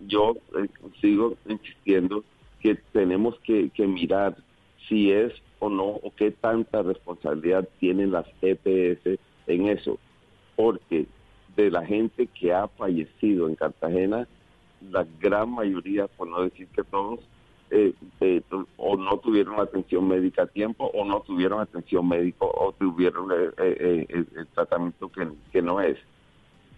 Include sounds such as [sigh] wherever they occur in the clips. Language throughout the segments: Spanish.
yo eh, sigo insistiendo que tenemos que, mirar si es o no, o qué tanta responsabilidad tienen las EPS en eso, porque de la gente que ha fallecido en Cartagena, la gran mayoría, por no decir que todos, eh, eh, o no tuvieron atención médica a tiempo, o no tuvieron atención médica, o tuvieron el tratamiento que no es.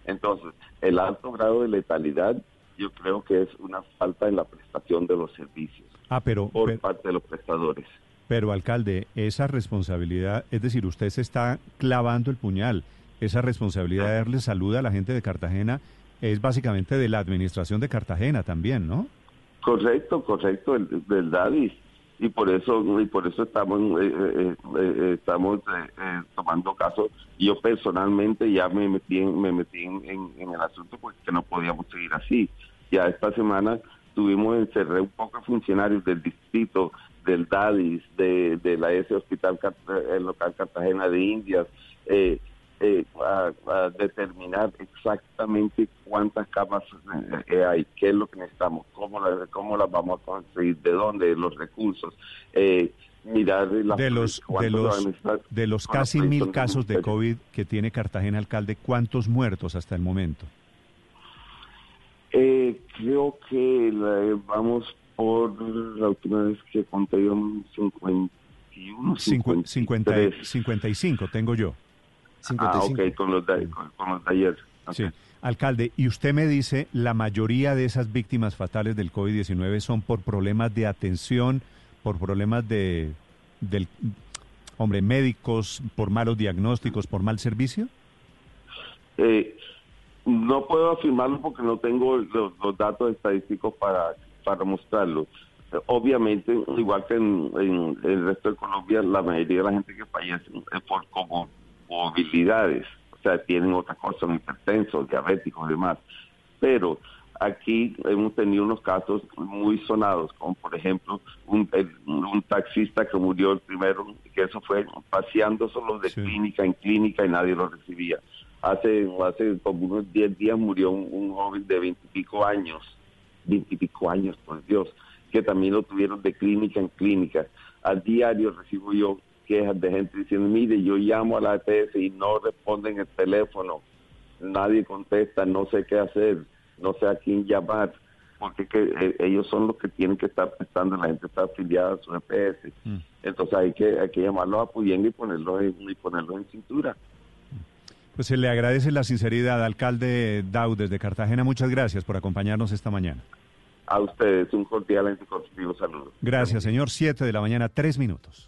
Entonces, el alto grado de letalidad yo creo que es una falta en la prestación de los servicios ah, pero, por parte de los prestadores. Pero, alcalde, esa responsabilidad, es decir, usted se está clavando el puñal, esa responsabilidad de darle salud a la gente de Cartagena es básicamente de la administración de Cartagena también, ¿no? Correcto, correcto, del DADIS. Y por eso y por eso estamos eh, eh, eh, estamos tomando casos. Yo personalmente ya me metí en, me metí en, el asunto porque no podíamos seguir así. Ya esta semana tuvimos encerré un poco funcionarios del distrito, del DADIS, de, de la S Hospital local Cartagena de Indias, eh, eh, a, determinar exactamente cuántas camas eh, hay, qué es lo que necesitamos, cómo, cómo las vamos a conseguir, de dónde, los recursos. Eh, mirar las, de los de los, de los casi mil casos de COVID que tiene Cartagena, alcalde, ¿cuántos muertos hasta el momento? Eh, creo que vamos por la última vez que conté 51, 55 tengo yo. Ah, ok, con los ayer. Sí. Alcalde, y usted me dice, la mayoría de esas víctimas fatales del COVID-19 son por problemas de atención, por problemas de, del, hombre, médicos, por malos diagnósticos, por mal servicio? Eh, no puedo afirmarlo porque no tengo los, datos estadísticos para, para mostrarlo. Obviamente, igual que en, en, el resto de Colombia, la mayoría de la gente que fallece es por como movilidades, o sea, tienen otras cosas, son hipertensos, diabéticos y demás. Pero aquí hemos tenido unos casos muy sonados, como por ejemplo un, un taxista que murió el primero, que eso fue paseando solo de clínica en clínica y nadie lo recibía. Hace, hace como unos 10 días murió un, joven de veintipico años, veintipico años, por Dios, que también lo tuvieron de clínica en clínica. Al diario recibo yo quejas de gente diciendo, mire, yo llamo a la EPS y no responden el teléfono, nadie contesta, no sé qué hacer, no sé a quién llamar, porque que, eh, ellos son los que tienen que estar prestando, la gente está afiliada a su EPS. Mm. Entonces hay que, hay que llamarlos a Puyeng y ponerlos en, y ponerlos en cintura. Pues se le agradece la sinceridad, alcalde Dau desde Cartagena. Muchas gracias por acompañarnos esta mañana. A ustedes un cordial y constructivo saludo. Gracias, señor. Siete de la mañana, tres minutos.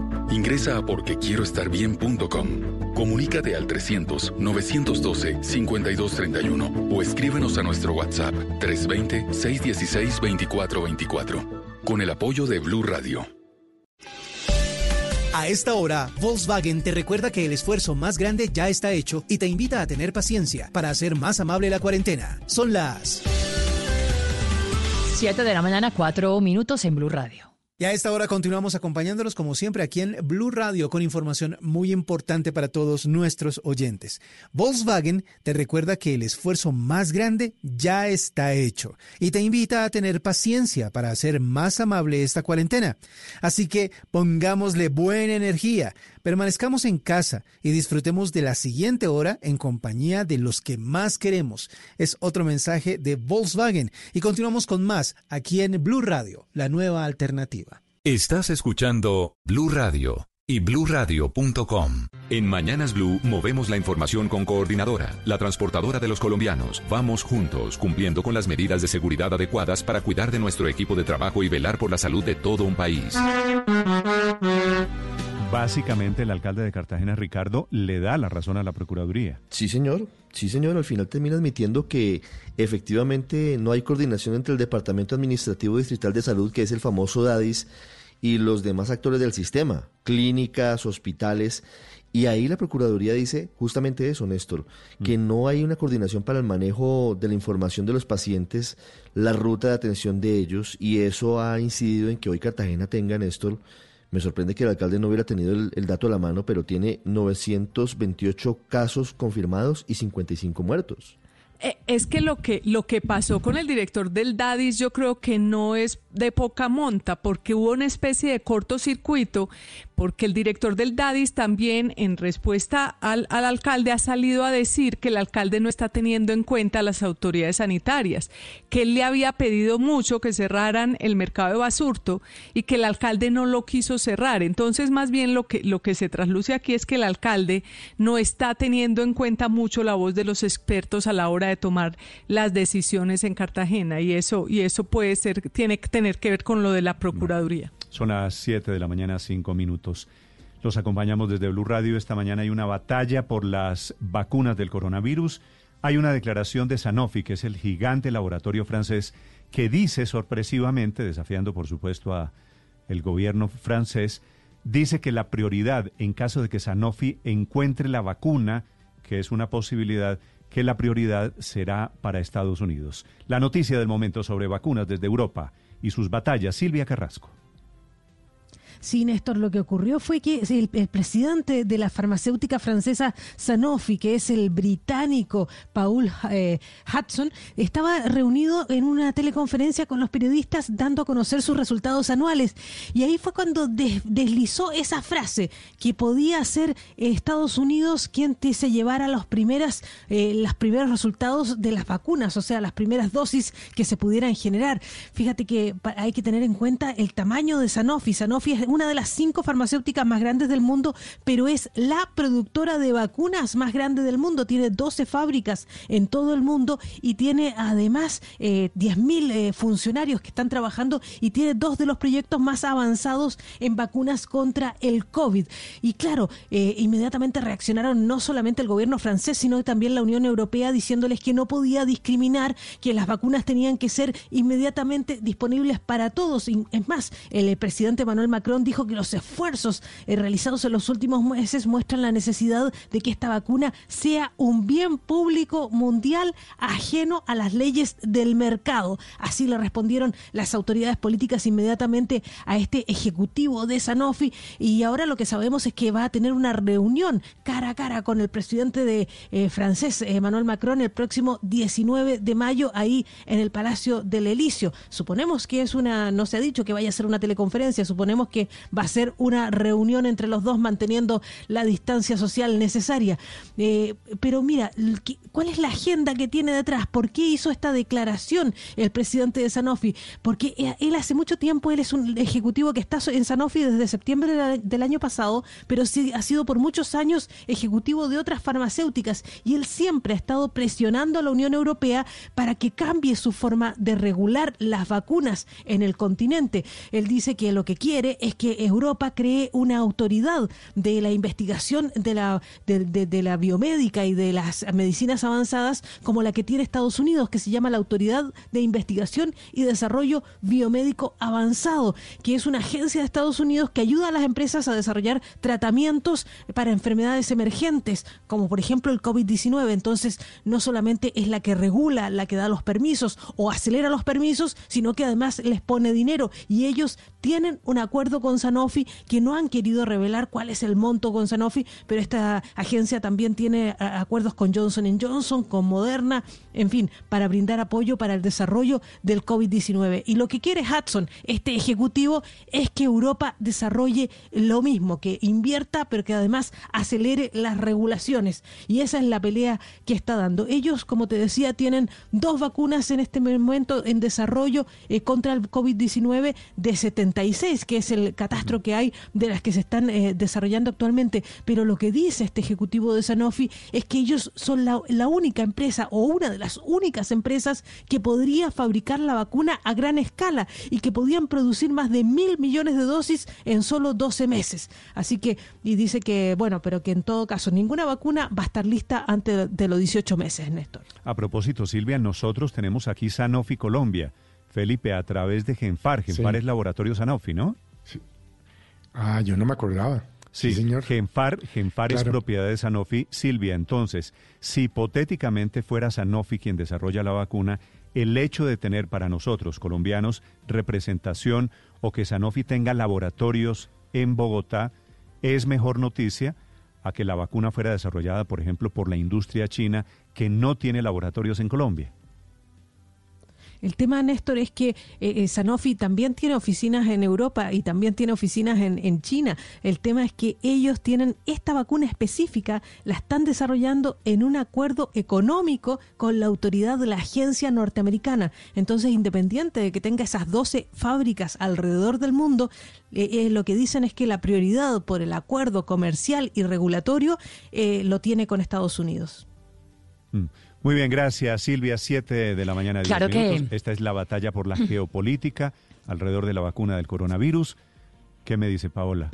Ingresa a porquequieroestarbien.com. Comunícate al 300-912-5231 o escríbenos a nuestro WhatsApp 320-616-2424. Con el apoyo de Blue Radio. A esta hora, Volkswagen te recuerda que el esfuerzo más grande ya está hecho y te invita a tener paciencia para hacer más amable la cuarentena. Son las 7 de la mañana, 4 minutos en Blue Radio. Y a esta hora continuamos acompañándolos como siempre aquí en Blue Radio con información muy importante para todos nuestros oyentes. Volkswagen te recuerda que el esfuerzo más grande ya está hecho y te invita a tener paciencia para hacer más amable esta cuarentena. Así que pongámosle buena energía, permanezcamos en casa y disfrutemos de la siguiente hora en compañía de los que más queremos. Es otro mensaje de Volkswagen y continuamos con más aquí en Blue Radio, la nueva alternativa. Estás escuchando Blue Radio y bluradio.com. En Mañanas Blue movemos la información con Coordinadora, la transportadora de los colombianos. Vamos juntos, cumpliendo con las medidas de seguridad adecuadas para cuidar de nuestro equipo de trabajo y velar por la salud de todo un país. Básicamente el alcalde de Cartagena, Ricardo, le da la razón a la Procuraduría. Sí, señor. Sí, señor. Al final termina admitiendo que efectivamente no hay coordinación entre el Departamento Administrativo Distrital de Salud, que es el famoso DADIS, y los demás actores del sistema, clínicas, hospitales. Y ahí la Procuraduría dice justamente eso, Néstor, que no hay una coordinación para el manejo de la información de los pacientes, la ruta de atención de ellos, y eso ha incidido en que hoy Cartagena tenga, Néstor, me sorprende que el alcalde no hubiera tenido el, dato a la mano, pero tiene 928 casos confirmados y 55 muertos. Eh, es que lo que lo que pasó con el director del Dadis yo creo que no es de poca monta porque hubo una especie de cortocircuito porque el director del Dadis también en respuesta al, al, alcalde ha salido a decir que el alcalde no está teniendo en cuenta a las autoridades sanitarias, que él le había pedido mucho que cerraran el mercado de Basurto y que el alcalde no lo quiso cerrar. Entonces, más bien lo que, lo que se trasluce aquí es que el alcalde no está teniendo en cuenta mucho la voz de los expertos a la hora de tomar las decisiones en Cartagena y eso, y eso puede ser, tiene que tener que ver con lo de la Procuraduría. Son las 7 de la mañana, 5 minutos. Los acompañamos desde Blue Radio. Esta mañana hay una batalla por las vacunas del coronavirus. Hay una declaración de Sanofi, que es el gigante laboratorio francés, que dice sorpresivamente, desafiando por supuesto a el gobierno francés, dice que la prioridad en caso de que Sanofi encuentre la vacuna, que es una posibilidad, que la prioridad será para Estados Unidos. La noticia del momento sobre vacunas desde Europa y sus batallas, Silvia Carrasco. Sí, Néstor, lo que ocurrió fue que el, presidente de la farmacéutica francesa Sanofi, que es el británico Paul eh, Hudson, estaba reunido en una teleconferencia con los periodistas dando a conocer sus resultados anuales. Y ahí fue cuando des, deslizó esa frase, que podía ser Estados Unidos quien se llevara los, primeras, eh, los primeros resultados de las vacunas, o sea, las primeras dosis que se pudieran generar. Fíjate que hay que tener en cuenta el tamaño de Sanofi. Sanofi es una de las cinco farmacéuticas más grandes del mundo, pero es la productora de vacunas más grande del mundo. Tiene 12 fábricas en todo el mundo y tiene además eh, 10.000 eh, funcionarios que están trabajando y tiene dos de los proyectos más avanzados en vacunas contra el COVID. Y claro, eh, inmediatamente reaccionaron no solamente el gobierno francés, sino también la Unión Europea diciéndoles que no podía discriminar, que las vacunas tenían que ser inmediatamente disponibles para todos. Y es más, el presidente Manuel Macron dijo que los esfuerzos eh, realizados en los últimos meses muestran la necesidad de que esta vacuna sea un bien público mundial ajeno a las leyes del mercado. Así le respondieron las autoridades políticas inmediatamente a este ejecutivo de Sanofi y ahora lo que sabemos es que va a tener una reunión cara a cara con el presidente de eh, francés Emmanuel Macron el próximo 19 de mayo ahí en el Palacio del Elicio. Suponemos que es una, no se ha dicho que vaya a ser una teleconferencia, suponemos que va a ser una reunión entre los dos manteniendo la distancia social necesaria. Eh, pero mira, ¿cuál es la agenda que tiene detrás? ¿Por qué hizo esta declaración el presidente de Sanofi? Porque él hace mucho tiempo, él es un ejecutivo que está en Sanofi desde septiembre del año pasado, pero sí ha sido por muchos años ejecutivo de otras farmacéuticas y él siempre ha estado presionando a la Unión Europea para que cambie su forma de regular las vacunas en el continente. Él dice que lo que quiere es que Europa cree una autoridad de la investigación de la, de, la biomédica y de las medicinas avanzadas como la que tiene Estados Unidos, que se llama la Autoridad de Investigación y Desarrollo Biomédico Avanzado, que es una agencia de Estados Unidos que ayuda a las empresas a desarrollar tratamientos para enfermedades emergentes, como por ejemplo el COVID-19. Entonces, no solamente es la que regula, la que da los permisos o acelera los permisos, sino que además les pone dinero y ellos tienen un acuerdo con Sanofi que no han querido revelar cuál es el monto con Sanofi, pero esta agencia también tiene acuerdos con Johnson Johnson, con Moderna, en fin, para brindar apoyo para el desarrollo del COVID-19. Y lo que quiere Hudson, este ejecutivo, es que Europa desarrolle lo mismo, que invierta, pero que además acelere las regulaciones. Y esa es la pelea que está dando. Ellos, como te decía, tienen dos vacunas en este momento en desarrollo eh, contra el COVID-19 de 76, que es el catastro que hay de las que se están eh, desarrollando actualmente. Pero lo que dice este ejecutivo de Sanofi es que ellos son la, la única empresa o una de las únicas empresas que podría fabricar la vacuna a gran escala y que podían producir más de mil millones de dosis en solo 12 meses. Así que, y dice que, bueno, pero que en todo caso ninguna vacuna va a estar lista antes de los 18 meses, Néstor. A propósito, Silvia, nosotros tenemos aquí Sanofi Colombia. Felipe, a través de Genfar. Genfar sí. es laboratorio Sanofi, ¿no? Sí, Ah, yo no me acordaba. Sí, señor. Genfar, Genfar es propiedad de Sanofi. Silvia, entonces, si hipotéticamente fuera Sanofi quien desarrolla la vacuna, el hecho de tener para nosotros, colombianos, representación o que Sanofi tenga laboratorios en Bogotá, es mejor noticia a que la vacuna fuera desarrollada, por ejemplo, por la industria china que no tiene laboratorios en Colombia. El tema, Néstor, es que eh, eh, Sanofi también tiene oficinas en Europa y también tiene oficinas en, en, China. El tema es que ellos tienen esta vacuna específica, la están desarrollando en un acuerdo económico con la autoridad de la agencia norteamericana. Entonces, independiente de que tenga esas 12 fábricas alrededor del mundo, eh, lo que dicen es que la prioridad por el acuerdo comercial y regulatorio lo tiene con Estados Unidos. Mm. Muy bien, gracias Silvia. Siete de la mañana. Claro que. Esta es la batalla por la geopolítica alrededor de la vacuna del coronavirus. ¿Qué me dice Paola?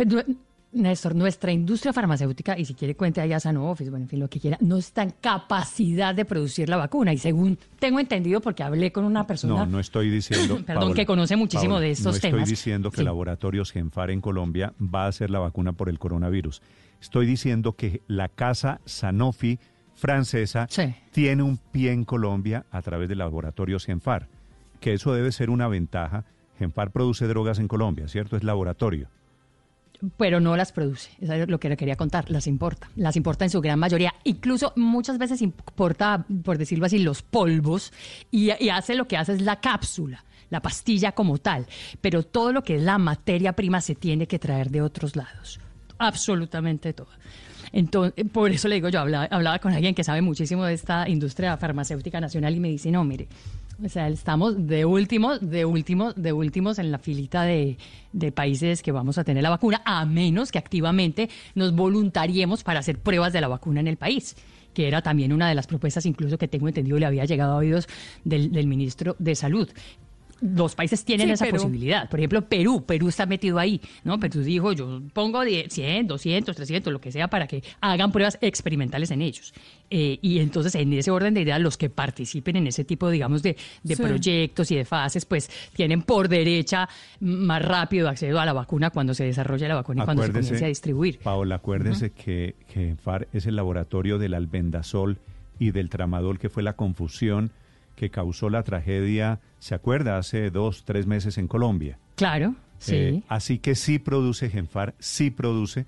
Néstor, nuestra industria farmacéutica, y si quiere cuente allá a Sanofi, bueno, en fin, lo que quiera, no está en capacidad de producir la vacuna. Y según tengo entendido, porque hablé con una persona... No, no estoy diciendo... [coughs] perdón, que conoce muchísimo de estos temas. No estoy diciendo que Laboratorios Genfar en Colombia va a hacer la vacuna por el coronavirus. Estoy diciendo que la casa Sanofi francesa tiene un pie en Colombia a través de laboratorios Genfar, que eso debe ser una ventaja. Genfar produce drogas en Colombia, ¿cierto? Es laboratorio. Pero no las produce, eso es lo que le quería contar, las importa, las importa en su gran mayoría, incluso muchas veces importa, por decirlo así, los polvos y, y hace lo que hace es la cápsula la pastilla como tal, pero todo lo que es la materia prima se tiene que traer de otros lados, absolutamente todo. Entonces, por eso le digo, yo hablaba, hablaba con alguien que sabe muchísimo de esta industria farmacéutica nacional y me dice, no, mire, o sea, estamos de últimos, de últimos, de últimos en la filita de, países que vamos a tener la vacuna, a menos que activamente nos voluntariemos para hacer pruebas de la vacuna en el país que era también una de las propuestas, incluso que tengo entendido le había llegado a oídos del ministro de Salud los países tienen esa posibilidad. Por ejemplo, Perú, Perú está metido ahí, ¿no? Perú dijo, yo pongo 100, 200, 300, lo que sea, para que hagan pruebas experimentales en ellos. Eh, y entonces, en ese orden de ideas, los que participen en ese tipo, digamos, de, proyectos y de fases, pues tienen por derecha más rápido acceso a la vacuna cuando se desarrolla la vacuna y cuando se comience a distribuir. Paola, acuérdese que, que FAR es el laboratorio del albendazol y del tramadol, que fue la confusión que causó la tragedia, ¿se acuerda? Hace dos, tres meses en Colombia. Claro, sí. Eh, así que sí produce Genfar, sí produce,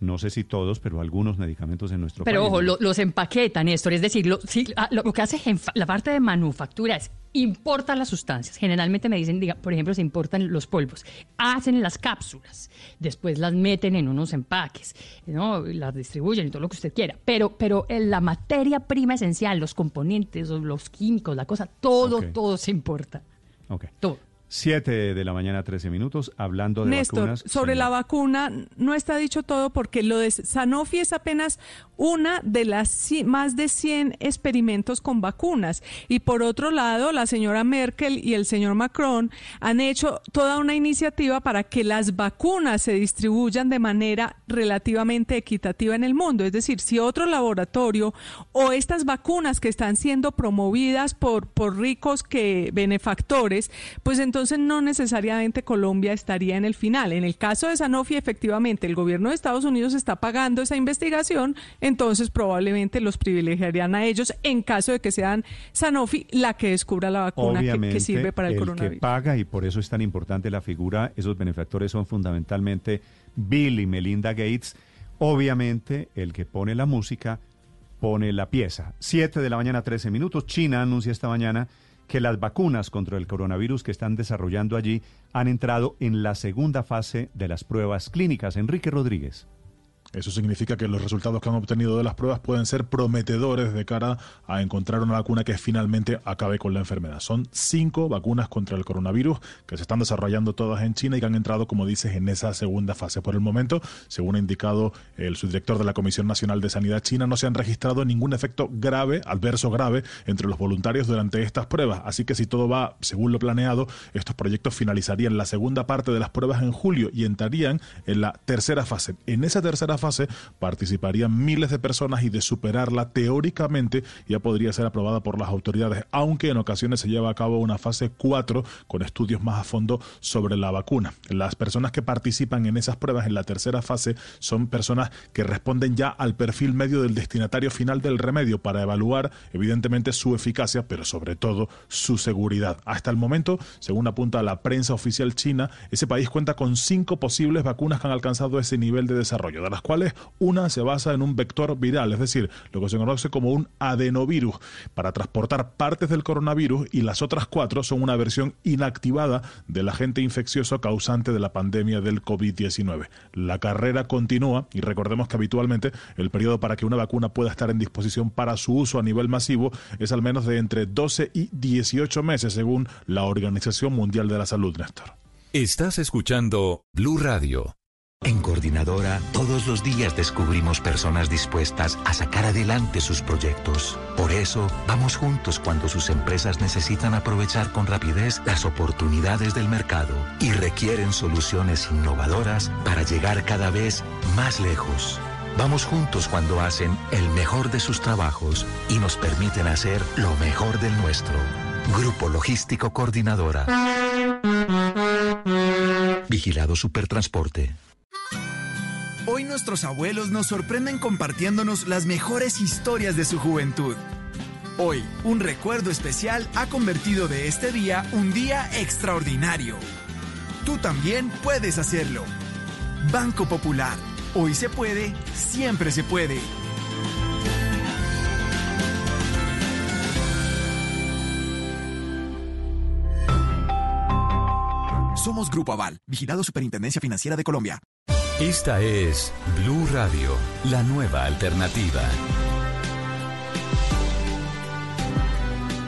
no sé si todos, pero algunos medicamentos en nuestro país. Pero ojo, los empaquetan, Néstor. Es decir, lo, ah, lo, que hace la parte de manufactura es importa las sustancias. Generalmente me dicen, diga, por ejemplo, se importan los polvos. Hacen las cápsulas, después las meten en unos empaques, ¿no? las distribuyen y todo lo que usted quiera. Pero, pero la materia prima esencial, los componentes, los químicos, la cosa, todo, todo se importa. Ok. Todo. 7 de la mañana, 13 minutos, hablando de Néstor, sobre la vacuna no está dicho todo porque lo de Sanofi es apenas una de las más de 100 experimentos con vacunas. Y por otro lado, la señora Merkel y el señor Macron han hecho toda una iniciativa para que las vacunas se distribuyan de manera relativamente equitativa en el mundo. Es decir, si otro laboratorio o estas vacunas que están siendo promovidas por, por ricos que benefactores, pues entonces entonces no necesariamente Colombia estaría en el final. En el caso de Sanofi, efectivamente, el gobierno de Estados Unidos está pagando esa investigación, entonces probablemente los privilegiarían a ellos en caso de que sean Sanofi la que descubra la vacuna que, sirve para el, el coronavirus. Que paga, y por eso es tan importante la figura, esos benefactores son fundamentalmente Bill y Melinda Gates. Obviamente, el que pone la música pone la pieza. Siete de la mañana, 13 minutos. China anuncia esta mañana que las vacunas contra el coronavirus que están desarrollando allí han entrado en la segunda fase de las pruebas clínicas. Enrique Rodríguez. Eso significa que los resultados que han obtenido de las pruebas pueden ser prometedores de cara a encontrar una vacuna que finalmente acabe con la enfermedad. Son cinco vacunas contra el coronavirus que se están desarrollando todas en China y que han entrado, como dices, en esa segunda fase. Por el momento, según ha indicado el subdirector de la Comisión Nacional de Sanidad China, no se han registrado ningún efecto grave, adverso grave, entre los voluntarios durante estas pruebas. Así que si todo va según lo planeado, estos proyectos finalizarían la segunda parte de las pruebas en julio y entrarían en la tercera fase. En esa tercera fase participarían miles de personas y de superarla teóricamente ya podría ser aprobada por las autoridades, aunque en ocasiones se lleva a cabo una fase 4 con estudios más a fondo sobre la vacuna. Las personas que participan en esas pruebas en la tercera fase son personas que responden ya al perfil medio del destinatario final del remedio para evaluar evidentemente su eficacia, pero sobre todo su seguridad. Hasta el momento, según apunta la prensa oficial china, ese país cuenta con cinco posibles vacunas que han alcanzado ese nivel de desarrollo, de las una se basa en un vector viral, es decir, lo que se conoce como un adenovirus, para transportar partes del coronavirus y las otras cuatro son una versión inactivada del agente infeccioso causante de la pandemia del COVID-19. La carrera continúa y recordemos que habitualmente el periodo para que una vacuna pueda estar en disposición para su uso a nivel masivo es al menos de entre 12 y 18 meses, según la Organización Mundial de la Salud, Néstor. Estás escuchando Blue Radio. En Coordinadora, todos los días descubrimos personas dispuestas a sacar adelante sus proyectos. Por eso, vamos juntos cuando sus empresas necesitan aprovechar con rapidez las oportunidades del mercado y requieren soluciones innovadoras para llegar cada vez más lejos. Vamos juntos cuando hacen el mejor de sus trabajos y nos permiten hacer lo mejor del nuestro. Grupo Logístico Coordinadora. Vigilado Supertransporte. Hoy nuestros abuelos nos sorprenden compartiéndonos las mejores historias de su juventud. Hoy, un recuerdo especial ha convertido de este día un día extraordinario. Tú también puedes hacerlo. Banco Popular. Hoy se puede, siempre se puede. Somos Grupo Aval, vigilado Superintendencia Financiera de Colombia. Esta es Blue Radio, la nueva alternativa.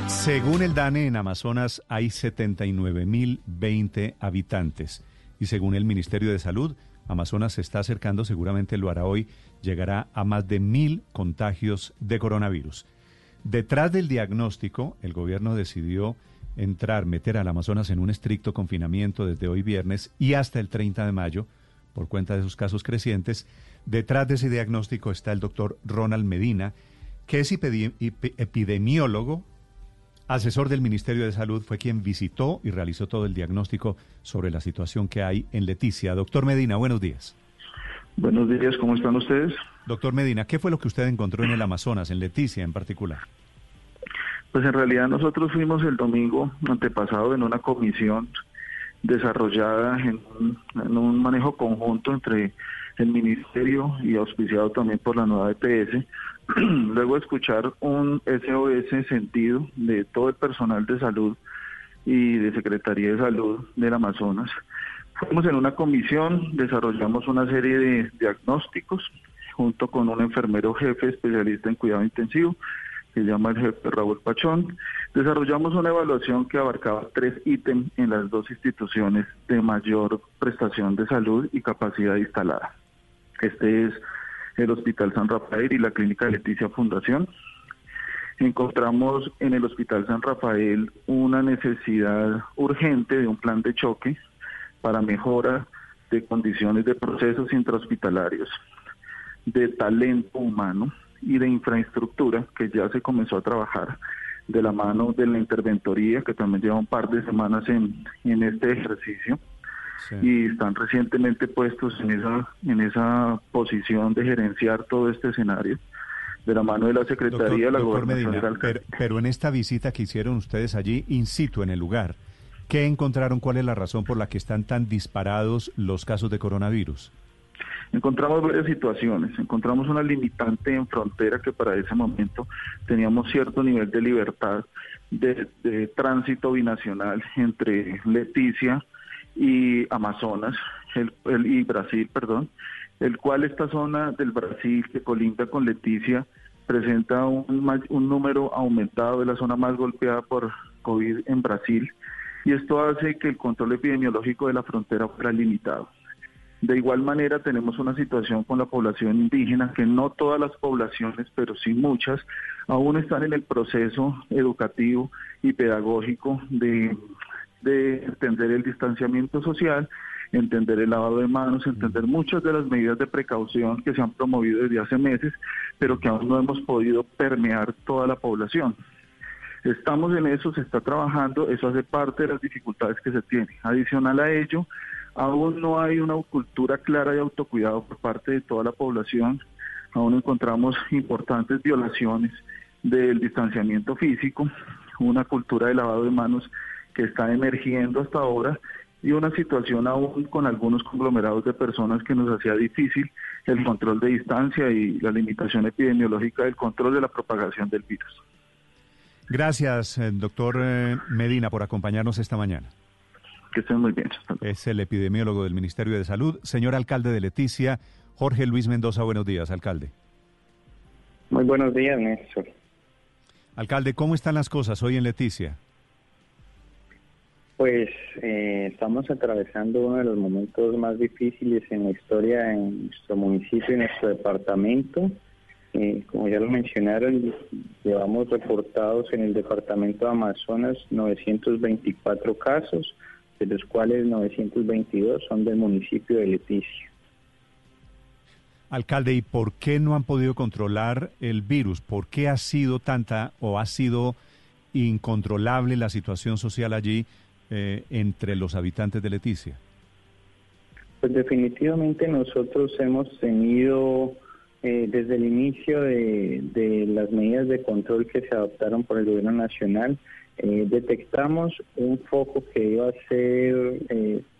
Según el DANE, en Amazonas hay 79.020 habitantes. Y según el Ministerio de Salud, Amazonas se está acercando, seguramente lo hará hoy, llegará a más de mil contagios de coronavirus. Detrás del diagnóstico, el gobierno decidió entrar, meter al Amazonas en un estricto confinamiento desde hoy viernes y hasta el 30 de mayo, por cuenta de sus casos crecientes. Detrás de ese diagnóstico está el doctor Ronald Medina, que es epidemiólogo, asesor del Ministerio de Salud, fue quien visitó y realizó todo el diagnóstico sobre la situación que hay en Leticia. Doctor Medina, buenos días. Buenos días, ¿cómo están ustedes? Doctor Medina, ¿qué fue lo que usted encontró en el Amazonas, en Leticia en particular? Pues en realidad nosotros fuimos el domingo antepasado en una comisión desarrollada en un, manejo conjunto entre el ministerio y auspiciado también por la nueva EPS. [clears throat] Luego escuchar un SOS sentido de todo el personal de salud y de Secretaría de Salud del Amazonas, fuimos en una comisión, desarrollamos una serie de diagnósticos junto con un enfermero jefe especialista en cuidado intensivo se llama el jefe Raúl Pachón, desarrollamos una evaluación que abarcaba tres ítems en las dos instituciones de mayor prestación de salud y capacidad instalada. Este es el Hospital San Rafael y la Clínica Leticia Fundación. Encontramos en el Hospital San Rafael una necesidad urgente de un plan de choque para mejora de condiciones de procesos intrahospitalarios, de talento humano, y de infraestructura que ya se comenzó a trabajar de la mano de la interventoría que también lleva un par de semanas en, en este ejercicio y están recientemente puestos en esa en esa posición de gerenciar todo este escenario de la mano de la Secretaría de la Gobernación pero, pero en esta visita que hicieron ustedes allí in situ en el lugar, ¿qué encontraron? ¿Cuál es la razón por la que están tan disparados los casos de coronavirus? Encontramos varias situaciones. Encontramos una limitante en frontera que para ese momento teníamos cierto nivel de libertad de, tránsito binacional entre Leticia y Amazonas el, y Brasil, perdón, el cual esta zona del Brasil que colinda con Leticia presenta un, un número aumentado de la zona más golpeada por COVID en Brasil y esto hace que el control epidemiológico de la frontera fuera limitado. De igual manera tenemos una situación con la población indígena, que no todas las poblaciones, pero sí muchas, aún están en el proceso educativo y pedagógico de, de entender el distanciamiento social entender el lavado de manos, entender muchas de las medidas de precaución que se han promovido desde hace meses, pero que aún no hemos podido permear toda la población. Estamos en eso, se está trabajando, eso hace parte de las dificultades que se tienen. Adicional a ello, aún no hay una cultura clara de autocuidado por parte de toda la población, aún encontramos importantes violaciones del distanciamiento físico, una cultura de lavado de manos que está emergiendo hasta ahora y una situación aún con algunos conglomerados de personas que nos hacía difícil el control de distancia y la limitación epidemiológica del control de la propagación del virus. Gracias, eh, doctor eh, Medina, por acompañarnos esta mañana. Que estén muy bien. Es el epidemiólogo del Ministerio de Salud. Señor alcalde de Leticia, Jorge Luis Mendoza, buenos días, alcalde. Muy buenos días, Néstor. Alcalde, ¿cómo están las cosas hoy en Leticia? Pues eh, estamos atravesando uno de los momentos más difíciles en la historia en nuestro municipio, en nuestro departamento. Eh, como ya lo mencionaron, llevamos reportados en el departamento de Amazonas 924 casos, de los cuales 922 son del municipio de Leticia. Alcalde, ¿y por qué no han podido controlar el virus? ¿Por qué ha sido tanta o ha sido incontrolable la situación social allí eh, entre los habitantes de Leticia? Pues definitivamente nosotros hemos tenido eh, desde el inicio de, las medidas de control que se adoptaron por el gobierno nacional, eh, detectamos un foco que iba a ser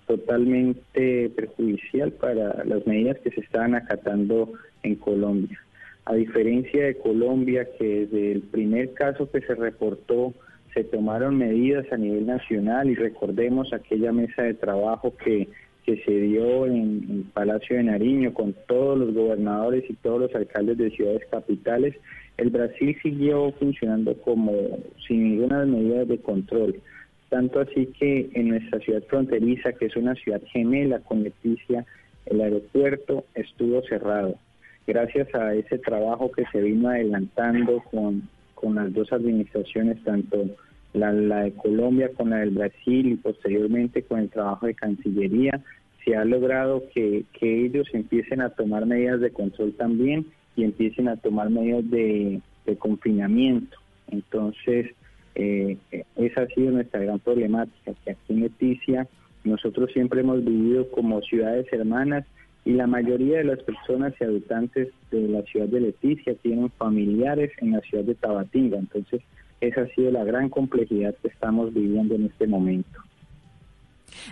totalmente perjudicial para las medidas que se estaban acatando en Colombia. A diferencia de Colombia, que desde el primer caso que se reportó se tomaron medidas a nivel nacional y recordemos aquella mesa de trabajo que, que se dio en, Palacio de Nariño con todos los gobernadores y todos los alcaldes de ciudades capitales, el Brasil siguió funcionando como sin ninguna medida de control. Tanto así que en nuestra ciudad fronteriza, que es una ciudad gemela con Leticia, el aeropuerto estuvo cerrado. Gracias a ese trabajo que se vino adelantando con, con las dos administraciones, tanto la, de Colombia con la del Brasil y posteriormente con el trabajo de Cancillería, se ha logrado que, que ellos empiecen a tomar medidas de control también y empiecen a tomar medidas de, de confinamiento. Entonces, eh, esa ha sido nuestra gran problemática, que aquí en Leticia nosotros siempre hemos vivido como ciudades hermanas y la mayoría de las personas y habitantes de la ciudad de Leticia tienen familiares en la ciudad de Tabatinga. Entonces, esa ha sido la gran complejidad que estamos viviendo en este momento.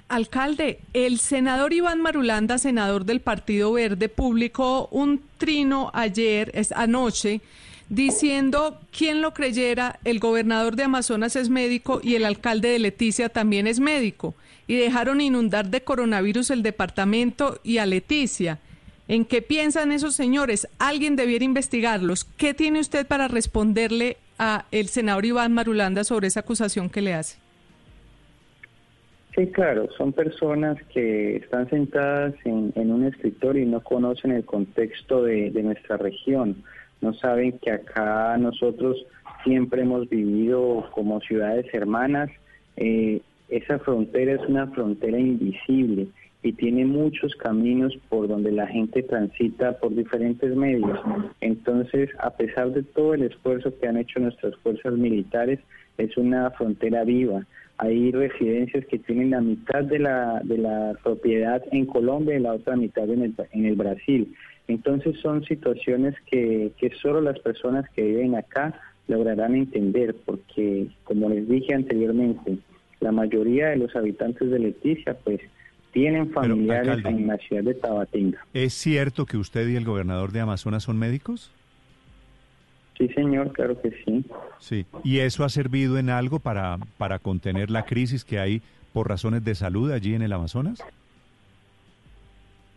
Alcalde, el senador Iván Marulanda, senador del Partido Verde, publicó un trino ayer, es anoche, diciendo, quien lo creyera, el gobernador de Amazonas es médico y el alcalde de Leticia también es médico, y dejaron inundar de coronavirus el departamento y a Leticia. ¿En qué piensan esos señores? Alguien debiera investigarlos. ¿Qué tiene usted para responderle a el senador Iván Marulanda sobre esa acusación que le hace? Sí, claro, son personas que están sentadas en, un escritorio y no conocen el contexto de nuestra región no saben que acá nosotros siempre hemos vivido como ciudades hermanas. Eh, esa frontera es una frontera invisible y tiene muchos caminos por donde la gente transita por diferentes medios. Entonces, a pesar de todo el esfuerzo que han hecho nuestras fuerzas militares, es una frontera viva. Hay residencias que tienen la mitad de la, de la propiedad en Colombia y la otra mitad en el, en el Brasil. Entonces son situaciones que, que solo las personas que viven acá lograrán entender, porque como les dije anteriormente, la mayoría de los habitantes de Leticia pues tienen familiares en la ciudad de Tabatinga. ¿Es cierto que usted y el gobernador de Amazonas son médicos? Sí, señor, claro que sí. Sí, ¿y eso ha servido en algo para, para contener la crisis que hay por razones de salud allí en el Amazonas?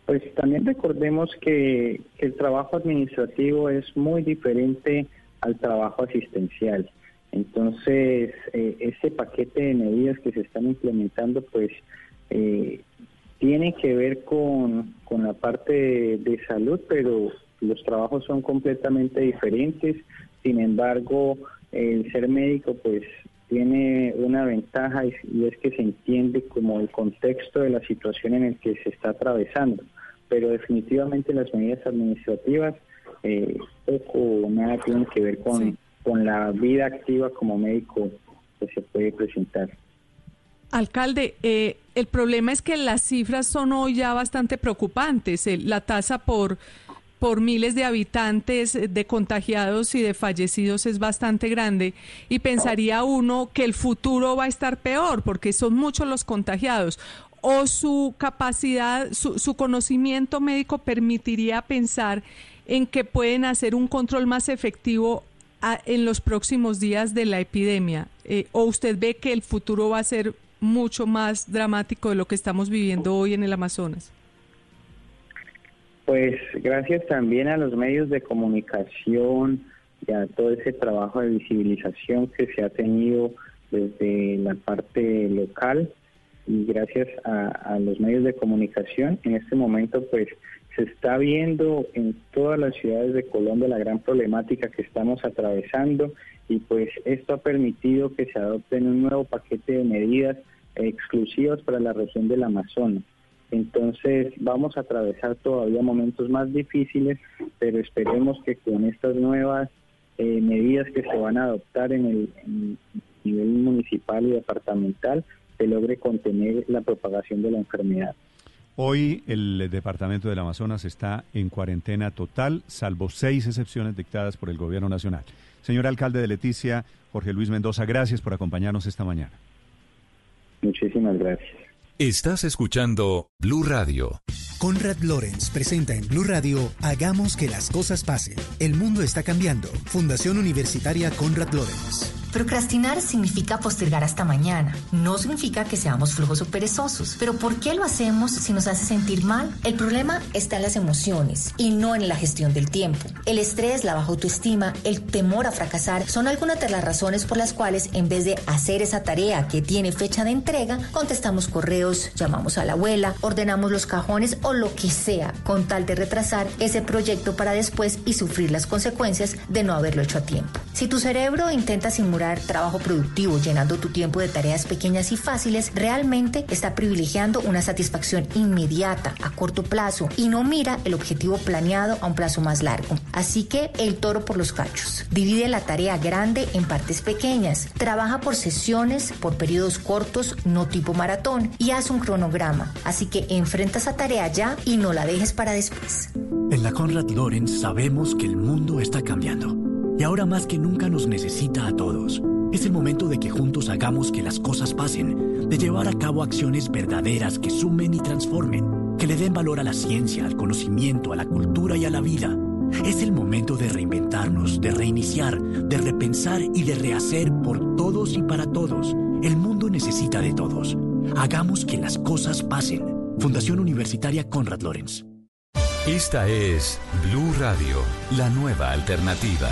Pues también recordemos que el trabajo administrativo es muy diferente al trabajo asistencial. Entonces, eh, ese paquete de medidas que se están implementando, pues, eh, tiene que ver con, la parte de, salud, pero los trabajos son completamente diferentes. Sin embargo, el ser médico, pues, tiene una ventaja y, es que se entiende como el contexto de la situación en el que se está atravesando, pero definitivamente las medidas administrativas eh, poco o nada tienen que ver con, con la vida activa como médico que se puede presentar. Alcalde, eh, el problema es que las cifras son hoy ya bastante preocupantes. El- la tasa por, por miles de habitantes eh, de contagiados y de fallecidos es bastante grande y pensaría uno que el futuro va a estar peor porque son muchos los contagiados. O su capacidad, su, su conocimiento médico permitiría pensar en que pueden hacer un control más efectivo en los próximos días de la epidemia? Eh, ¿O usted ve que el futuro va a ser mucho más dramático de lo que estamos viviendo hoy en el Amazonas? Pues gracias también a los medios de comunicación y a todo ese trabajo de visibilización que se ha tenido desde la parte local y gracias a, los medios de comunicación en este momento pues se está viendo en todas las ciudades de Colombia la gran problemática que estamos atravesando y pues esto ha permitido que se adopten un nuevo paquete de medidas exclusivas para la región del Amazonas. Entonces vamos a atravesar todavía momentos más difíciles, pero esperemos que con estas nuevas eh, medidas que se van a adoptar en el en nivel municipal y departamental se logre contener la propagación de la enfermedad. Hoy el departamento del Amazonas está en cuarentena total, salvo seis excepciones dictadas por el gobierno nacional. Señor alcalde de Leticia, Jorge Luis Mendoza, gracias por acompañarnos esta mañana. Muchísimas gracias. Estás escuchando Blue Radio. Conrad Lorenz presenta en Blue Radio Hagamos que las cosas pasen. El mundo está cambiando. Fundación Universitaria Conrad Lorenz. Procrastinar significa postergar hasta mañana. No significa que seamos flojos o perezosos. Pero ¿por qué lo hacemos si nos hace sentir mal? El problema está en las emociones y no en la gestión del tiempo. El estrés, la baja autoestima, el temor a fracasar son algunas de las razones por las cuales en vez de hacer esa tarea que tiene fecha de entrega, contestamos correos, llamamos a la abuela, ordenamos los cajones o lo que sea con tal de retrasar ese proyecto para después y sufrir las consecuencias de no haberlo hecho a tiempo. Si tu cerebro intenta simular trabajo productivo llenando tu tiempo de tareas pequeñas y fáciles, realmente está privilegiando una satisfacción inmediata a corto plazo y no mira el objetivo planeado a un plazo más largo. Así que el toro por los cachos. Divide la tarea grande en partes pequeñas. Trabaja por sesiones, por periodos cortos, no tipo maratón, y haz un cronograma. Así que enfrenta esa tarea ya y no la dejes para después. En la Conrad Lorenz sabemos que el mundo está cambiando y ahora más que nunca nos necesita a todos. Es el momento de que juntos hagamos que las cosas pasen, de llevar a cabo acciones verdaderas que sumen y transformen, que le den valor a la ciencia, al conocimiento, a la cultura y a la vida. Es el momento de reinventarnos, de reiniciar, de repensar y de rehacer por todos y para todos. El mundo necesita de todos. Hagamos que las cosas pasen. Fundación Universitaria Conrad Lorenz. Esta es Blue Radio, la nueva alternativa.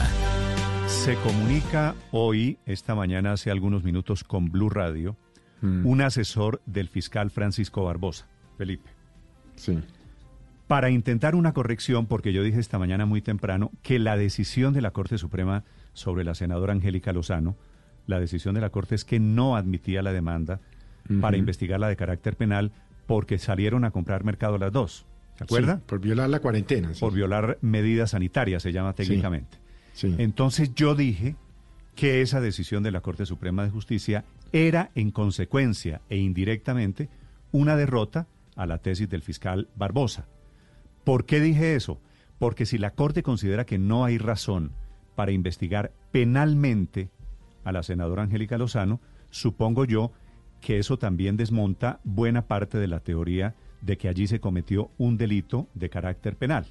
Se comunica hoy, esta mañana, hace algunos minutos, con Blue Radio, un asesor del fiscal Francisco Barbosa, Felipe. Sí. Para intentar una corrección, porque yo dije esta mañana muy temprano que la decisión de la Corte Suprema sobre la senadora Angélica Lozano, la decisión de la Corte es que no admitía la demanda para investigarla de carácter penal porque salieron a comprar mercado las dos. ¿Se acuerda? Sí, por violar la cuarentena. sí. Por violar medidas sanitarias, se llama técnicamente. Sí. Entonces yo dije que esa decisión de la Corte Suprema de Justicia era en consecuencia e indirectamente una derrota a la tesis del fiscal Barbosa. ¿Por qué dije eso? Porque si la Corte considera que no hay razón para investigar penalmente a la senadora Angélica Lozano, supongo yo que eso también desmonta buena parte de la teoría de que allí se cometió un delito de carácter penal.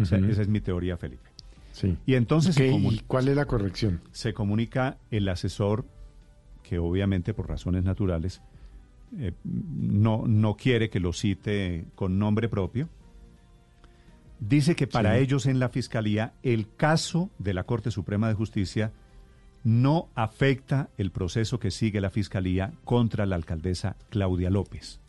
O sea, Ujú. esa es mi teoría, Felipe. Sí. Y entonces se Ok, comu- ¿y cuál es la corrección? se comunica el asesor, que obviamente por razones naturales eh, no, no quiere que lo cite con nombre propio, dice que para Sí. ellos en la Fiscalía el caso de la Corte Suprema de Justicia no afecta el proceso que sigue la Fiscalía contra la alcaldesa Claudia López.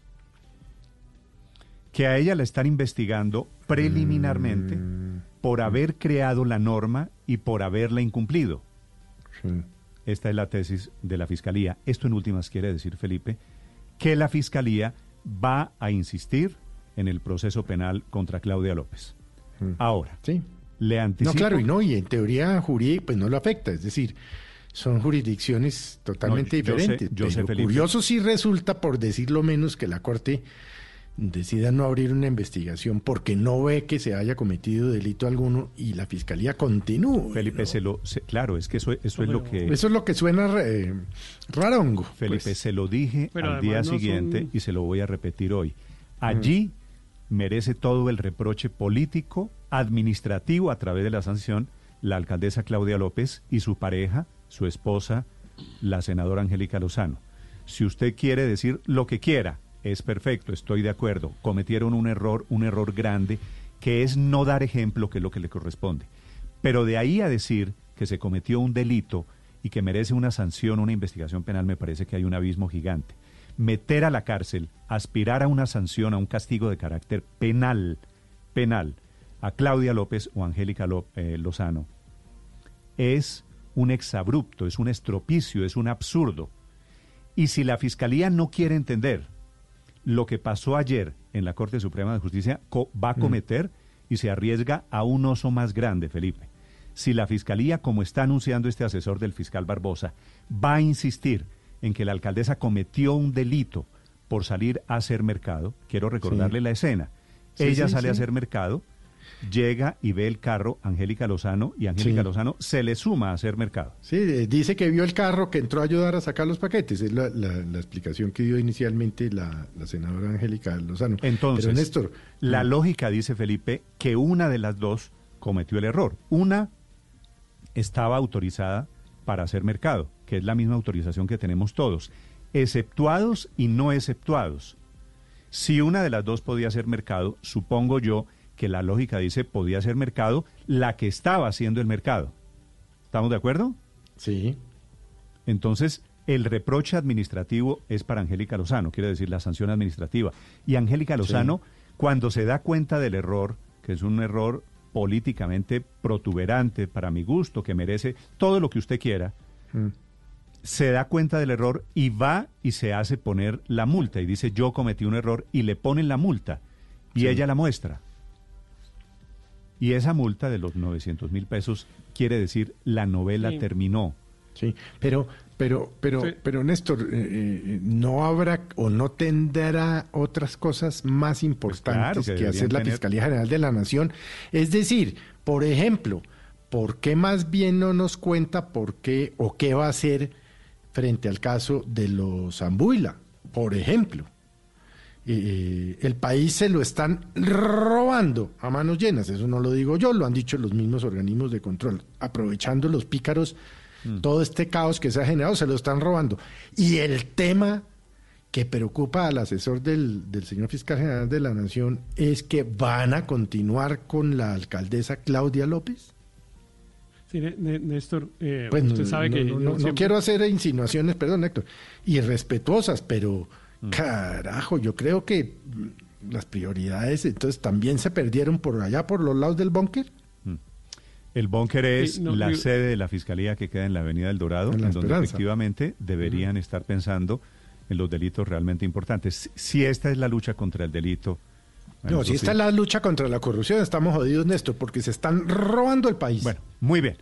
Que a ella la están investigando preliminarmente Mm. por haber creado la norma y por haberla incumplido. Sí. esta es la tesis de la Fiscalía. Esto en últimas quiere decir, Felipe, que la Fiscalía va a insistir en el proceso penal contra Claudia López. Ahora, Sí. le anticipo... No, claro, y no, y en teoría jurídica pues no lo afecta, es decir, son jurisdicciones totalmente No, yo sé- diferentes. yo pero curioso sí resulta, por decirlo menos, que la Corte decida no abrir una investigación porque no ve que se haya cometido delito alguno y la Fiscalía continúa. Felipe, se lo, se- claro, es que eso, eso es lo que... Eso es lo que suena eh, rarongo. Felipe, pues. se lo dije Pero al día no siguiente son- y se lo voy a repetir hoy. Allí merece todo el reproche político, administrativo a través de la sanción la alcaldesa Claudia López y su pareja, su esposa, la senadora Angélica Lozano. Si usted quiere decir lo que quiera, es perfecto, estoy de acuerdo. Cometieron un error, un error grande, que es no dar ejemplo, que es lo que le corresponde. Pero de ahí a decir que se cometió un delito y que merece una sanción, una investigación penal, me parece que hay un abismo gigante. Meter a la cárcel, aspirar a una sanción, a un castigo de carácter penal, penal, a Claudia López o Angélica eh, Lozano, es un exabrupto, es un estropicio, es un absurdo. Y si la Fiscalía no quiere entender lo que pasó ayer en la Corte Suprema de Justicia, va a Mm. cometer y se arriesga a un oso más grande, Felipe. Si la Fiscalía, como está anunciando este asesor del fiscal Barbosa, va a insistir en que la alcaldesa cometió un delito por salir a hacer mercado, quiero recordarle Sí. la escena. Sí, Ella sí, sale a hacer mercado, llega y ve el carro Angélica Lozano y Angélica Sí. Lozano se le suma a hacer mercado. Sí, eh, dice que vio el carro que entró a ayudar a sacar los paquetes. Es la, la- la explicación que dio inicialmente la, la senadora Angélica Lozano. Entonces, Pero Néstor, la mm, lógica dice Felipe que una de las dos cometió el error. Una estaba autorizada para hacer mercado, que es la misma autorización que tenemos todos, exceptuados y no exceptuados. Si una de las dos podía hacer mercado, supongo yo que la lógica dice podía hacer mercado la que estaba haciendo el mercado. ¿Estamos de acuerdo? Sí. Entonces, el reproche administrativo es para Angélica Lozano, quiere decir la sanción administrativa. Y Angélica Lozano, cuando se da cuenta del error, que es un error políticamente protuberante para mi gusto, que merece todo lo que usted quiera, mm. se da cuenta del error y va y se hace poner la multa y dice yo cometí un error y le ponen la multa y Sí. ella la muestra. Y esa multa de los 900 mil pesos quiere decir la novela Sí. terminó. Sí, pero, pero, pero, Sí. pero Néstor, eh, eh, no habrá o no tendrá otras cosas más importantes Pues que que, hacer la tener. Fiscalía General de la Nación. Es decir, por ejemplo, ¿por qué más bien no nos cuenta por qué o qué va a hacer frente al caso de los Zambuila? Por ejemplo, eh, el país se lo están robando a manos llenas. Eso no lo digo yo, lo han dicho los mismos organismos de control. Aprovechando los pícaros, todo este caos que se ha generado, se lo están robando. Y el tema que preocupa al asesor del, del señor fiscal general de la Nación es que van a continuar con la alcaldesa Claudia López. Sí, Né- Né- Néstor, eh, Pues usted no, sabe no, que no, yo no, no siempre- quiero hacer insinuaciones, perdón, Héctor, irrespetuosas, pero carajo, yo creo que las prioridades entonces también se perdieron por allá, por los lados del búnker. El búnker es Sí, no, la yo- sede de la Fiscalía que queda en la Avenida del Dorado, En donde Esperanza. efectivamente deberían estar pensando en los delitos realmente importantes. Si, esta es la lucha contra el delito. bueno, No, si esta sí. es la lucha contra la corrupción, estamos jodidos, Néstor, porque se están robando el país. Bueno, muy bien.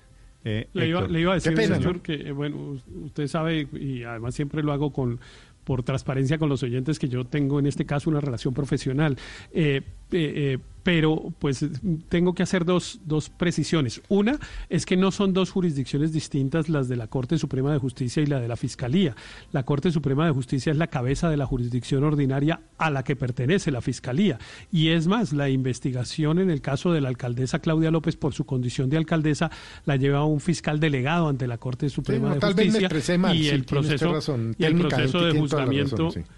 Eh, Le iba, le iba a decir, pena, que eh, bueno, us- usted sabe, y además siempre lo hago con por transparencia con los oyentes, que yo tengo en este caso una relación profesional. Eh, eh, eh, pero pues tengo que hacer dos, dos precisiones. Una es que no son dos jurisdicciones distintas las de la Corte Suprema de Justicia y la de la Fiscalía. La Corte Suprema de Justicia es la cabeza de la jurisdicción ordinaria a la que pertenece la Fiscalía. Y es más, la investigación en el caso de la alcaldesa Claudia López por su condición de alcaldesa la lleva un fiscal delegado ante la Corte Suprema no, de tal vez me Justicia. expresé mal, y sí, el proceso, razón. y el proceso de juzgamiento razón, sí.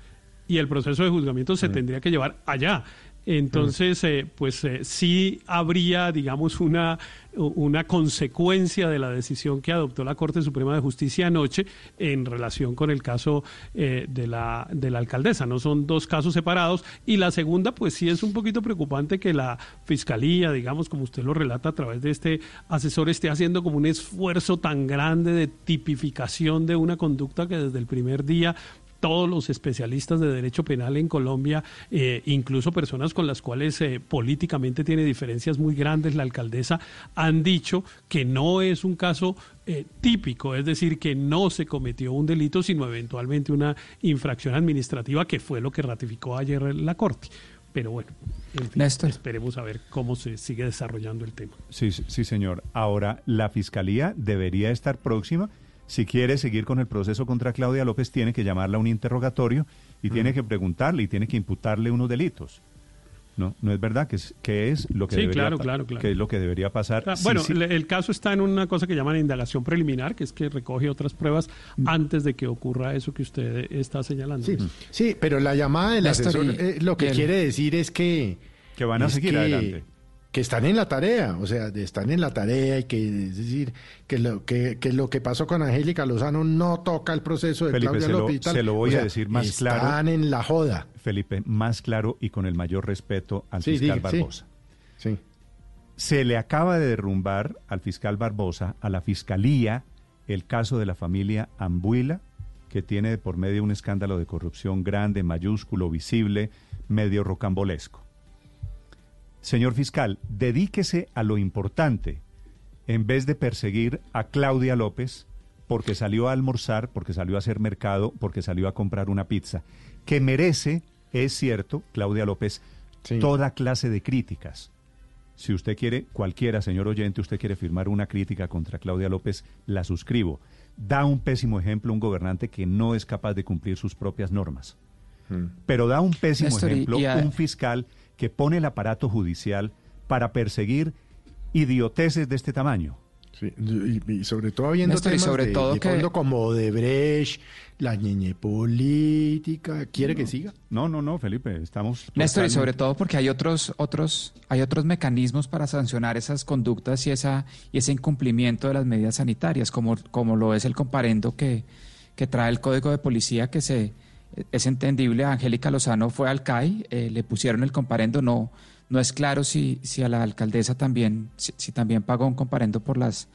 y el proceso de juzgamiento se tendría que llevar allá. Entonces, eh, pues eh, sí habría, digamos, una, una consecuencia de la decisión que adoptó la Corte Suprema de Justicia anoche en relación con el caso eh, de, la, de la alcaldesa. No son dos casos separados. Y la segunda, pues sí es un poquito preocupante que la Fiscalía, digamos, como usted lo relata a través de este asesor, esté haciendo como un esfuerzo tan grande de tipificación de una conducta que desde el primer día todos los especialistas de derecho penal en Colombia, eh, incluso personas con las cuales eh, políticamente tiene diferencias muy grandes, la alcaldesa, han dicho que no es un caso eh, típico, es decir, que no se cometió un delito, sino eventualmente una infracción administrativa, que fue lo que ratificó ayer la Corte. Pero bueno, en fin, esperemos a ver cómo se sigue desarrollando el tema. Sí, sí, señor. Ahora, la Fiscalía debería estar próxima si quiere seguir con el proceso contra Claudia López, tiene que llamarla a un interrogatorio y tiene que preguntarle y tiene que imputarle unos delitos. No, no es verdad que es, que es lo que debería que es lo que debería pasar. Ah, bueno, El, caso está en una cosa que llaman indagación preliminar, que es que recoge otras pruebas mm. antes de que ocurra eso que usted está señalando. Sí, sí pero la llamada del asesor eh, lo que quiere decir es que que van a seguir adelante que están en la tarea, o sea, están en la tarea y que es decir que lo que, lo que pasó con Angélica Lozano no toca el proceso de Claudia López. Se lo voy a decir más claro. Están en la joda. Felipe, más claro y con el mayor respeto al fiscal Barbosa. Sí, Se le acaba de derrumbar al fiscal Barbosa, a la fiscalía, el caso de la familia Ambuila, que tiene por medio un escándalo de corrupción grande, mayúsculo, visible, medio rocambolesco. Señor fiscal, dedíquese a lo importante en vez de perseguir a Claudia López porque salió a almorzar, porque salió a hacer mercado, porque salió a comprar una pizza, que merece, es cierto, Claudia López, toda clase de críticas. Si usted quiere, cualquiera, señor oyente, usted quiere firmar una crítica contra Claudia López, la suscribo. Da un pésimo ejemplo un gobernante que no es capaz de cumplir sus propias normas. Hmm. Pero da un pésimo ejemplo un fiscal que pone el aparato judicial para perseguir idioteces de este tamaño. Sí, y, sobre todo habiendo temas sobre de, todo que... como Brecht, la ñeñe política, ¿quiere que siga? No, no, no, Felipe, estamos Néstor, y sobre todo porque hay otros otros hay otros mecanismos para sancionar esas conductas y esa y ese incumplimiento de las medidas sanitarias, como como lo es el comparendo que que trae el Código de Policía que se es entendible, Angélica Lozano fue al CAI, eh, le pusieron el comparendo, no, no es claro si, si a la alcaldesa también, si, también pagó un comparendo por las,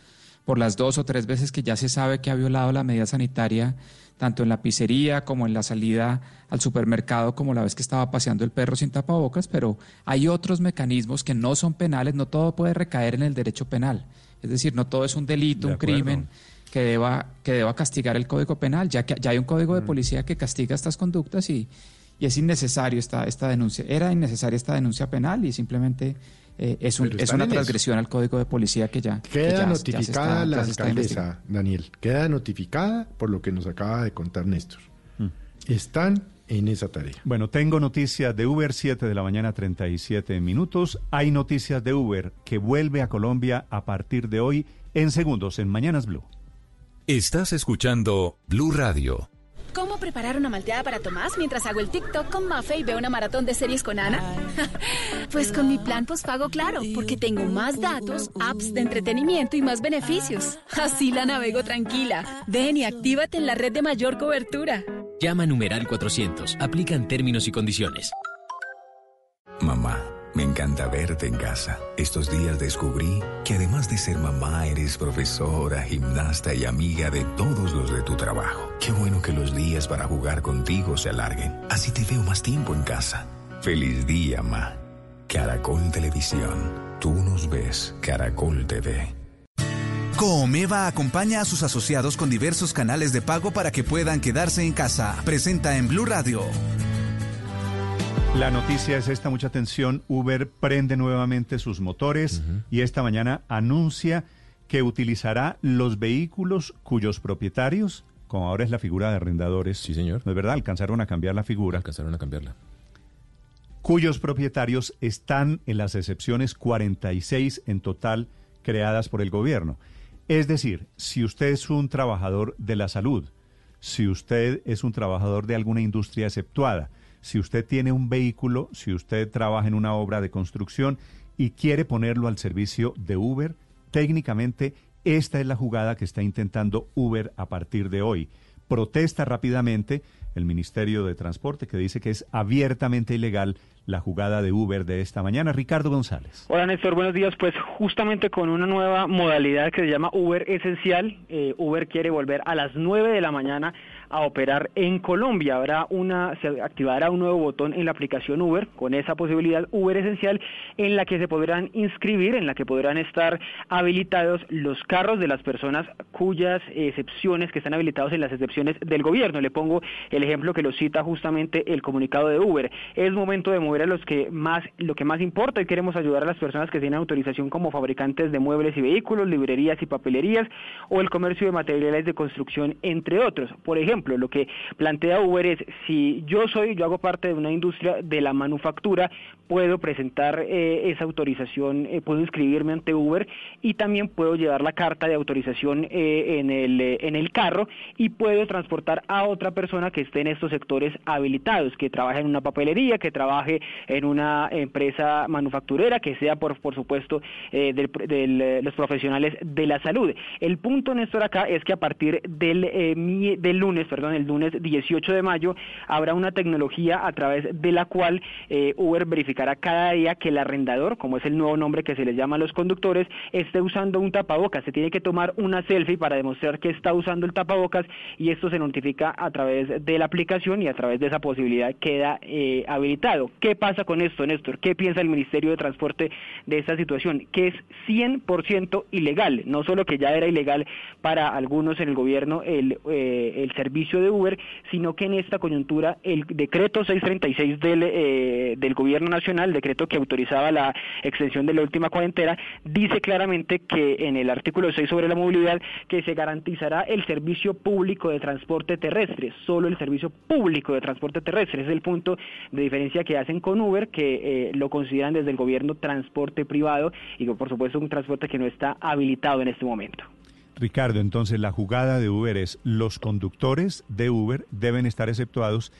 por las dos o tres veces que ya se sabe que ha violado la medida sanitaria, tanto en la pizzería como en la salida al supermercado, como la vez que estaba paseando el perro sin tapabocas, pero hay otros mecanismos que no son penales, no todo puede recaer en el derecho penal. Es decir, no todo es un delito, un crimen que deba, que deba castigar el Código Penal, ya que ya hay un Código de mm. Policía que castiga estas conductas y, y es innecesario esta, esta denuncia. Era innecesaria esta denuncia penal y simplemente eh, es, un, es una transgresión al Código de Policía que ya... Queda notificada la alcaldesa, Daniel. Queda notificada por lo que nos acaba de contar Néstor. Mm. Están en esa tarea. Bueno, tengo noticias de Uber, 7 de la mañana, 37 minutos. Hay noticias de Uber que vuelve a Colombia a partir de hoy en segundos en Mañanas Blue. Estás escuchando Blue Radio. ¿Cómo preparar una malteada para Tomás mientras hago el TikTok con Mafe y veo una maratón de series con Ana? [laughs] pues con mi plan postpago claro, porque tengo más datos, apps de entretenimiento y más beneficios. [laughs] Así la navego tranquila. Ven y actívate en la red de mayor cobertura. Llama numeral 400. Aplican términos y condiciones. Mamá. Me encanta verte en casa. Estos días descubrí que además de ser mamá, eres profesora, gimnasta y amiga de todos los de tu trabajo. Qué bueno que los días para jugar contigo se alarguen. Así te veo más tiempo en casa. Feliz día, ma. Caracol Televisión. Tú nos ves. Caracol TV. Coomeva acompaña a sus asociados con diversos canales de pago para que puedan quedarse en casa. Presenta en Blue Radio. La noticia es esta, mucha atención. Uber prende nuevamente sus motores y esta mañana anuncia que utilizará los vehículos cuyos propietarios, como ahora es la figura de arrendadores. Sí, señor. ¿No es verdad? Alcanzaron a cambiar la figura. Alcanzaron a cambiarla. Cuyos propietarios están en las excepciones 46 en total creadas por el gobierno. Es decir, si usted es un trabajador de la salud, si usted es un trabajador de alguna industria exceptuada, si usted tiene un vehículo, si usted trabaja en una obra de construcción y quiere ponerlo al servicio de Uber, técnicamente esta es la jugada que está intentando Uber a partir de hoy. Protesta rápidamente el Ministerio de Transporte que dice que es abiertamente ilegal la jugada de Uber de esta mañana. Ricardo González. Hola Néstor, buenos días. Pues justamente con una nueva modalidad que se llama Uber Esencial, eh, Uber quiere volver a las 9 de la mañana a operar en Colombia. Habrá una, se activará un nuevo botón en la aplicación Uber con esa posibilidad Uber Esencial en la que se podrán inscribir, en la que podrán estar habilitados los carros de las personas cuyas excepciones que están habilitados en las excepciones del gobierno. Le pongo el ejemplo que lo cita justamente el comunicado de Uber. Es momento de mover a los que más, lo que más importa y queremos ayudar a las personas que tienen autorización como fabricantes de muebles y vehículos, librerías y papelerías o el comercio de materiales de construcción, entre otros. Por ejemplo, lo que plantea Uber es, si yo soy, yo hago parte de una industria de la manufactura, puedo presentar eh, esa autorización, eh, puedo inscribirme ante Uber y también puedo llevar la carta de autorización eh, en, el, en el carro y puedo transportar a otra persona que esté en estos sectores habilitados, que trabaje en una papelería, que trabaje en una empresa manufacturera, que sea, por, por supuesto, de los profesionales de la salud. El punto, Néstor, acá es que a partir del, del lunes, perdón, el lunes 18 de mayo, habrá una tecnología a través de la cual Uber verificará cada día que el arrendador, como es el nuevo nombre que se les llama a los conductores, esté usando un tapabocas. Se tiene que tomar una selfie para demostrar que está usando el tapabocas y esto se notifica a través de la aplicación y a través de esa posibilidad queda eh, habilitado. ¿Qué pasa con esto, Néstor? ¿Qué piensa el Ministerio de Transporte de esta situación? Que es 100% ilegal, no solo que ya era ilegal para algunos en el gobierno el, eh, el servicio de Uber, sino que en esta coyuntura el decreto 636 del, eh, del gobierno nacional decreto que autorizaba la extensión de la última cuarentena, dice claramente que en el artículo 6 sobre la movilidad que se garantizará el servicio público de transporte terrestre, solo el servicio público de transporte terrestre. Es el punto de diferencia que hacen con Uber, que eh, lo consideran desde el gobierno transporte privado y que por supuesto un transporte que no está habilitado en este momento. Ricardo, entonces la jugada de Uber es los conductores de Uber deben estar exceptuados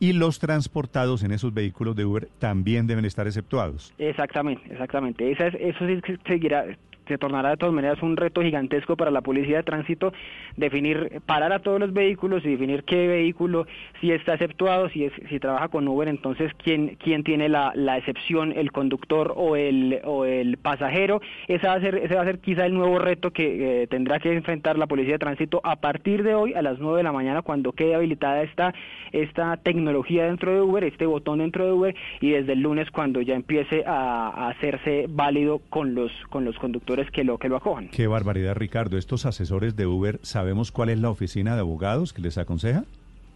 y los transportados en esos vehículos de Uber también deben estar exceptuados. Exactamente, exactamente. Esa es, eso sí seguirá, se tornará de todas maneras un reto gigantesco para la policía de tránsito definir, parar a todos los vehículos y definir qué vehículo si está exceptuado, si si trabaja con Uber, entonces quién, quién tiene la, la excepción, el conductor o el, o el pasajero. Ese va a ser, ese va a ser quizá el nuevo reto que eh, tendrá que enfrentar la policía de tránsito a partir de hoy a las 9 de la mañana cuando quede habilitada esta, esta tecnología dentro de Uber, este botón dentro de Uber y desde el lunes cuando ya empiece a, a hacerse válido con los, con los conductores que lo, que lo acojan. Qué barbaridad, Ricardo. ¿Estos asesores de Uber, sabemos cuál es la oficina de abogados que les aconseja?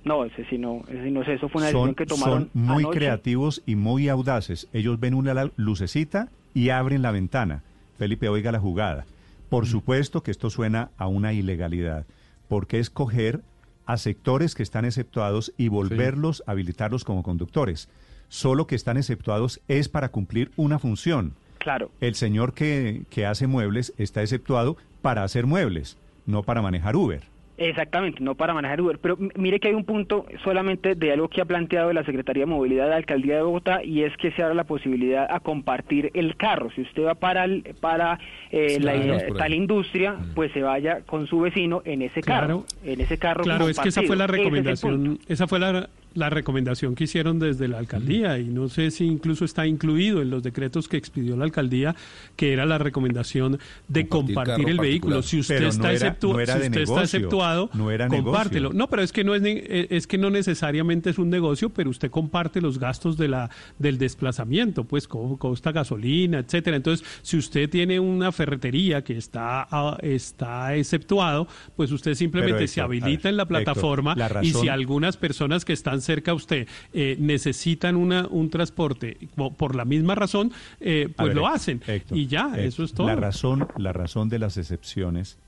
No, ese sí no, ese no sé, eso fue una decisión que tomaron. Son muy creativos y muy audaces. Ellos ven una lucecita y abren la ventana. Felipe, oiga la jugada. Por supuesto que esto suena a una ilegalidad, porque escoger a sectores que están exceptuados y volverlos, habilitarlos como conductores. Solo que están exceptuados es para cumplir una función. Claro. El señor que, que hace muebles está exceptuado para hacer muebles, no para manejar Uber. Exactamente, no para manejar Uber. Pero mire que hay un punto solamente de algo que ha planteado la Secretaría de Movilidad de la Alcaldía de Bogotá y es que se abra la posibilidad a compartir el carro. Si usted va para para eh, la, tal industria, mm. pues se vaya con su vecino en ese carro. En ese carro. Claro, es que esa fue la recomendación. esa fue la, la recomendación que hicieron desde la alcaldía y no sé si incluso está incluido en los decretos que expidió la alcaldía que era la recomendación de compartir, el vehículo. si usted, está, exceptuado compártelo. No pero es que no es eh, es que no necesariamente es un negocio pero usted comparte los gastos de la del desplazamiento pues costa gasolina etcétera. Entonces si usted tiene una ferretería que está ah, está exceptuado pues usted simplemente se habilita en la plataforma y si algunas personas que están cerca a usted eh, necesitan una, un transporte por la misma razón, eh, pues lo hacen. y ya, eso es todo. La razón, la razón de las excepciones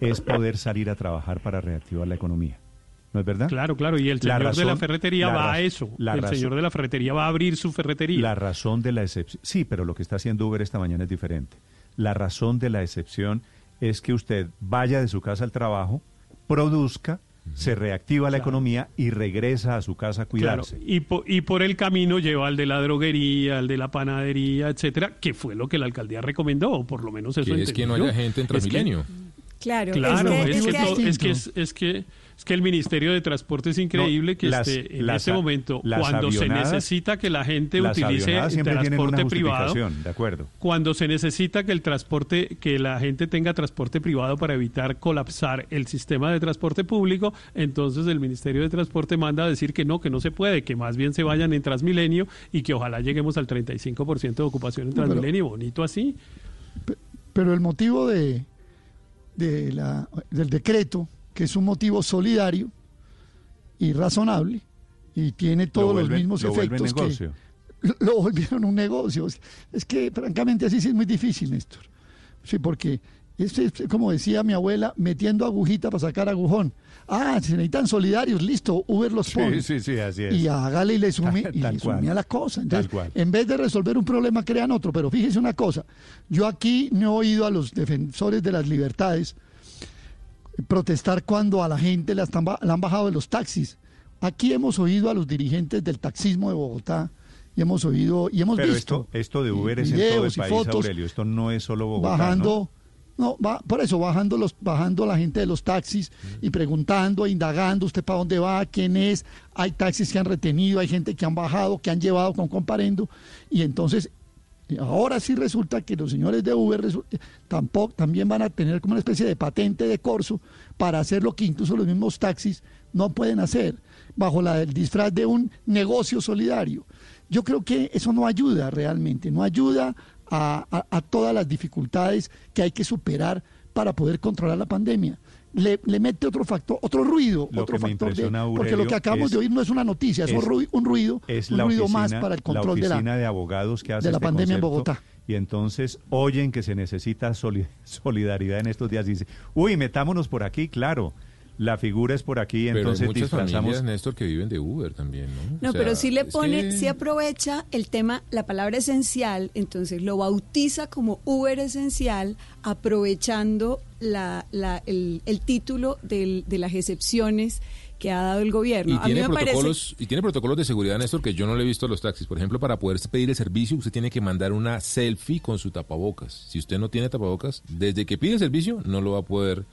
es poder salir a trabajar para reactivar la economía. ¿No es verdad? Claro, claro. Y el señor de la ferretería va a eso. el señor de la ferretería va a abrir su ferretería. La razón de la excepción. Sí, pero lo que está haciendo Uber esta mañana es diferente. La razón de la excepción es que usted vaya de su casa al trabajo, produzca, se reactiva la economía y regresa a su casa a Claro, cuidarse. y, po- y por el camino lleva al de la droguería, al de la panadería, etcétera, que fue lo que la alcaldía recomendó, o por lo menos eso Que es que no haya gente en Es que- Transmilenio. Claro, Claro, es que, es, es que que to- hay- es que es, es que es que el Ministerio de Transporte es increíble No, que las- esté en las este momento, cuando se necesita que la gente utilice el transporte privado, justificación, de acuerdo. cuando se necesita que el transporte, que la gente tenga transporte privado para evitar colapsar el sistema de transporte público, entonces el Ministerio de Transporte manda a decir que no, que no se puede, que más bien se vayan en Transmilenio y que ojalá lleguemos al 35% de ocupación en No, pero- Transmilenio, bonito así. Pero el motivo de, de la, del decreto, que es un motivo solidario y razonable, y tiene todos vuelven- los mismos lo efectos que [laughs] lo, volvieron un negocio. Es que francamente así sí es muy difícil, Néstor. Sí, porque es, es, como decía mi abuela, metiendo agujita para sacar agujón. Ah, se necesitan solidarios, listo, Uber los pone. Sí, sí, sí, así es. Y hágale y le sume, [laughs] y Tal le cual. sume a la cosa. Entonces, Tal cual. en vez de resolver un problema, crean otro. Pero fíjese una cosa, yo aquí no he oído a los defensores de las libertades protestar cuando a la gente la, están, la han bajado de los taxis. Aquí hemos oído a los dirigentes del taxismo de Bogotá y hemos oído y hemos Pero visto esto, esto de Uber es en todo el país, fotos Aurelio. Esto no es solo Bogotá, bajando no, va, por eso bajando los bajando la gente de los taxis y preguntando, indagando usted para dónde va, quién es, hay taxis que han retenido, hay gente que han bajado, que han llevado con comparendo y entonces ahora sí resulta que los señores de Uber tampoco también van a tener como una especie de patente de corso para hacer lo que incluso los mismos taxis no pueden hacer bajo la el disfraz de un negocio solidario. Yo creo que eso no ayuda realmente, no ayuda a todas las dificultades que hay que superar para poder controlar la pandemia. Le, le mete otro factor, otro ruido, Lo otro factor de, porque lo que acabamos es- de oír no es una noticia, es, un es- ruido, un ruido, es un la ruido oficina, más para el control la de la, oficina de, abogados que hace de la este pandemia en Bogotá. Y entonces oyen que se necesita soli- [laughs] solidaridad en estos días. Dice, uy, metámonos por aquí, claro. La figura es por aquí, Pero hay entonces muchas disfrazamos. familias, Néstor, que viven de Uber también, ¿no? No, O sea, pero sí le pone, que- sí aprovecha el tema, la palabra esencial, entonces lo bautiza como Uber esencial, aprovechando la, la- el, el título del- de las excepciones que ha dado el gobierno. Y A mí tiene, me parece protocolos, y tiene protocolos de seguridad, Néstor, que yo no le he visto a los taxis. Por ejemplo, para poder pedir el servicio, usted tiene que mandar una selfie con su tapabocas. Si usted no tiene tapabocas, desde que pide el servicio, no lo va a poder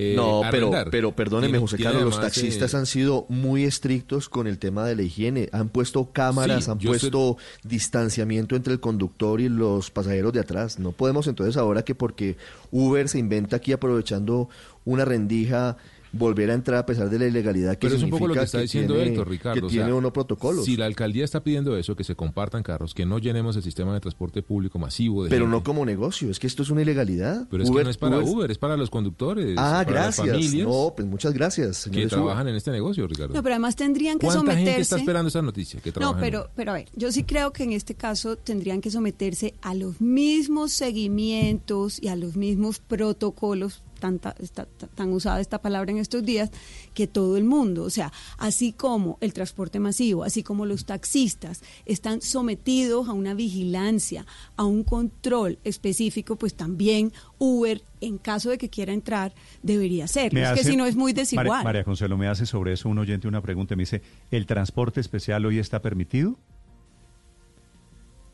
eh, no, pero, pero perdóneme, Tiene- José Carlos, los taxistas eh, han sido muy estrictos con el tema de la higiene. Han puesto cámaras, Sí, han estoy- puesto distanciamiento entre el conductor y los pasajeros de atrás. No podemos entonces ahora que porque Uber se inventa aquí aprovechando una rendija volver a entrar a pesar de la ilegalidad que Pero es un poco lo que significa está diciendo tiene, Héctor, Ricardo. que o sea, tiene uno protocolos. Si la alcaldía está pidiendo eso, que se compartan carros, que no llenemos el sistema de transporte público masivo de pero gente. no como negocio, es que esto es una ilegalidad. Pero es que no es para Uber, es para los conductores, Ah, para las gracias. familias No, pues muchas gracias. que Uber. trabajan en este negocio, Ricardo. No, pero además tendrían que ¿Cuánta someterse. gente está esperando esa noticia? Que No, pero, pero a ver, yo sí creo que en este caso tendrían que someterse a los mismos seguimientos y a los mismos protocolos, tanta, esta- tan usada esta palabra en estos días, que todo el mundo. O sea, así como el transporte masivo, así como los taxistas están sometidos a una vigilancia, a un control específico, pues también Uber, en caso de que quiera entrar, debería. Me Es que si no es muy María- desigual. María Consuelo, me hace sobre eso un oyente una pregunta. Me dice, ¿el transporte especial hoy está permitido?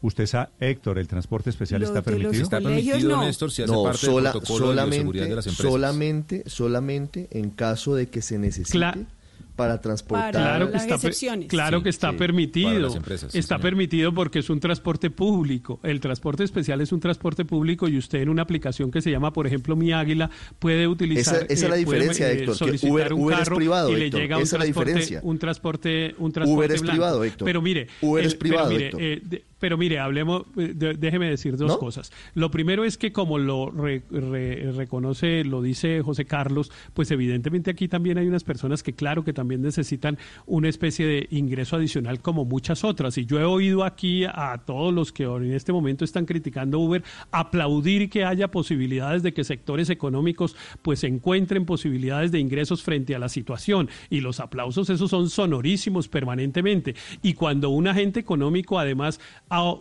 ¿Usted sabe, Héctor, el transporte especial Los está permitido? Está permitido, Néstor, si hace No, parte sola- del protocolo solamente, de seguridad de las empresas. solamente, solamente en caso de que se necesite Cla- para transportar. Claro que, está, per- claro que está sí, permitido. para las empresas, sí, está señor. permitido porque es un transporte público. El transporte especial es un transporte público y usted en una aplicación que se llama, por ejemplo, Mi Águila, puede utilizar. Esa- esa es la eh, puede, diferencia, eh, Héctor, que solicitar Uber- un Uber es carro privado, y le Héctor, llega un esa es la transporte, diferencia. un transporte, un transporte Uber es blanco. privado, Héctor. Pero mire, Uber es el- privado, pero mire, Héctor. eh, de- pero mire, hablemos, eh, de- déjeme decir dos ¿No? cosas. Lo primero es que como lo re- re- reconoce, lo dice José Carlos, pues evidentemente aquí también hay unas personas que claro que también necesitan una especie de ingreso adicional como muchas otras. Y yo he oído aquí a todos los que en este momento están criticando Uber aplaudir que haya posibilidades de que sectores económicos pues encuentren posibilidades de ingresos frente a la situación. Y los aplausos esos son sonorísimos permanentemente. Y cuando un agente económico además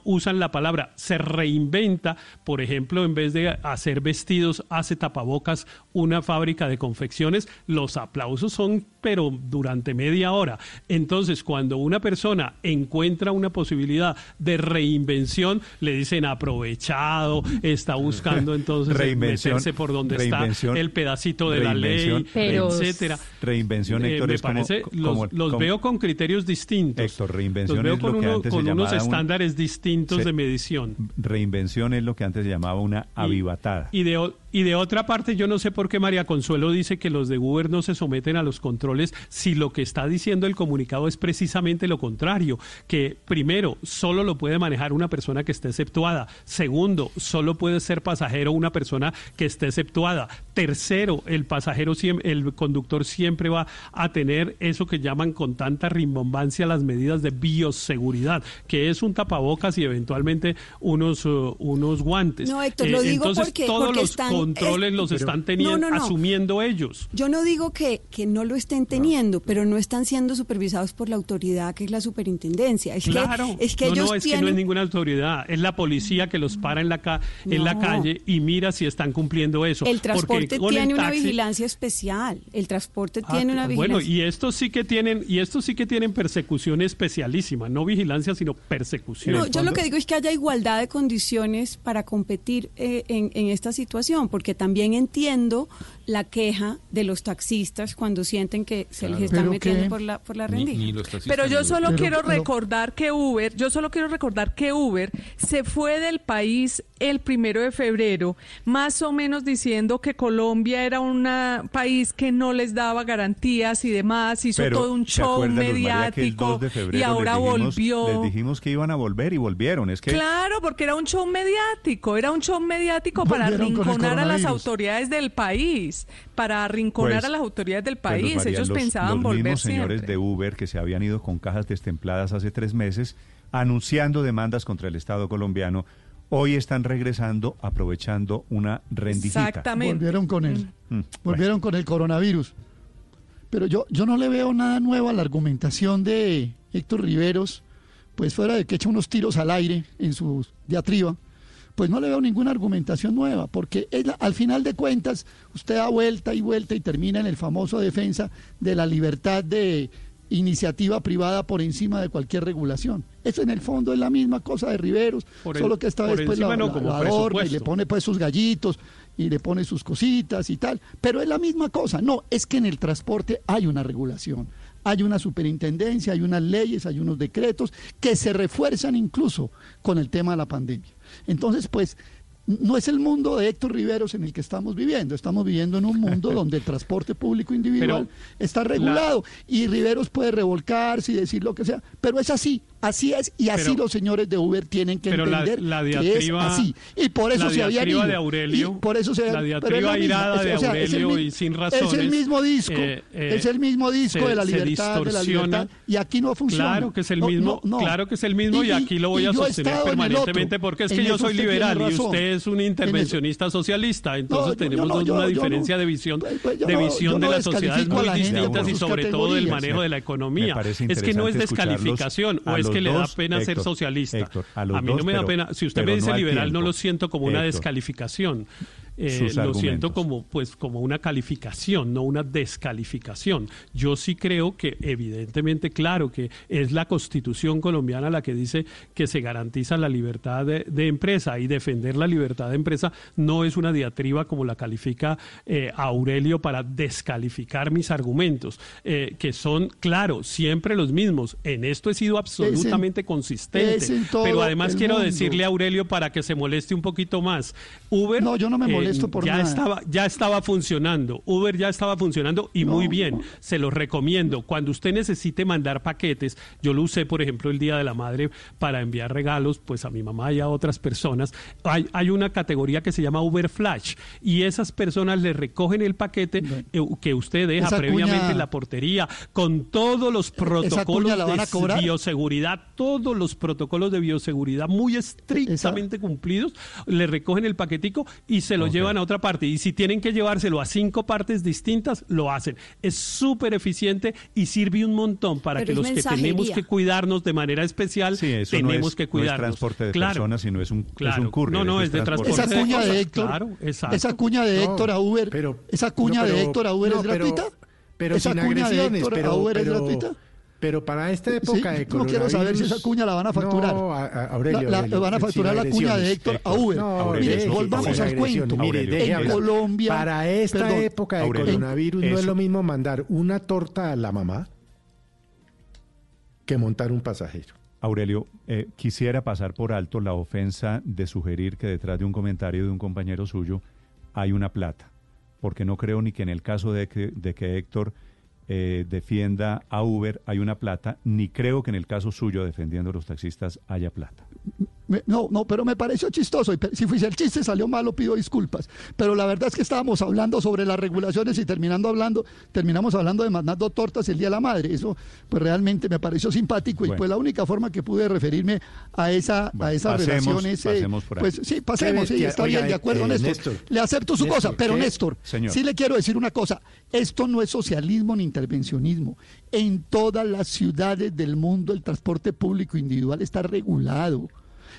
usan la palabra se reinventa, por ejemplo, en vez de hacer vestidos, hace tapabocas una fábrica de confecciones, los aplausos son pero durante media hora. Entonces, cuando una persona encuentra una posibilidad de reinvención, le dicen aprovechado, está buscando [laughs] entonces meterse por donde está el pedacito de la ley, etcétera. Reinvención, eh, Héctor, me es como- parece, como- los, los como- veo con criterios distintos. Héctor, reinvención los veo es con, lo que uno- antes se con unos llamaba un- estándares distintos se- de medición. Reinvención es lo que antes se llamaba una avivatada. Y de, o- y de otra parte, yo no sé por qué María Consuelo dice que los de Uber no se someten a los controles si lo que está diciendo el comunicado es precisamente lo contrario, que primero, solo lo puede manejar una persona que esté exceptuada. Segundo, solo puede ser pasajero una persona que esté exceptuada. Tercero, el pasajero, el conductor siempre va a tener eso que llaman con tanta rimbombancia las medidas de bioseguridad, que es un tapabocas y eventualmente unos, uh, unos guantes. No, Héctor, lo digo entonces, porque- todos porque los están- controles es- los Pero- están teniendo, No, no, no. asumiendo ellos. Yo no digo que, que no lo estén teniendo, pero no están siendo supervisados por la autoridad que es la superintendencia. Es Claro, que, es que no, ellos no, es que tienen... no es ninguna autoridad, es la policía que los para en la, ca- en la calle y mira si están cumpliendo eso. El transporte el tiene una vigilancia especial. El transporte Ah, tiene una Bueno, vigilancia. y estos sí que tienen, y estos sí que tienen persecución especialísima, no vigilancia, sino persecución. No, yo lo que digo es que haya igualdad de condiciones para competir eh, en, en esta situación, porque también entiendo la queja de los taxistas cuando sienten que se les Claro. están ¿Pero metiendo qué? por la, por la rendija. ni Pero yo solo quiero Pero- recordar que Uber, yo solo quiero recordar que Uber se fue del país el primero de febrero, más o menos diciendo que Colombia era un país que no les daba garantías y demás, hizo Pero, todo un ¿se show María, mediático 2 de febrero y ahora les dijimos, volvió. Les dijimos que iban a volver y volvieron. Es que Claro, porque era un show mediático, era un show mediático para Volvieron arrinconar a las autoridades del país, para arrinconar Pues, a las autoridades del Pues, país. María, Ellos los- pensaban los volver mismos señores siempre. de Uber que se habían ido con cajas destempladas hace tres meses, anunciando demandas contra el Estado colombiano, hoy están regresando aprovechando una rendijita. Volvieron con él. Mm, Volvieron con el coronavirus. Pero yo, yo no le veo nada nuevo a la argumentación de Héctor Riveros, pues fuera de que echa unos tiros al aire en su diatriba, pues no le veo ninguna argumentación nueva, porque es la- al final de cuentas usted da vuelta y vuelta y termina en el famoso defensa de la libertad de iniciativa privada por encima de cualquier regulación. Eso en el fondo es la misma cosa de Riveros, solo que esta vez pues la, no, la- adorna y le pone pues sus gallitos y le pone sus cositas y tal, pero es la misma cosa. No, es que en el transporte hay una regulación, hay una superintendencia, hay unas leyes, hay unos decretos que se refuerzan incluso con el tema de la pandemia. Entonces, pues no es el mundo de Héctor Riveros en el que estamos viviendo. Estamos viviendo en un mundo [laughs] donde el transporte público individual está regulado y Riveros puede revolcarse y decir lo que sea, pero es así, así es y así Pero- los señores de Uber tienen que pero la- entender la que es diatriba- así y por eso la se diatriba ido. de Aurelio, Y por eso se la es diatriba irada es- de o sea, es el Aurelio y sin Es razones, el mismo disco, eh, eh, es el mismo disco se- de la libertad, de la distorsiona. libertad y aquí no funciona. Claro que es el mismo, no, no. claro que es el mismo y, aquí lo voy a sostener otro. permanentemente porque es que yo soy liberal y usted es un intervencionista socialista, entonces tenemos yo yo- una yo no. diferencia de visión, pues yo de visión de las sociedades muy la distintas y sobre todo del manejo de la economía. Es que no es descalificación o es que le da pena ser socialista. Héctor, a mí no me da pena, si usted me dice no liberal no lo siento como una descalificación. Eh, Sus lo siento como pues como una calificación, no una descalificación. Yo sí creo que evidentemente claro que es la Constitución colombiana la que dice que se garantiza la libertad de, de empresa y defender la libertad de empresa no es una diatriba como la califica eh, Aurelio para descalificar mis argumentos, eh, que son claro siempre los mismos. En esto he sido absolutamente consistente, es en todo pero además quiero mundo. decirle a Aurelio para que se moleste un poquito más. Uber No, yo no me eh, molesto por ya nada. estaba ya estaba funcionando. Uber ya estaba funcionando y muy bien. Se lo recomiendo. Cuando usted necesite mandar paquetes, yo lo usé, por ejemplo, el Día de la Madre para enviar regalos, pues a mi mamá y a otras personas. Hay, hay una categoría que se llama Uber Flash y esas personas le recogen el paquete eh, que usted deja Esa previamente cuña- en la portería con todos los protocolos de bioseguridad, todos los protocolos de bioseguridad muy estrictamente cumplidos, le recogen el paquetico y se lo llevan a otra parte. Y si tienen que llevárselo a cinco partes distintas, lo hacen. Es súper eficiente y sirve un montón para Pero que los que tenemos que cuidarnos de manera especial, Sí, eso tenemos no es, que no es cuidarnos. transporte de Claro. personas, sino es un, es Claro. un courier. No, no, es de transporte. Esa de cuña de Héctor, claro, exacto. esa cuña de Héctor a Uber, pero- esa cuña de Héctor a Uber no, es gratuita. Pero esa sin cuña de Héctor pero, a Uber pero- es gratuita. Pero para esta época Sí, de no quiero saber si esa cuña la van a facturar. No, a- a- Aurelio, La- la- Aurelio, van a facturar la cuña de. Héctor a Uber. No, Mire, deje, volvamos al cuento. Mire, Aurelio, en. Colombia. Para esta perdón, época de Aurelio, coronavirus no es lo mismo mandar una torta a la mamá que montar un pasajero. Aurelio, eh, quisiera pasar por alto la ofensa de sugerir que detrás de un comentario de un compañero suyo hay una plata, porque no creo ni que en el caso de que, de que Héctor eh, defienda a Uber hay una plata, ni creo que en el caso suyo defendiendo a los taxistas haya plata. No, no, pero me pareció chistoso. y Si fuese el chiste salió malo, pido disculpas. Pero la verdad es que estábamos hablando sobre las regulaciones y terminando hablando, terminamos hablando de mandando tortas el Día de la Madre. Eso, pues realmente me pareció simpático y pues la única forma que pude referirme a esa, Bueno, a esas pasemos- relaciones. pasemos por ahí. pues sí, pasemos, sí, está Oiga, bien, de acuerdo, eh, Néstor. Néstor. Le acepto su Néstor, cosa, pero ¿qué? Néstor, Señor. sí le quiero decir una cosa. Esto no es socialismo ni intervencionismo. En todas las ciudades del mundo el transporte público individual está regulado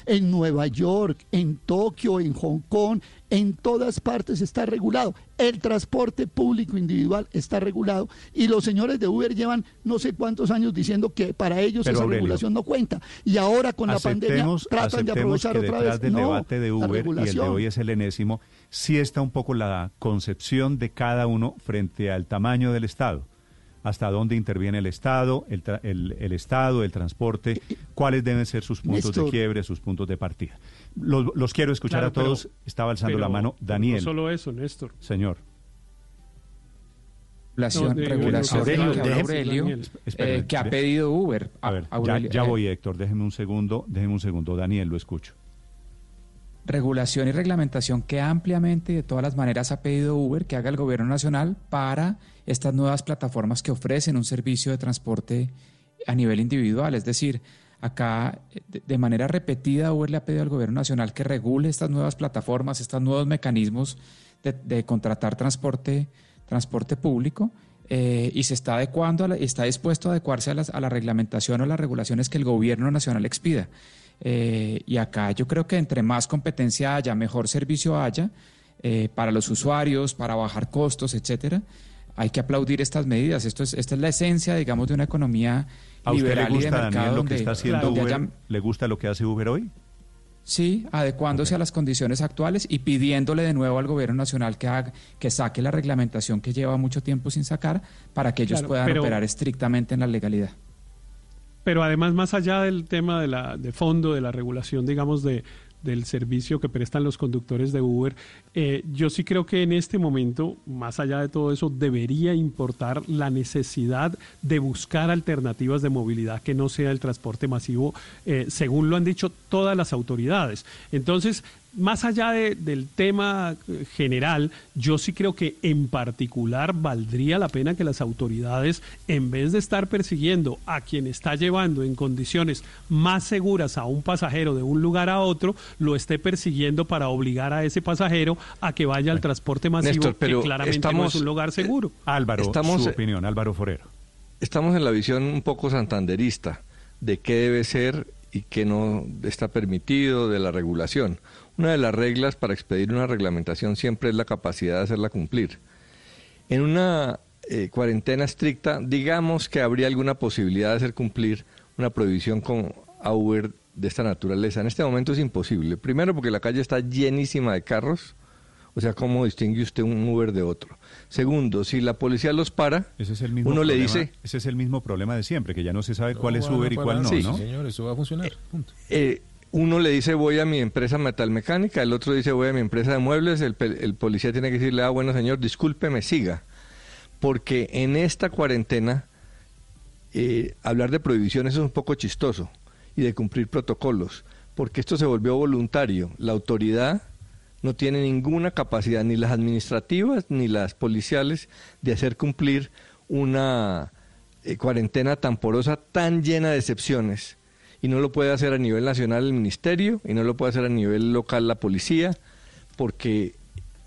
en Nueva York, en Tokio, en Hong Kong, en todas partes está regulado. El transporte público individual está regulado y los señores de Uber llevan no sé cuántos años diciendo que para ellos Pero, esa Aurelio, regulación no cuenta. Y ahora con la pandemia tratan de aprovechar otra vez del no, debate de Uber y el de hoy es el enésimo, sí está un poco la concepción de cada uno frente al tamaño del Estado. Hasta dónde interviene el Estado, el, tra- el- el Estado, el transporte, cuáles deben ser sus puntos de quiebre, sus puntos de partida. Los, los quiero escuchar Claro, a todos. pero- Estaba alzando la mano Daniel. No solo eso, Néstor. Señor. regulación, No, de- regulación Aurelio, que habla déjeme- Aurelio, eh, que ha pedido Uber. A ver, ya, Aurelio, ya eh, voy, Héctor. Déjeme un segundo. Déjeme un segundo. Daniel, lo escucho. regulación y reglamentación que ampliamente y de todas las maneras ha pedido Uber que haga el gobierno nacional para estas nuevas plataformas que ofrecen un servicio de transporte a nivel individual. Es decir, acá de- manera repetida Uber le ha pedido al gobierno nacional que regule estas nuevas plataformas, estos nuevos mecanismos de, contratar transporte, transporte público. eh, y se está adecuando, está dispuesto a adecuarse a la reglamentación o las regulaciones que el gobierno nacional expida. Eh, y acá yo creo que entre más competencia haya, mejor servicio haya eh, para los usuarios, para bajar costos, etcétera. Hay que aplaudir estas medidas. Esto es, esta es la esencia, digamos, de una economía ¿A usted le liberal y de gusta, mercado Daniel, lo que está haciendo Uber? haya- ¿Le gusta lo que hace Uber hoy? Sí, adecuándose a las condiciones actuales y pidiéndole de nuevo al gobierno nacional que, haga, que saque la reglamentación que lleva mucho tiempo sin sacar para que ellos Claro, puedan pero- operar estrictamente en la legalidad. Pero además, más allá del tema de, la, de fondo, de la regulación, digamos, de, del servicio que prestan los conductores de Uber, eh, yo sí creo que en este momento, más allá de todo eso, debería importar la necesidad de buscar alternativas de movilidad que no sea el transporte masivo, eh, según lo han dicho todas las autoridades. Entonces, más allá de- del tema eh, general, yo sí creo que en particular valdría la pena que las autoridades, en vez de estar persiguiendo a quien está llevando en condiciones más seguras a un pasajero de un lugar a otro, lo esté persiguiendo para obligar a ese pasajero a que vaya al transporte masivo, Néstor, pero que claramente no es un lugar seguro. Álvaro, Estamos- su opinión, Álvaro Forero. Estamos en la visión un poco santanderista de qué debe ser y qué no está permitido de la regulación. Una de las reglas para expedir una reglamentación siempre es la capacidad de hacerla cumplir. En una eh, cuarentena estricta, digamos que habría alguna posibilidad de hacer cumplir una prohibición con a Uber de esta naturaleza. En este momento es imposible. Primero porque la calle está llenísima de carros. O sea, ¿cómo distingue usted un Uber de otro? Segundo, si la policía los para, Ese es el mismo uno le dice, Ese es el mismo problema de siempre, que ya no se sabe cuál es Uber y cuál no, Sí, ¿no? señor, eso va a funcionar. Punto. eh, uno le dice voy a mi empresa metalmecánica, el otro dice voy a mi empresa de muebles, el, policía tiene que decirle, ah, bueno señor, discúlpeme, siga. Porque en esta cuarentena eh, hablar de prohibiciones es un poco chistoso y de cumplir protocolos, porque esto se volvió voluntario. La autoridad no tiene ninguna capacidad, ni las administrativas ni las policiales, de hacer cumplir una eh, cuarentena tan porosa, tan llena de excepciones. Y no lo puede hacer a nivel nacional el ministerio, y no lo puede hacer a nivel local la policía, porque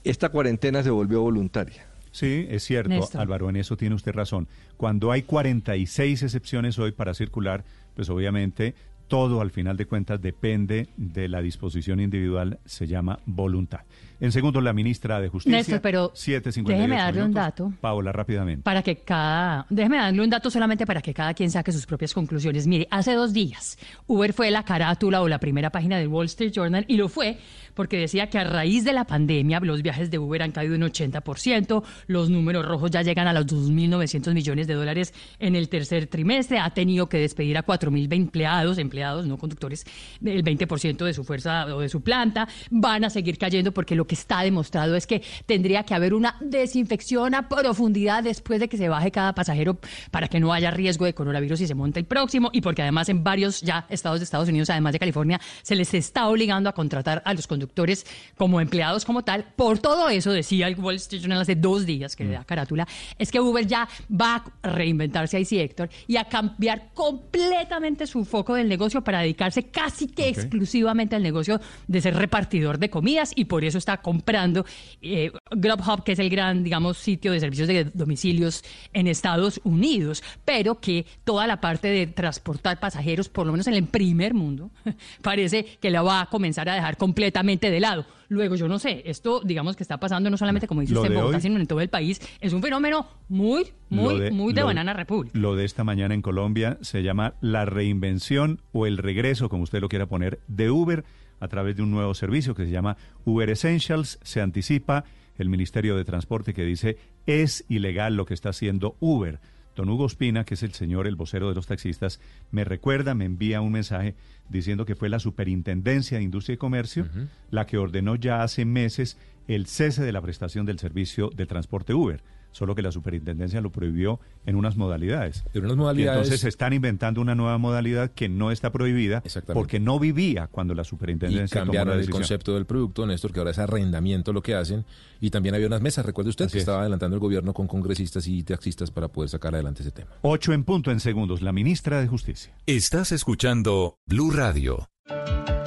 esta cuarentena se volvió voluntaria. Sí, es cierto, Néstor. Álvaro, en eso tiene usted razón. Cuando hay 46 excepciones hoy para circular, pues obviamente todo al final de cuentas depende de la disposición individual, se llama voluntad. En segundo, la ministra de Justicia. Néstor, pero 7.58 déjeme darle un dato. Paola, rápidamente. Para que cada. Déjeme darle un dato solamente para que cada quien saque sus propias conclusiones. Mire, hace dos días, Uber fue la carátula o la primera página del Wall Street Journal y lo fue porque decía que a raíz de la pandemia los viajes de Uber han caído un 80%, los números rojos ya llegan a los 2.900 millones de dólares en el tercer trimestre, ha tenido que despedir a 4.000 empleados, empleados, no conductores, el 20% de su fuerza o de su planta, van a seguir cayendo porque lo que está demostrado es que tendría que haber una desinfección a profundidad después de que se baje cada pasajero para que no haya riesgo de coronavirus y se monte el próximo y porque además en varios ya estados de Estados Unidos, además de California, se les está obligando a contratar a los conductores como empleados como tal. Por todo eso, decía el Wall Street Journal hace dos días que le da carátula, es que Uber ya va a reinventarse ahí sí, Héctor, y a cambiar completamente su foco del negocio para dedicarse casi que exclusivamente al negocio de ser repartidor de comidas y por eso está comprando eh, Grubhub, que es el gran, digamos, sitio de servicios de domicilios en Estados Unidos, pero que toda la parte de transportar pasajeros, por lo menos en el primer mundo, [laughs] parece que la va a comenzar a dejar completamente de lado. Luego, yo no sé, esto, digamos que está pasando no solamente, como dice Lo usted, en de Bogotá, hoy- sino en todo el país. Es un fenómeno muy, muy, Lo muy de lo banana república. Lo de esta mañana en Colombia se llama la reinvención o el regreso, como usted lo quiera poner, de Uber a través de un nuevo servicio que se llama Uber Essentials. Se anticipa el Ministerio de Transporte que dice es ilegal lo que está haciendo Uber. Don Hugo Espina, que es el señor, el vocero de los taxistas, me recuerda, me envía un mensaje diciendo que fue la Superintendencia de Industria y Comercio la que ordenó ya hace meses el cese de la prestación del servicio de transporte Uber. Solo que la superintendencia lo prohibió en unas modalidades. En unas Y modalidades- entonces se están inventando una nueva modalidad que no está prohibida porque no vivía cuando la y superintendencia tomó la cambiaron el concepto del producto, Néstor, que ahora es arrendamiento lo que hacen. Y también había unas mesas, recuerde usted, que estaba adelantando el gobierno con congresistas y taxistas para poder sacar adelante ese tema. Ocho en punto en segundos. La ministra de Justicia. Estás escuchando Blue Radio.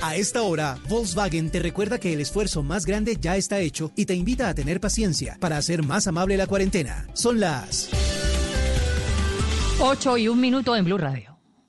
A esta hora, Volkswagen te recuerda que el esfuerzo más grande ya está hecho y te invita a tener paciencia para hacer más amable la cuarentena. Son las... 8 y un minuto en Blue Radio.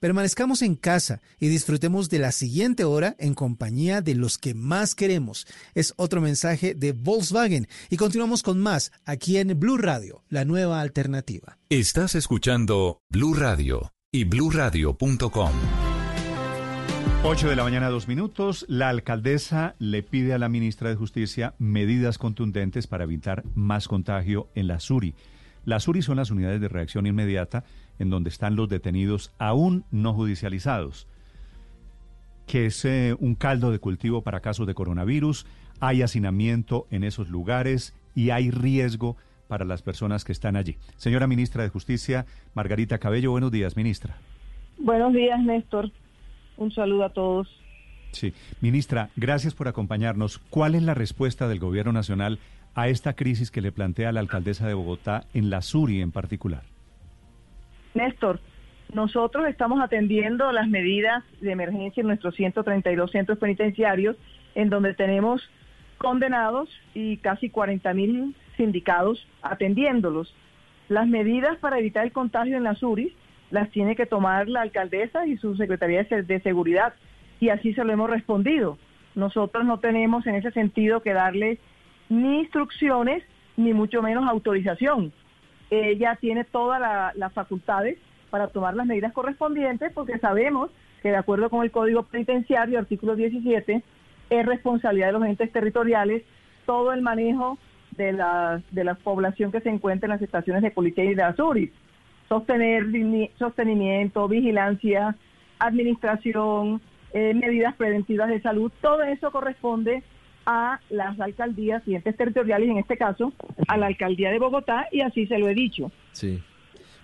permanezcamos en casa y disfrutemos de la siguiente hora en compañía de los que más queremos. Es otro mensaje de Volkswagen y continuamos con más aquí en Blue Radio, la nueva alternativa. Estás escuchando Blue Radio y bluradio.com. 8 de la mañana, dos minutos. La alcaldesa le pide a la ministra de Justicia medidas contundentes para evitar más contagio en la SURI. Las SURI son las unidades de reacción inmediata en donde están los detenidos aún no judicializados, que es eh, un caldo de cultivo para casos de coronavirus. Hay hacinamiento en esos lugares y hay riesgo para las personas que están allí. Señora ministra de Justicia, Margarita Cabello, buenos días, ministra. Buenos días, Néstor. Un saludo a todos. Sí, ministra, gracias por acompañarnos. ¿Cuál es la respuesta del Gobierno Nacional a esta crisis que le plantea la alcaldesa de Bogotá en la Suri en particular? Néstor, nosotros estamos atendiendo las medidas de emergencia en nuestros 132 centros penitenciarios, en donde tenemos condenados y casi 40 mil sindicados atendiéndolos. Las medidas para evitar el contagio en las URIs las tiene que tomar la alcaldesa y su Secretaría de Se- de Seguridad, y así se lo hemos respondido. Nosotros no tenemos en ese sentido que darle ni instrucciones, ni mucho menos autorización. Ella tiene todas la- las facultades para tomar las medidas correspondientes porque sabemos que de acuerdo con el Código Penitenciario, artículo 17, es responsabilidad de los entes territoriales todo el manejo de la, de la población que se encuentra en las estaciones de policía y de Azuris. Sostener sostenimiento, vigilancia, administración, eh, medidas preventivas de salud, todo eso corresponde a las alcaldías y entes territoriales, en este caso a la alcaldía de Bogotá, y así se lo he dicho. Sí.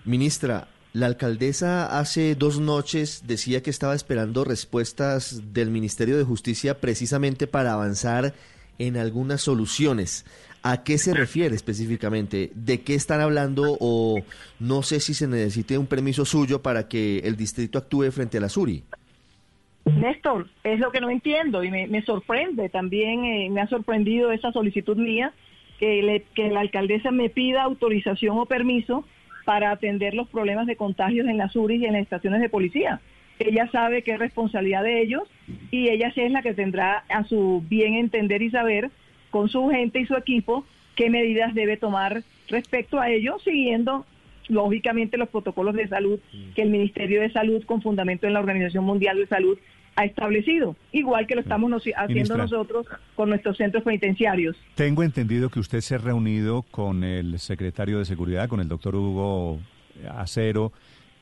Ministra, la alcaldesa hace dos noches decía que estaba esperando respuestas del Ministerio de Justicia precisamente para avanzar en algunas soluciones. ¿A qué se refiere específicamente? ¿De qué están hablando? O no sé si se necesite un permiso suyo para que el distrito actúe frente a la SURI. Néstor, es lo que no entiendo y me, sorprende también, eh, me ha sorprendido esa solicitud mía, que, que la alcaldesa me pida autorización o permiso para atender los problemas de contagios en las SURI y en las estaciones de policía. Ella sabe que es responsabilidad de ellos y ella es la que tendrá a su bien entender y saber con su gente y su equipo qué medidas debe tomar respecto a ello, siguiendo lógicamente los protocolos de salud que el Ministerio de Salud, con fundamento en la Organización Mundial de Salud, ha establecido, igual que lo estamos haciendo nosotros con nuestros centros penitenciarios. Tengo entendido que usted se ha reunido con el secretario de Seguridad, con el doctor Hugo Acero,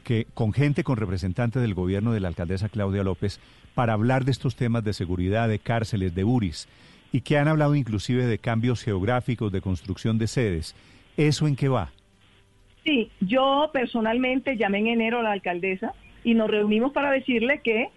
que con gente, con representantes del gobierno de la alcaldesa Claudia López, para hablar de estos temas de seguridad, de cárceles, de URIs y que han hablado inclusive de cambios geográficos, de construcción de sedes. ¿Eso en qué va? Sí, yo personalmente llamé en enero a la alcaldesa y nos reunimos para decirle que,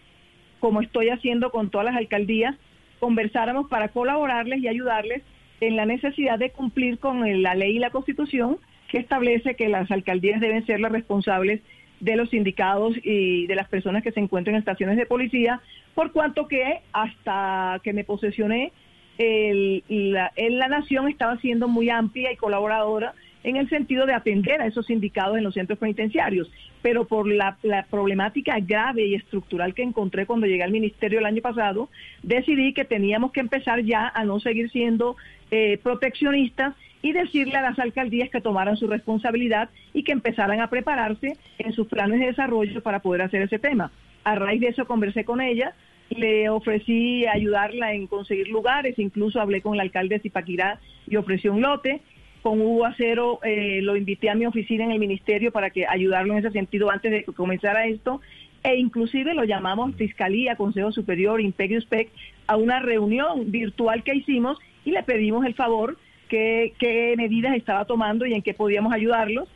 como estoy haciendo con todas las alcaldías, conversáramos para colaborarles y ayudarles en la necesidad de cumplir con la ley y la constitución que establece que las alcaldías deben ser las responsables de los sindicados y de las personas que se encuentran en estaciones de policía, por cuanto que hasta que me posesioné el, la, la nación estaba siendo muy amplia y colaboradora en el sentido de atender a esos sindicados en los centros penitenciarios, pero por la, problemática grave y estructural que encontré cuando llegué al ministerio el año pasado, decidí que teníamos que empezar ya a no seguir siendo eh, proteccionistas y decirle a las alcaldías que tomaran su responsabilidad y que empezaran a prepararse en sus planes de desarrollo para poder hacer ese tema. A raíz de eso conversé con ella, le ofrecí ayudarla en conseguir lugares, incluso hablé con el alcalde de Zipaquirá y ofreció un lote. Con Hugo Acero eh, lo invité a mi oficina en el ministerio para que ayudarlo en ese sentido antes de que comenzara esto e inclusive lo llamamos Fiscalía, Consejo Superior, IMPEC y USPEC a una reunión virtual que hicimos y le pedimos el favor qué, qué medidas estaba tomando y en qué podíamos ayudarlos.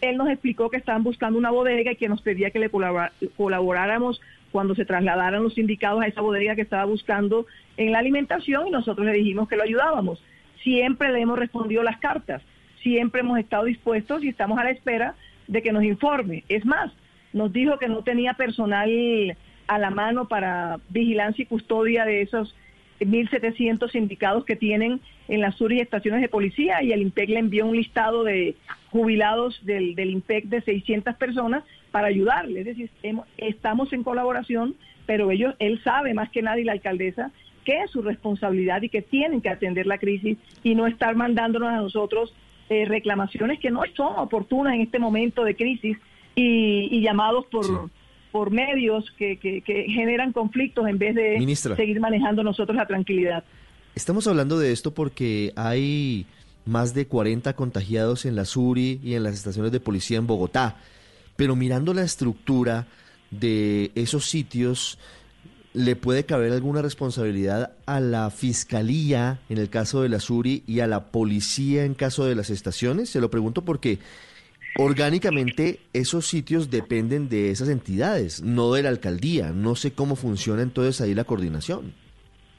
Él nos explicó que estaban buscando una bodega y que nos pedía que le colaboráramos cuando se trasladaran los sindicados a esa bodega que estaba buscando en la alimentación y nosotros le dijimos que lo ayudábamos. Siempre le hemos respondido las cartas, siempre hemos estado dispuestos y estamos a la espera de que nos informe. Es más, nos dijo que no tenía personal a la mano para vigilancia y custodia de esos 1.700 sindicados que tienen en las sur y estaciones de policía y el IMPEC le envió un listado de jubilados del, del IMPEC de 600 personas para ayudarle. Es decir, estamos en colaboración, pero ellos, él sabe más que nadie, la alcaldesa, que es su responsabilidad y que tienen que atender la crisis y no estar mandándonos a nosotros eh, reclamaciones que no son oportunas en este momento de crisis y, llamados por... por medios que, que, generan conflictos en vez de seguir manejando nosotros la tranquilidad. Estamos hablando de esto porque hay más de 40 contagiados en la SURI y en las estaciones de policía en Bogotá. Pero mirando la estructura de esos sitios, ¿le puede caber alguna responsabilidad a la fiscalía en el caso de la SURI y a la policía en caso de las estaciones? Se lo pregunto porque orgánicamente esos sitios dependen de esas entidades, no de la alcaldía. No sé cómo funciona entonces ahí la coordinación.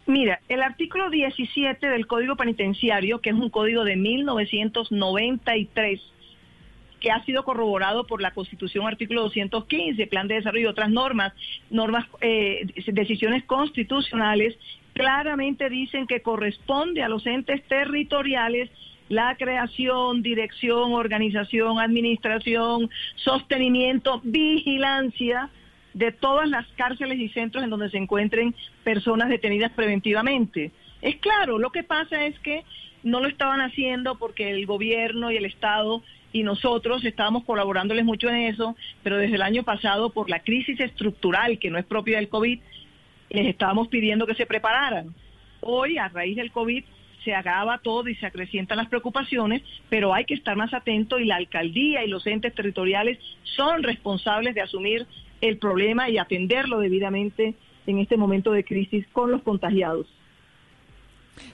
Mira, el artículo 17 del Código Penitenciario, que es un código de 1993, que ha sido corroborado por la Constitución artículo 215, Plan de Desarrollo y otras normas, normas, eh, decisiones constitucionales, claramente dicen que corresponde a los entes territoriales la creación, dirección, organización, administración, sostenimiento, vigilancia de todas las cárceles y centros en donde se encuentren personas detenidas preventivamente. Es claro, lo que pasa es que no lo estaban haciendo porque el gobierno y el Estado y nosotros estábamos colaborándoles mucho en eso, pero desde el año pasado por la crisis estructural que no es propia del COVID, les estábamos pidiendo que se prepararan. Hoy, a raíz del COVID, se agrava todo y se acrecientan las preocupaciones, pero hay que estar más atento y la alcaldía y los entes territoriales son responsables de asumir el problema y atenderlo debidamente en este momento de crisis con los contagiados.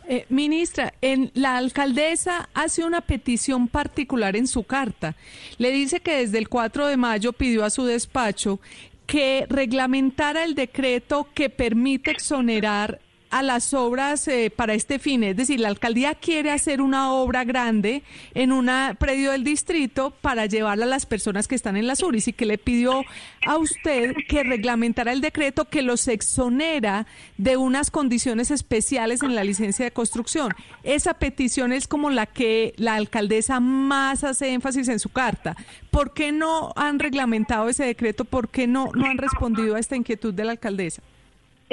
Eh, ministra, en, la alcaldesa hace una petición particular en su carta. Le dice que desde el 4 de mayo pidió a su despacho que reglamentara el decreto que permite exonerar a las obras eh, para este fin. Es decir, la alcaldía quiere hacer una obra grande en un predio del distrito para llevarla a las personas que están en las URIs y que le pidió a usted que reglamentara el decreto que los exonera de unas condiciones especiales en la licencia de construcción. Esa petición es como la que la alcaldesa más hace énfasis en su carta. ¿Por qué no han reglamentado ese decreto? ¿Por qué no, no han respondido a esta inquietud de la alcaldesa?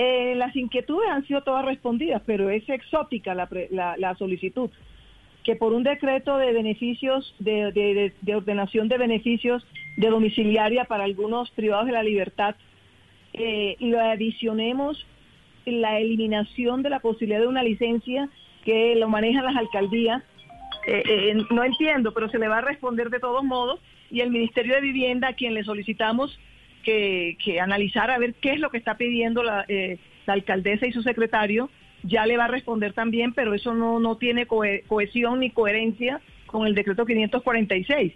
Eh, las inquietudes han sido todas respondidas, pero es exótica la, solicitud, que por un decreto de beneficios, de, ordenación de beneficios de domiciliaria para algunos privados de la libertad, eh, lo adicionemos la eliminación de la posibilidad de una licencia que lo manejan las alcaldías. Eh, no entiendo, pero se le va a responder de todos modos y el Ministerio de Vivienda, a quien le solicitamos que, analizar a ver qué es lo que está pidiendo eh, la, alcaldesa y su secretario. Ya le va a responder también, pero eso no, no tiene cohesión ni coherencia con el decreto 546.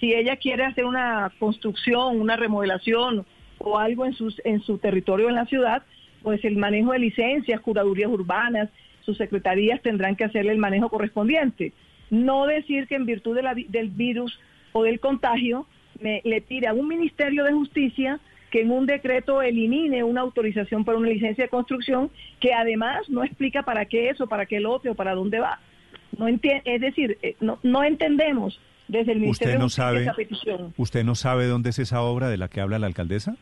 Si ella quiere hacer una construcción, una remodelación o algo en, sus, en su territorio en la ciudad, pues el manejo de licencias, curadurías urbanas, sus secretarías tendrán que hacerle el manejo correspondiente. No decir que en virtud de la, del virus o del contagio me, le pide a un Ministerio de Justicia que en un decreto elimine una autorización para una licencia de construcción que además no explica para qué eso, para qué el otro, para dónde va. No es decir, eh, no, no entendemos desde el Ministerio ¿Usted no de Justicia sabe, esa petición. ¿Usted no sabe dónde es esa obra de la que habla la alcaldesa?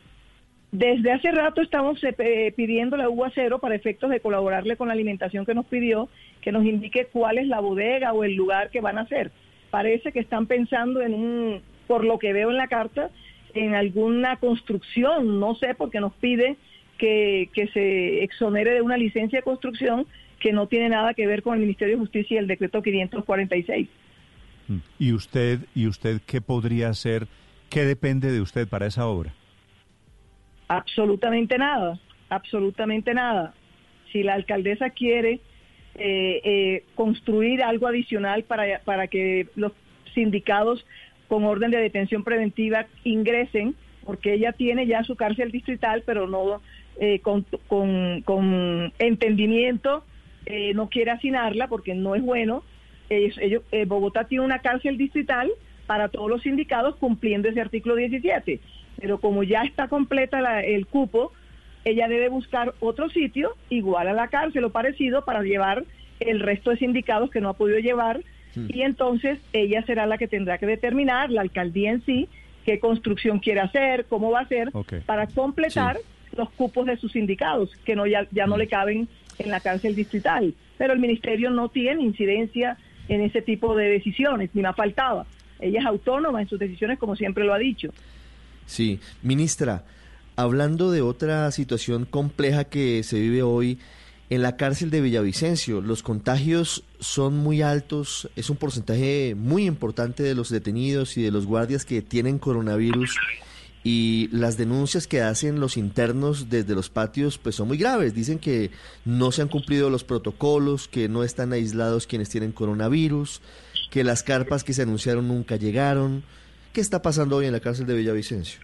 Desde hace rato estamos eh, pidiendo la UA cero para efectos de colaborarle con la alimentación que nos pidió, que nos indique cuál es la bodega o el lugar que van a hacer. Parece que están pensando en un por lo que veo en la carta, en alguna construcción, no sé, porque nos pide que, se exonere de una licencia de construcción que no tiene nada que ver con el Ministerio de Justicia y el decreto 546. Mm. ¿Y usted, y usted qué podría hacer? ¿Qué depende de usted para esa obra? Absolutamente nada, absolutamente nada. Si la alcaldesa quiere eh, eh, construir algo adicional para, para que los sindicados con orden de detención preventiva ingresen, porque ella tiene ya su cárcel distrital, pero no eh, con, con, entendimiento, eh, no quiere asignarla porque no es bueno. Eh, Bogotá tiene una cárcel distrital para todos los sindicados cumpliendo ese artículo 17, pero como ya está completa el cupo, ella debe buscar otro sitio igual a la cárcel o parecido para llevar el resto de sindicados que no ha podido llevar Mm. y entonces ella será la que tendrá que determinar, la alcaldía en sí, qué construcción quiere hacer, cómo va a hacer, para completar los cupos de sus sindicados, que no ya, ya no mm. le caben en la cárcel distrital. Pero el ministerio no tiene incidencia en ese tipo de decisiones, ni más faltaba. Ella es autónoma en sus decisiones, como siempre lo ha dicho. Sí, ministra, hablando de otra situación compleja que se vive hoy en la cárcel de Villavicencio. Los contagios son muy altos, es un porcentaje muy importante de los detenidos y de los guardias que tienen coronavirus y las denuncias que hacen los internos desde los patios pues son muy graves. Dicen que no se han cumplido los protocolos, que no están aislados quienes tienen coronavirus, que las carpas que se anunciaron nunca llegaron. ¿Qué está pasando hoy en la cárcel de Villavicencio?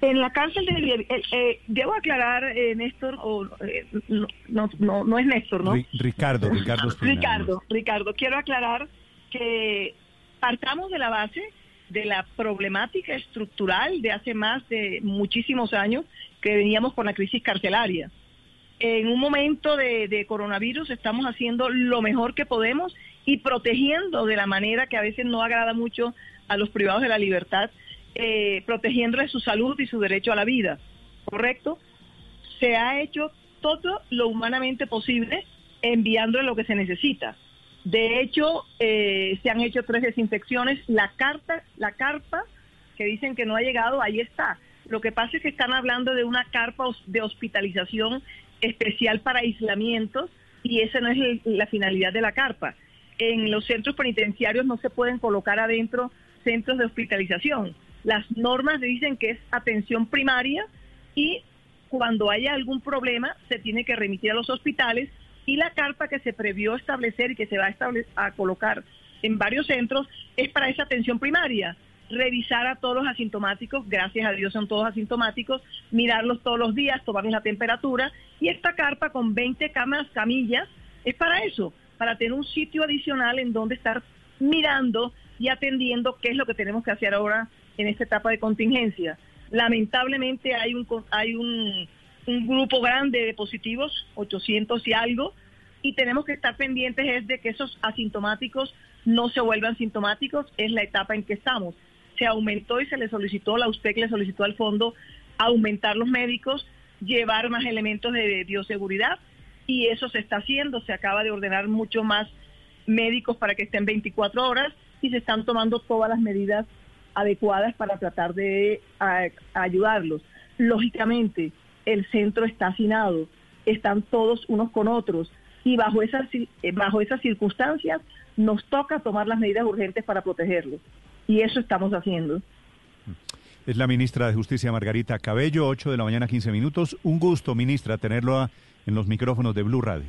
En la cárcel de eh, eh, debo aclarar, eh, Néstor, o, no, no, no, es Néstor, ¿no? Ricardo, Ricardo Ricardo, Ricardo, quiero aclarar que partamos de la base de la problemática estructural de hace más de muchísimos años que veníamos con la crisis carcelaria. En un momento de, de coronavirus estamos haciendo lo mejor que podemos y protegiendo de la manera que a veces no agrada mucho a los privados de la libertad eh, protegiéndole su salud y su derecho a la vida, ¿correcto? Se ha hecho todo lo humanamente posible enviándole lo que se necesita. De hecho, eh, se han hecho tres desinfecciones. La carta, la carpa que dicen que no ha llegado, ahí está. Lo que pasa es que están hablando de una carpa de hospitalización especial para aislamientos y esa no es la finalidad de la carpa. En los centros penitenciarios no se pueden colocar adentro centros de hospitalización. Las normas dicen que es atención primaria y cuando haya algún problema se tiene que remitir a los hospitales y la carpa que se previó establecer y que se va a, a colocar en varios centros es para esa atención primaria. Revisar a todos los asintomáticos, gracias a Dios son todos asintomáticos, mirarlos todos los días, tomarles la temperatura y esta carpa con 20 camas, camillas, es para eso, para tener un sitio adicional en donde estar mirando y atendiendo qué es lo que tenemos que hacer ahora en esta etapa de contingencia. Lamentablemente hay un, hay un un grupo grande de positivos, 800 y algo, y tenemos que estar pendientes es de que esos asintomáticos no se vuelvan sintomáticos, es la etapa en que estamos. Se aumentó y se le solicitó, la USPEC le solicitó al fondo aumentar los médicos, llevar más elementos de bioseguridad y eso se está haciendo, se acaba de ordenar mucho más médicos para que estén 24 horas y se están tomando todas las medidas adecuadas para tratar de ayudarlos. Lógicamente, el centro está hacinado, están todos unos con otros y bajo esas, eh, bajo esas circunstancias nos toca tomar las medidas urgentes para protegerlos. Y eso estamos haciendo. Es la ministra de Justicia Margarita Cabello, 8 de la mañana, 15 minutos. Un gusto, ministra, tenerlo en los micrófonos de Blue Radio.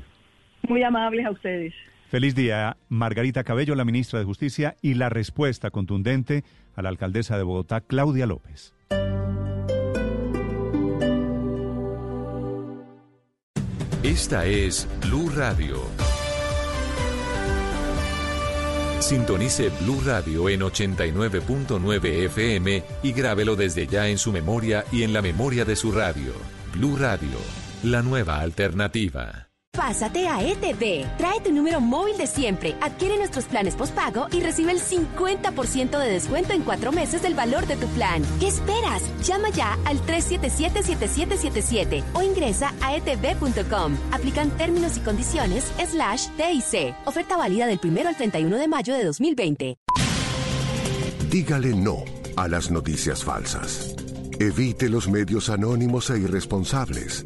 Muy amables a ustedes. Feliz día, Margarita Cabello, la ministra de Justicia, y la respuesta contundente a la alcaldesa de Bogotá, Claudia López. Esta es Blue Radio. Sintonice Blue Radio en 89.9 FM y grábelo desde ya en su memoria y en la memoria de su radio. Blue Radio, la nueva alternativa. Pásate a ETV. Trae tu número móvil de siempre, adquiere nuestros planes postpago y recibe el 50% de descuento en cuatro meses del valor de tu plan. ¿Qué esperas? Llama ya al 377-7777 o ingresa a etv.com. Aplican términos y condiciones slash TIC. Oferta válida del 1 al 31 de mayo de 2020. Dígale no a las noticias falsas. Evite los medios anónimos e irresponsables.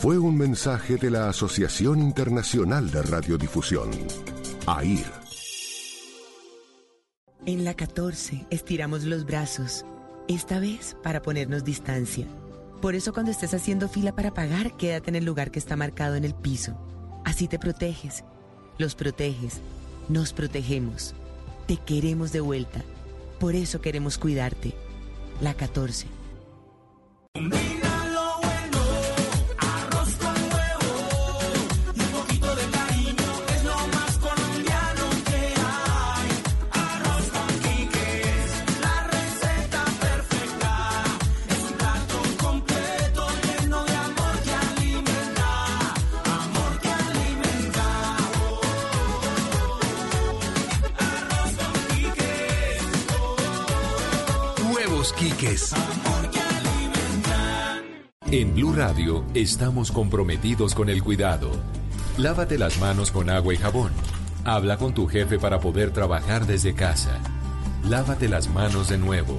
fue un mensaje de la Asociación Internacional de Radiodifusión, AIR. En la 14 estiramos los brazos, esta vez para ponernos distancia. Por eso cuando estés haciendo fila para pagar, quédate en el lugar que está marcado en el piso. Así te proteges, los proteges, nos protegemos. Te queremos de vuelta. Por eso queremos cuidarte. La 14. En Blue Radio estamos comprometidos con el cuidado. Lávate las manos con agua y jabón. Habla con tu jefe para poder trabajar desde casa. Lávate las manos de nuevo.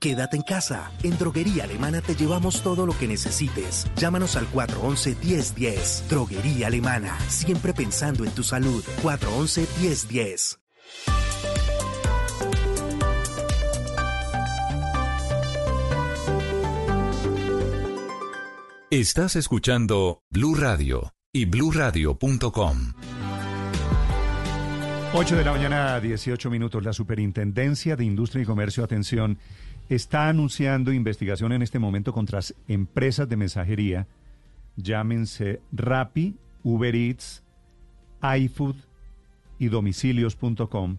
Quédate en casa. En Droguería Alemana te llevamos todo lo que necesites. Llámanos al 411-1010. Droguería Alemana. Siempre pensando en tu salud. 411-1010. Estás escuchando Blue Radio y bluradio.com. 8 de la mañana, 18 minutos. La Superintendencia de Industria y Comercio, atención está anunciando investigación en este momento contra empresas de mensajería, llámense Rappi, Uber Eats, iFood y domicilios.com,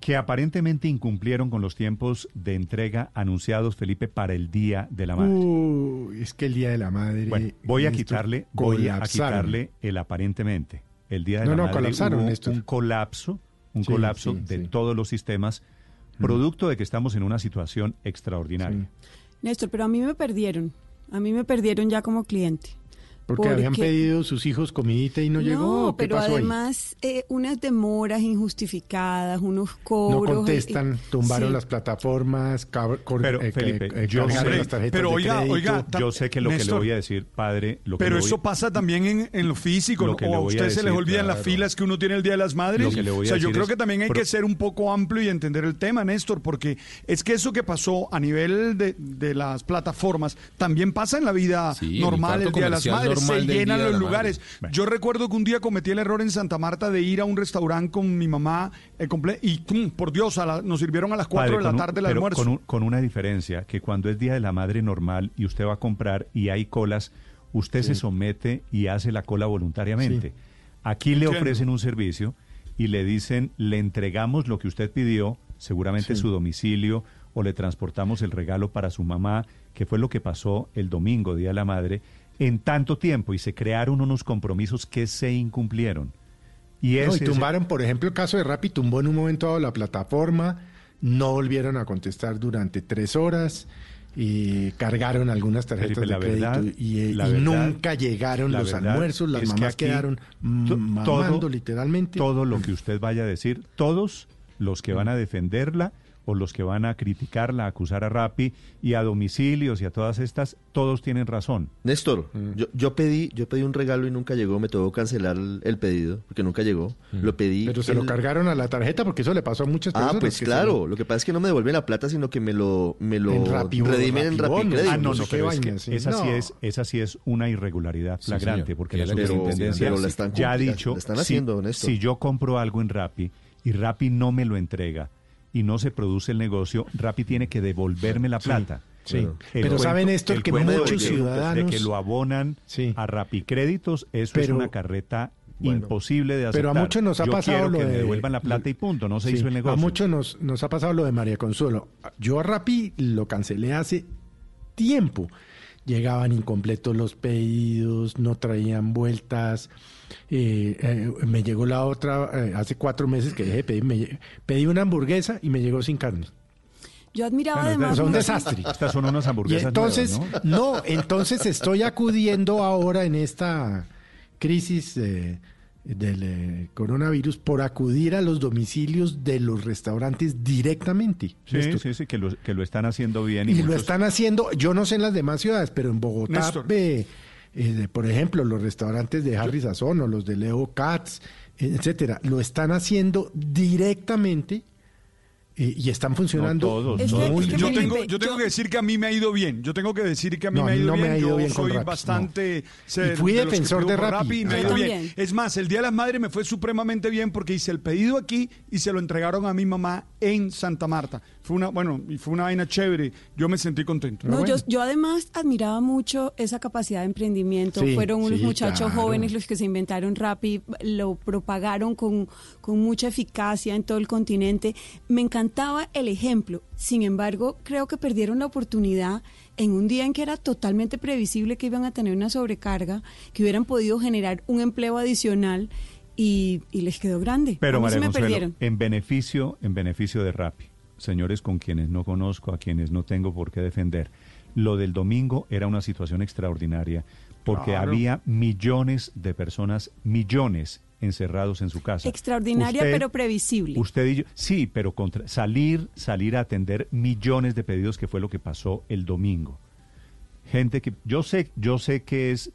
que aparentemente incumplieron con los tiempos de entrega anunciados, Felipe, para el Día de la Madre. Uy, es que el Día de la Madre... Bueno, voy a quitarle, voy a quitarle el aparentemente. El Día de No, la no, Madre colapsaron, hubo un colapso, un Sí, colapso sí, de sí. todos los sistemas, producto de que estamos en una situación extraordinaria. Néstor, pero a mí me perdieron. A mí me perdieron ya como cliente. Porque habían pedido sus hijos comidita y no, llegó. ¿Qué pero pasó ahí? además eh, unas demoras injustificadas, unos No cobros. contestan, y- tumbaron sí. las plataformas, Pero, eh, Felipe, eh, yo sé- las tarjetas pero de oiga, crédito. oiga, Yo sé que lo que le voy a decir, padre, lo que Pero le voy- eso pasa también en, en lo físico, Lo ¿no? que o le a voy a ustedes se les olvidan las claro. filas que uno tiene el Día de las Madres. Lo que le voy o a sea, yo creo es- que también hay Pro- que ser un poco amplio y entender el tema, Néstor, porque es que eso que pasó a nivel de, de las plataformas también pasa en la vida Sí, normal, el, Día de las comercial Se del llenan Día de los la lugares. Madre. Yo recuerdo que un día cometí el error en Santa Marta de ir a un restaurante con mi mamá eh, comple- y, ¡tum! por Dios, a la- nos sirvieron a las 4 Padre, de la tarde el pero almuerzo. Con, un- con una diferencia, que cuando es Día de la Madre normal y usted va a comprar y hay colas, usted se somete y hace la cola voluntariamente. Sí. Aquí le Entiendo. ofrecen un servicio y le dicen, le entregamos lo que usted pidió, seguramente Sí. su domicilio, o le transportamos el regalo para su mamá, que fue lo que pasó el domingo, Día de la Madre, en tanto tiempo y se crearon unos compromisos que se incumplieron. Y, No, ese y es el- tumbaron, por ejemplo, el caso de Rappi, tumbó en un momento dado la plataforma, no volvieron a contestar durante tres horas y cargaron algunas tarjetas Felipe, de crédito verdad- y, eh, la y verdad- nunca llegaron los almuerzos, las que mamás quedaron mamando todo- literalmente. Todo lo que usted vaya a decir, todos los que van a defenderla o los que van a criticarla, a acusar a Rappi y a domicilios y a todas estas, todos tienen razón. Néstor, Mm. yo, yo pedí yo pedí un regalo y nunca llegó, me tuvo que cancelar el, el pedido, porque nunca llegó. Lo pedí. Mm. Pero se lo cargaron a la tarjeta porque eso le pasó a muchas personas. Ah, pues que claro, lo- lo que pasa es que no me devuelven la plata, sino que me lo, me lo En Rappi- redimen en Rappi. Crédito. Ah, no, no pero es que sí. esa, sí es, esa sí es una irregularidad flagrante, porque que la superintendencia pero la están ya ha dicho, la están si- haciendo, Néstor. si yo compro algo en Rappi y Rappi no me lo entrega y no se produce el negocio, Rappi tiene que devolverme la plata. sí. Pero cuento- saben, Néstor, el que de muchos ciudadanos- De que lo abonan Sí. a Rappi Créditos, eso es Pero- una carreta Bueno. imposible de aceptar. Pero a muchos nos ha Yo pasado lo que me de- devuelvan la plata y punto, no se Sí, hizo el negocio. A muchos nos, nos ha pasado lo de María Consuelo. Yo a Rappi lo cancelé hace tiempo. Llegaban incompletos los pedidos, no traían vueltas. Eh, eh, me llegó la otra, eh, hace cuatro meses que dejé de pedir, me lle- pedí una hamburguesa y me llegó sin carne. Yo admiraba Bueno, además. Son un desastre. Estas son unas Y hamburguesas entonces, nuevas, ¿no? entonces estoy acudiendo ahora en esta crisis eh, del eh, coronavirus por acudir a los domicilios de los restaurantes directamente. Sí, Néstor. sí, sí, que lo, que lo están haciendo bien. Y, lo muchos- están haciendo, yo no sé en las demás ciudades, pero en Bogotá, ve, eh, por ejemplo, los restaurantes de Harry Sazón o los de Leo Katz, etcétera, lo están haciendo directamente eh, y están funcionando todos, Es que- muy es que yo tengo, yo tengo que decir que a mí me ha ido bien. Yo tengo que decir que a mí No, me ha ido no me bien. ha ido yo bien soy Rappi, bastante. se- Y fui de defensor de Rappi. y me ha ido bien. Es más, el Día de las Madres me fue supremamente bien porque hice el pedido aquí y se lo entregaron a mi mamá en Santa Marta. Fue una, bueno, y fue una vaina chévere. Yo me sentí contento. No, yo, yo además admiraba mucho esa capacidad de emprendimiento. Sí, Fueron unos sí, muchachos claro. jóvenes los que se inventaron Rappi, lo propagaron con, con mucha eficacia en todo el continente. Me encantaba el ejemplo. Sin embargo, creo que perdieron la oportunidad en un día en que era totalmente previsible que iban a tener una sobrecarga, que hubieran podido generar un empleo adicional y, y les quedó grande. Pero María me Consuelo, perdieron. en beneficio, en beneficio de Rappi, señores con quienes no conozco, a quienes no tengo por qué defender, lo del domingo era una situación extraordinaria porque Claro. había millones de personas, millones encerrados en su casa. Extraordinaria, Usted- pero previsible. Usted y yo, sí, pero contra, salir, salir a atender millones de pedidos que fue lo que pasó el domingo. Gente que yo sé, yo sé que es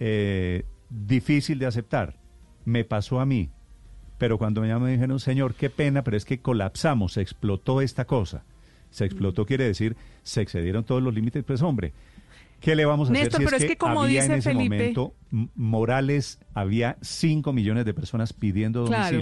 eh, difícil de aceptar. Me pasó a mí, pero cuando me llamaron me dijeron, señor, qué pena, pero es que colapsamos, se explotó esta cosa. Se explotó quiere decir, se excedieron todos los límites, pues hombre. ¿Qué le vamos a Néstor, hacer si pero es es que, que como había dice en ese Felipe- momento Morales había 5 millones de personas pidiendo Claro.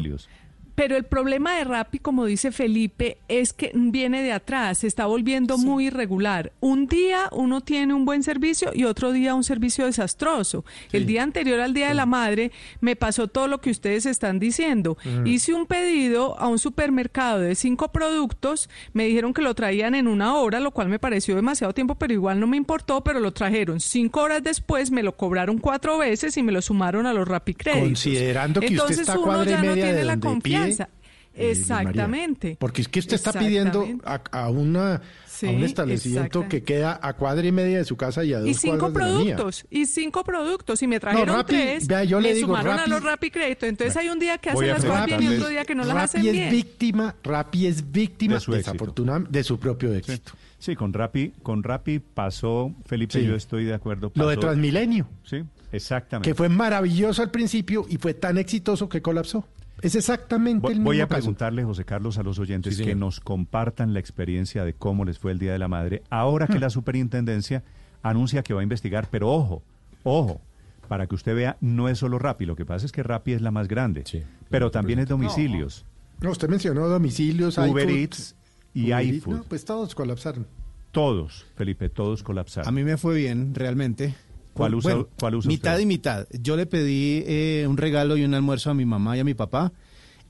Pero el problema de Rappi, como dice Felipe, es que viene de atrás, se está volviendo muy irregular. Un día uno tiene un buen servicio y otro día un servicio desastroso. El día anterior al Día de la Madre me pasó todo lo que ustedes están diciendo. Mm. Hice un pedido a un supermercado de cinco productos, me dijeron que lo traían en una hora, lo cual me pareció demasiado tiempo, pero igual no me importó, pero lo trajeron. Cinco horas después me lo cobraron cuatro veces y me lo sumaron a los Rappi Créditos. Considerando que usted Entonces está a uno cuadra y ya no media de tiene la donde confianza. eh, Exactamente. Porque es que usted está pidiendo a, a una, Sí, a un establecimiento que queda a cuadra y media de su casa y a dos Y cinco cuadras de la mía. productos, y cinco productos, y me trajeron Rappi, tres, vea, yo le me digo, sumaron Rappi- a los Rappi Crédito. Entonces hay un día que hacen las cosas bien y otro día que no las Rappi hacen es bien. víctima, Rappi es víctima De su desafortunadamente de su propio éxito. Sí, con Rappi, con Rappi pasó, Felipe, Sí. yo estoy de acuerdo. Lo de pasó- Transmilenio, Sí, exactamente. que fue maravilloso al principio y fue tan exitoso que colapsó. Es exactamente Voy, el mismo voy a caso. preguntarle, José Carlos, a los oyentes Sí, que nos compartan la experiencia de cómo les fue el Día de la Madre, ahora que [laughs] la superintendencia anuncia que va a investigar, pero ojo, ojo, para que usted vea, no es solo Rappi, lo que pasa es que Rappi es la más grande, pero también es domicilios, No, usted mencionó domicilios, Uber iFood, Eats y Uber iFood. no, pues todos colapsaron. todos, Felipe, todos colapsaron. A mí me fue bien, realmente. ¿Cuál usa- Bueno, cuál usa mitad usted? y mitad. Yo le pedí eh, un regalo y un almuerzo a mi mamá y a mi papá.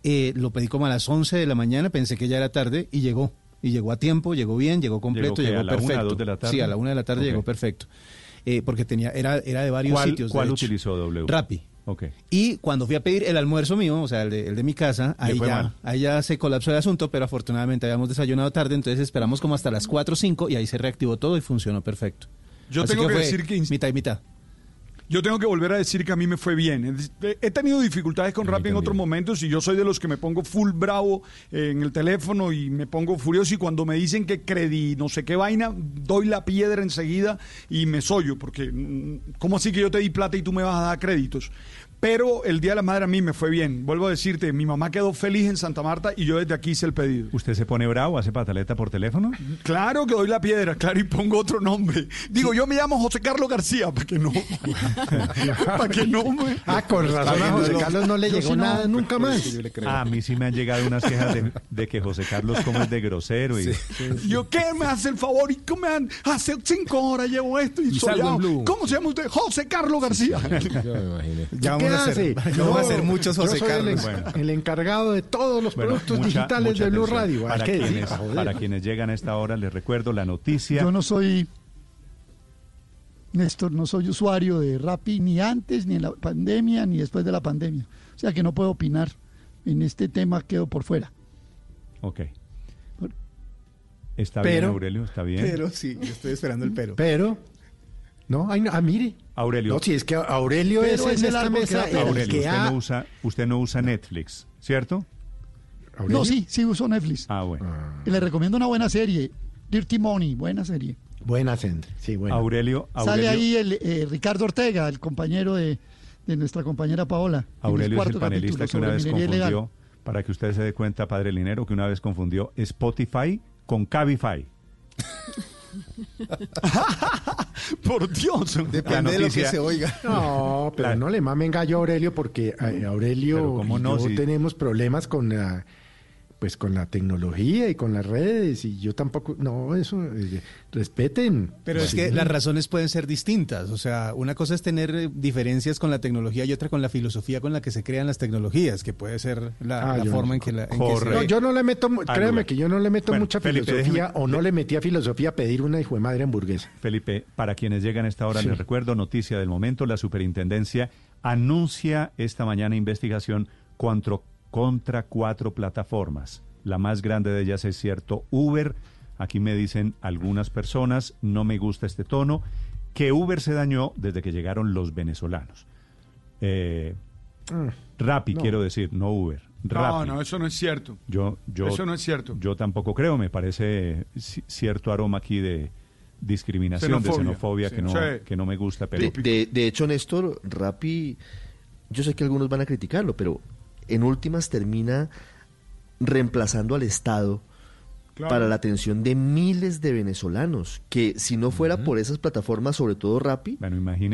Eh, lo pedí como a las 11 de la mañana, pensé que ya era tarde y llegó. Y llegó a tiempo, llegó bien, llegó completo, qué, llegó, a la una, perfecto. dos de la tarde? Sí, a la una de la tarde llegó perfecto. Eh, porque tenía era, era de varios ¿Cuál, sitios. cuál utilizó W? Rappi. Ok. Y cuando fui a pedir el almuerzo mío, o sea, el de, el de mi casa, ahí ya, ahí ya se colapsó el asunto, pero afortunadamente habíamos desayunado tarde, entonces esperamos como hasta las 4 o 5 y ahí se reactivó todo y funcionó perfecto. Yo Así tengo que decir que- Mitad y mitad. Yo tengo que volver a decir que a mí me fue bien. He tenido dificultades con Rappi en otros momentos y yo soy de los que me pongo full bravo en el teléfono y me pongo furioso y cuando me dicen que credí no sé qué vaina, doy la piedra enseguida y me sollo porque mm, ¿cómo así que yo te di plata y tú me vas a dar créditos? Pero el Día de la Madre a mí me fue bien. Vuelvo a decirte, mi mamá quedó feliz en Santa Marta y yo desde aquí hice el pedido. ¿Usted se pone bravo, hace pataleta por teléfono? Claro que doy la piedra, claro, y pongo otro nombre. Digo, yo me llamo José Carlos García, para que no. [laughs] para que no me. Ah, con razón a José Carlos no le Yo llegó sí no- nada nunca más. A mí sí me han llegado unas quejas de, de que José Carlos como es de grosero y... Yo, ¿qué me hace el favor? ¿Y cómo me han- Hace cinco horas llevo esto y, Y. ¿Cómo se llama usted? José Carlos García. Ya ¿Qué vamos a hace? hacer, ya [laughs] vamos a hacer muchos yo José soy el, encargado de todos los Bueno, productos mucha- digitales mucha de Blue. Radio. Para decir, quienes, joder. para quienes llegan a esta hora, les recuerdo la noticia. Yo no soy, Néstor, no soy usuario de Rappi ni antes, ni en la pandemia, ni después de la pandemia. O sea que no puedo opinar. En este tema quedo por fuera. Ok. Está Pero- bien, Aurelio, está bien. Pero sí, yo estoy esperando el pero. Pero, no, ay, no, ah, mire. Aurelio. No, si es que Aurelio Pero es es en el esta árbol que mesa flores. Aurelio, que usted, ha- no usa, usted no usa Netflix, ¿cierto? No, sí, sí uso Netflix. Ah, bueno. Y le recomiendo una buena serie. Dirty Money, buena serie. Buena Sendre, sí, bueno. Aurelio, Sale Aurelio, ahí el eh, Ricardo Ortega, el compañero de, de nuestra compañera Paola. Aurelio es el panelista que una vez confundió, ilegal. para que usted se dé cuenta, padre Linero, que una vez confundió Spotify con Cabify. [laughs] [laughs] Por Dios. Depende de lo que se oiga. No, pero no le mamen gallo a Aurelio porque eh, Aurelio y no, yo si- tenemos problemas con la pues con la tecnología y con las redes y yo tampoco no eso eh, respeten Pero es Sí. que las razones pueden ser distintas. O sea, una cosa es tener eh, diferencias con la tecnología y otra con la filosofía con la que se crean las tecnologías, que puede ser la, Ah, la forma no- en que la. en que Correcto. se- No, yo no le meto, mu- Ah, créame que yo no le meto Bueno, mucha Felipe, filosofía déjeme- o no le metía filosofía a pedir una hijo de madre hamburguesa. Felipe, para quienes llegan a esta hora, Sí. les recuerdo, noticia del momento, la superintendencia anuncia esta mañana investigación contra, contra cuatro plataformas. La más grande de ellas es cierto Uber. Aquí me dicen algunas personas, no me gusta este tono, que Uber se dañó desde que llegaron los venezolanos. Eh, Rappi, no. quiero decir, no Uber. No, Rappi. no, eso no es cierto. Yo, yo, Eso no es cierto. Yo tampoco creo, me parece ci- cierto aroma aquí de discriminación, de Xenofobia, xenofobia sí. que, no, Sí. que no me gusta, pero De, de- de hecho, Néstor, Rappi, yo sé que algunos van a criticarlo, pero en últimas termina reemplazando al Estado para la atención de miles de venezolanos que si no fuera por esas plataformas, sobre todo Rappi,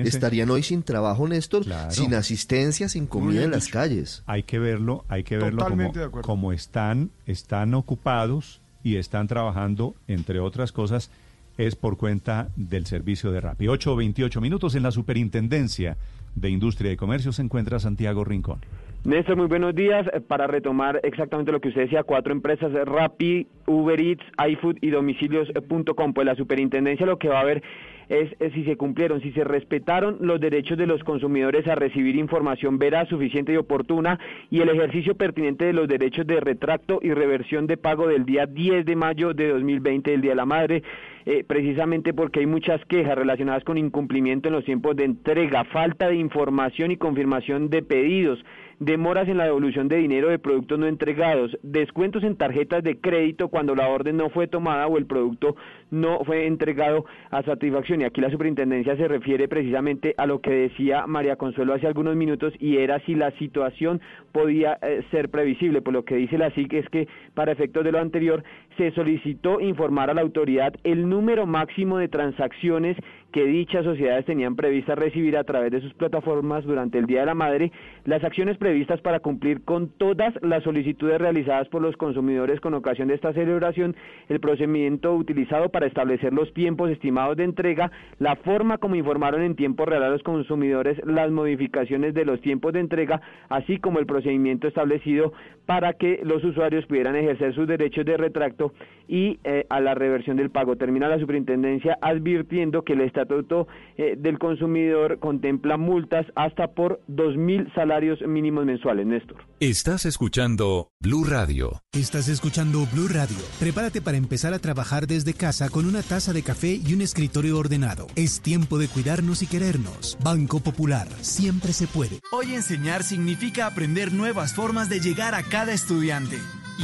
estarían hoy sin trabajo, Néstor, sin asistencia, sin comida en las calles. Hay que verlo, hay que verlo como, como están, están ocupados y están trabajando, entre otras cosas, es por cuenta del servicio de Rappi. 8.28 minutos en la Superintendencia de Industria y Comercio se encuentra Santiago Rincón. Néstor, muy buenos días. Eh, para retomar exactamente lo que usted decía, cuatro empresas, Rappi, Uber Eats, iFood y domicilios.com. Pues la superintendencia lo que va a ver es, si se cumplieron, si se respetaron los derechos de los consumidores a recibir información veraz, suficiente y oportuna y el ejercicio pertinente de los derechos de retracto y reversión de pago del día 10 de mayo de 2020, el Día de la Madre, eh, precisamente porque hay muchas quejas relacionadas con incumplimiento en los tiempos de entrega, falta de información y confirmación de pedidos demoras en la devolución de dinero de productos no entregados, descuentos en tarjetas de crédito cuando la orden no fue tomada o el producto no fue entregado a satisfacción. Y aquí la superintendencia se refiere precisamente a lo que decía María Consuelo hace algunos minutos y era si la situación podía eh, ser previsible. Por lo que dice la SIC es que para efectos de lo anterior se solicitó informar a la autoridad el número máximo de transacciones que dichas sociedades tenían previstas recibir a través de sus plataformas durante el Día de la Madre, las acciones previstas para cumplir con todas las solicitudes realizadas por los consumidores con ocasión de esta celebración, el procedimiento utilizado para establecer los tiempos estimados de entrega, la forma como informaron en tiempo real a los consumidores las modificaciones de los tiempos de entrega, así como el procedimiento establecido para que los usuarios pudieran ejercer sus derechos de retracto y eh, a la reversión del pago. Termina la superintendencia advirtiendo que el Estatuto eh, del Consumidor contempla multas hasta por 2.000 salarios mínimos mensuales. Néstor. Estás escuchando Blue Radio. Estás escuchando Blue Radio. Prepárate para empezar a trabajar desde con una taza de café y un escritorio ordenado. Es tiempo de cuidarnos y querernos. Banco Popular. Siempre se puede. Hoy enseñar significa aprender nuevas formas de llegar a cada estudiante.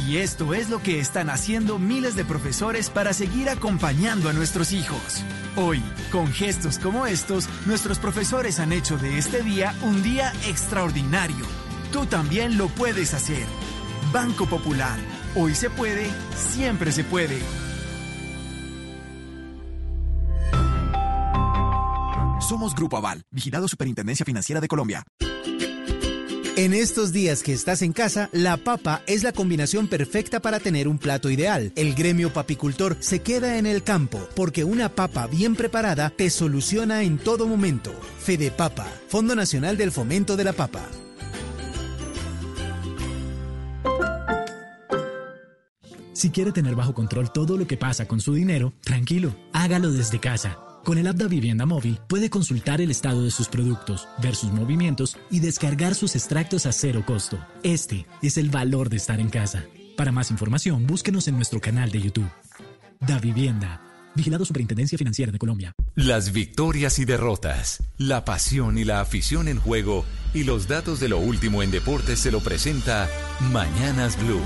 Y esto es lo que están haciendo miles de profesores para seguir acompañando a nuestros hijos. Hoy, con gestos como estos, nuestros profesores han hecho de este día un día extraordinario. Tú también lo puedes hacer. Banco Popular. Hoy se puede, siempre se puede. Somos Grupo Aval, vigilado Superintendencia Financiera de Colombia. En estos días que estás en casa, la papa es la combinación perfecta para tener un plato ideal. El gremio papicultor se queda en el campo porque una papa bien preparada te soluciona en todo momento. Fede Papa, Fondo Nacional del Fomento de la Papa. Si quiere tener bajo control todo lo que pasa con su dinero, tranquilo, hágalo desde casa con el app de Vivienda Móvil puede consultar el estado de sus productos, ver sus movimientos y descargar sus extractos a cero costo. Este es el valor de estar en casa. Para más información, búsquenos en nuestro canal de YouTube. Da Vivienda. Vigilado Superintendencia Financiera de Colombia. Las victorias y derrotas, la pasión y la afición en juego y los datos de lo último en deportes se lo presenta Mañanas Blue.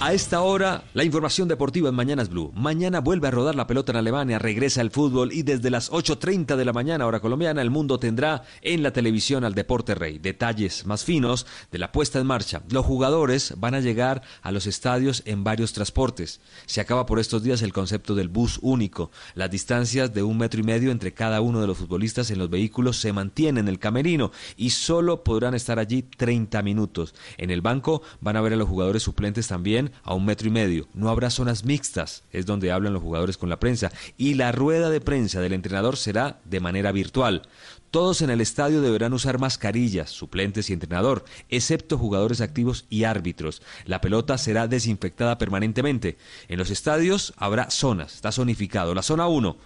A esta hora, la información deportiva en Mañanas Blue. Mañana vuelve a rodar la pelota en Alemania, regresa el fútbol y desde las 8.30 de la mañana, hora colombiana, el mundo tendrá en la televisión al Deporte Rey. Detalles más finos de la puesta en marcha. Los jugadores van a llegar a los estadios en varios transportes. Se acaba por estos días el concepto del bus único. Las distancias de un metro y medio entre cada uno de los futbolistas en los vehículos se mantienen en el camerino y solo podrán estar allí 30 minutos. En el banco van a ver a los jugadores suplentes también a un metro y medio. No habrá zonas mixtas, es donde hablan los jugadores con la prensa. Y la rueda de prensa del entrenador será de manera virtual. Todos en el estadio deberán usar mascarillas, suplentes y entrenador, excepto jugadores activos y árbitros. La pelota será desinfectada permanentemente. En los estadios habrá zonas, está zonificado. La zona 1,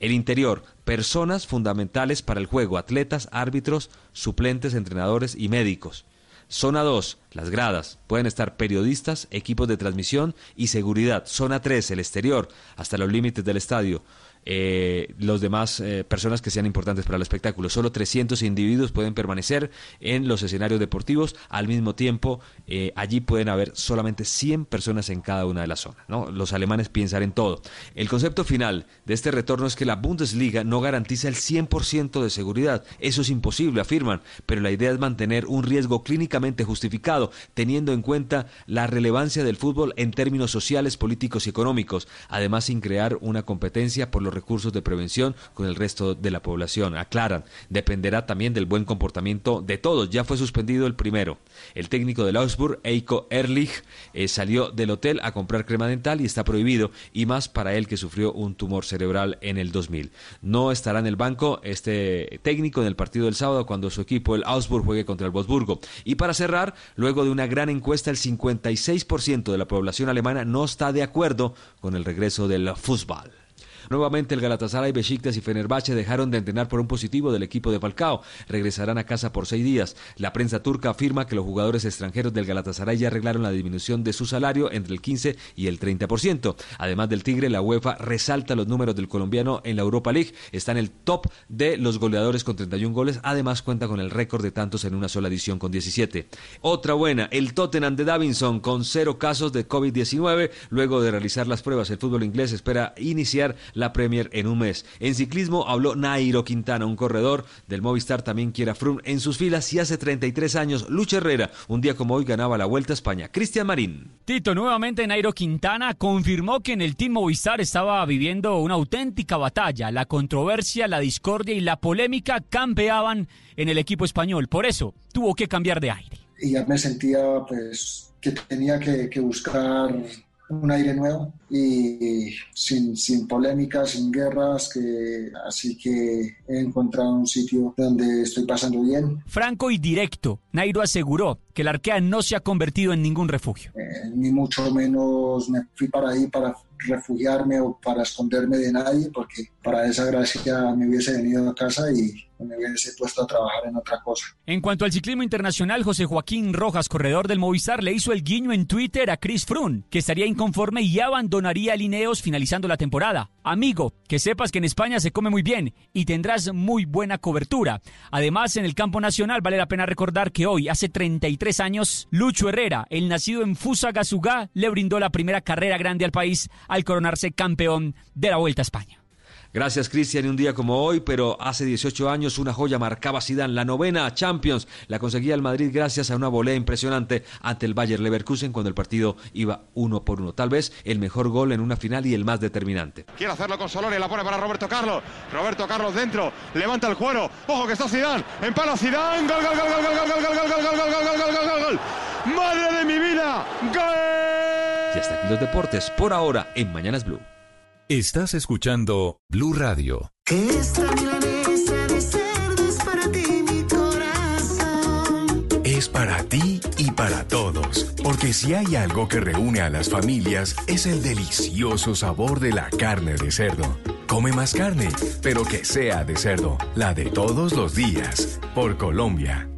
el interior, personas fundamentales para el juego, atletas, árbitros, suplentes, entrenadores y médicos. Zona 2, las gradas. Pueden estar periodistas, equipos de transmisión y seguridad. Zona 3, el exterior, hasta los límites del estadio. Eh, los demás eh, personas que sean importantes para el espectáculo. Solo 300 individuos pueden permanecer en los escenarios deportivos. Al mismo tiempo, eh, allí pueden haber solamente 100 personas en cada una de las zonas. Los alemanes piensan en todo. El concepto final de este retorno es que la Bundesliga no garantiza el 100% de seguridad. Eso es imposible, afirman, pero la idea es mantener un riesgo clínicamente justificado, teniendo en cuenta la relevancia del fútbol en términos sociales, políticos y económicos, además sin crear una competencia por los recursos de prevención con el resto de la población. Aclaran, dependerá también del buen comportamiento de todos. Ya fue suspendido el primero. El técnico del Augsburg, Eiko Erlich, eh, salió del hotel a comprar crema dental y está prohibido, y más para él que sufrió un tumor cerebral en el 2000. No estará en el banco este técnico en el partido del sábado cuando su equipo, el Augsburg, juegue contra el Wolfsburgo. Y para cerrar, luego de una gran encuesta, el 56% de la población alemana no está de acuerdo con el regreso del fútbol. Nuevamente el Galatasaray, Besiktas y Fenerbahce dejaron de entrenar por un positivo del equipo de Falcao. Regresarán a casa por seis días. La prensa turca afirma que los jugadores extranjeros del Galatasaray ya arreglaron la disminución de su salario entre el 15 y el 30%. Además del Tigre, la UEFA resalta los números del colombiano en la Europa League. Está en el top de los goleadores con 31 goles. Además cuenta con el récord de tantos en una sola edición con 17. Otra buena, el Tottenham de Davinson con cero casos de COVID-19. Luego de realizar las pruebas, el fútbol inglés espera iniciar la Premier en un mes. En ciclismo habló Nairo Quintana, un corredor del Movistar también quiere a Froome en sus filas y hace 33 años Lucha Herrera, un día como hoy ganaba la Vuelta a España. Cristian Marín. Tito, nuevamente Nairo Quintana confirmó que en el Team Movistar estaba viviendo una auténtica batalla. La controversia, la discordia y la polémica campeaban en el equipo español. Por eso tuvo que cambiar de aire. Y ya me sentía pues que tenía que, que buscar un aire nuevo y sin, sin polémicas, sin guerras, que, así que he encontrado un sitio donde estoy pasando bien. Franco y directo, Nairo aseguró que el Arkea no se ha convertido en ningún refugio. Eh, ni mucho menos me fui para ahí para refugiarme o para esconderme de nadie, porque para esa gracia me hubiese venido a casa y me hubiese puesto a trabajar en otra cosa. En cuanto al ciclismo internacional, José Joaquín Rojas, corredor del Movistar, le hizo el guiño en Twitter a Chris Froome, que estaría inconforme y abandonaría Lineos finalizando la temporada. Amigo, que sepas que en España se come muy bien y tendrás muy buena cobertura. Además, en el campo nacional vale la pena recordar que hoy, hace 33 años, Lucho Herrera, el nacido en Fusagasugá, le brindó la primera carrera grande al país al coronarse campeón de la Vuelta a España. Gracias, Cristian. Y un día como hoy, pero hace 18 años, una joya marcaba Zidane, la novena Champions. La conseguía el Madrid gracias a una volea impresionante ante el Bayer Leverkusen cuando el partido iba uno por uno. Tal vez el mejor gol en una final y el más determinante. Quiere hacerlo con Solori, la pone para Roberto Carlos. Roberto Carlos dentro, levanta el cuero. Ojo que está Zidane, empala Zidane. Gol, gol, gol, gol, gol, gol, gol, gol, gol, gol, gol, gol, gol, gol, gol, gol, gol. Madre de mi vida. Gol. Y hasta aquí los deportes por ahora en Mañanas Blue. Estás escuchando Blue Radio. Esta milanesa de cerdo es para ti, mi corazón. Es para ti y para todos, porque si hay algo que reúne a las familias es el delicioso sabor de la carne de cerdo. Come más carne, pero que sea de cerdo, la de todos los días, por Colombia.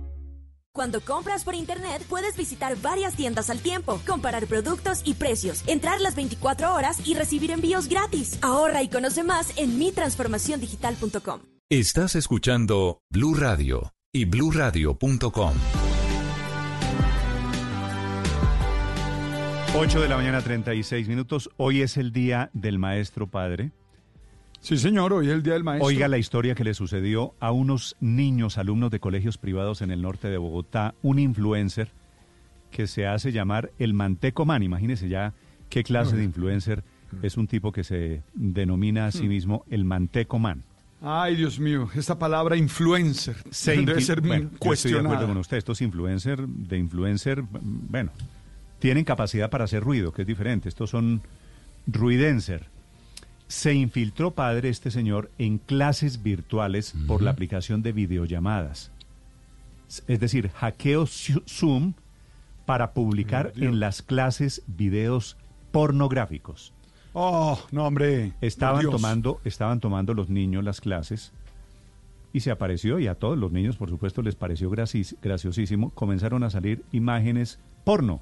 Cuando compras por internet puedes visitar varias tiendas al tiempo, comparar productos y precios, entrar las 24 horas y recibir envíos gratis. Ahorra y conoce más en mitransformaciondigital.com. Estás escuchando Blue Radio y bluradio.com. 8 de la mañana 36 minutos. Hoy es el día del maestro padre. Sí, señor, hoy es el Día del Maestro. Oiga la historia que le sucedió a unos niños, alumnos de colegios privados en el norte de Bogotá, un influencer que se hace llamar el Manteco Man. Imagínese ya qué clase de influencer es un tipo que se denomina a sí mismo el Manteco Man. Ay, Dios mío, esta palabra influencer Se debe ser bueno, yo estoy de acuerdo con usted. Estos influencer, de influencer, bueno, tienen capacidad para hacer ruido, que es diferente. Estos son ruidenser. Se infiltró padre este señor en clases virtuales por la aplicación de videollamadas. Es decir, hackeo Zoom para publicar en las clases videos pornográficos. Oh, no, hombre. Estaban Dios. tomando, estaban tomando los niños las clases y se apareció, y a todos los niños, por supuesto, les pareció gracis- graciosísimo, comenzaron a salir imágenes porno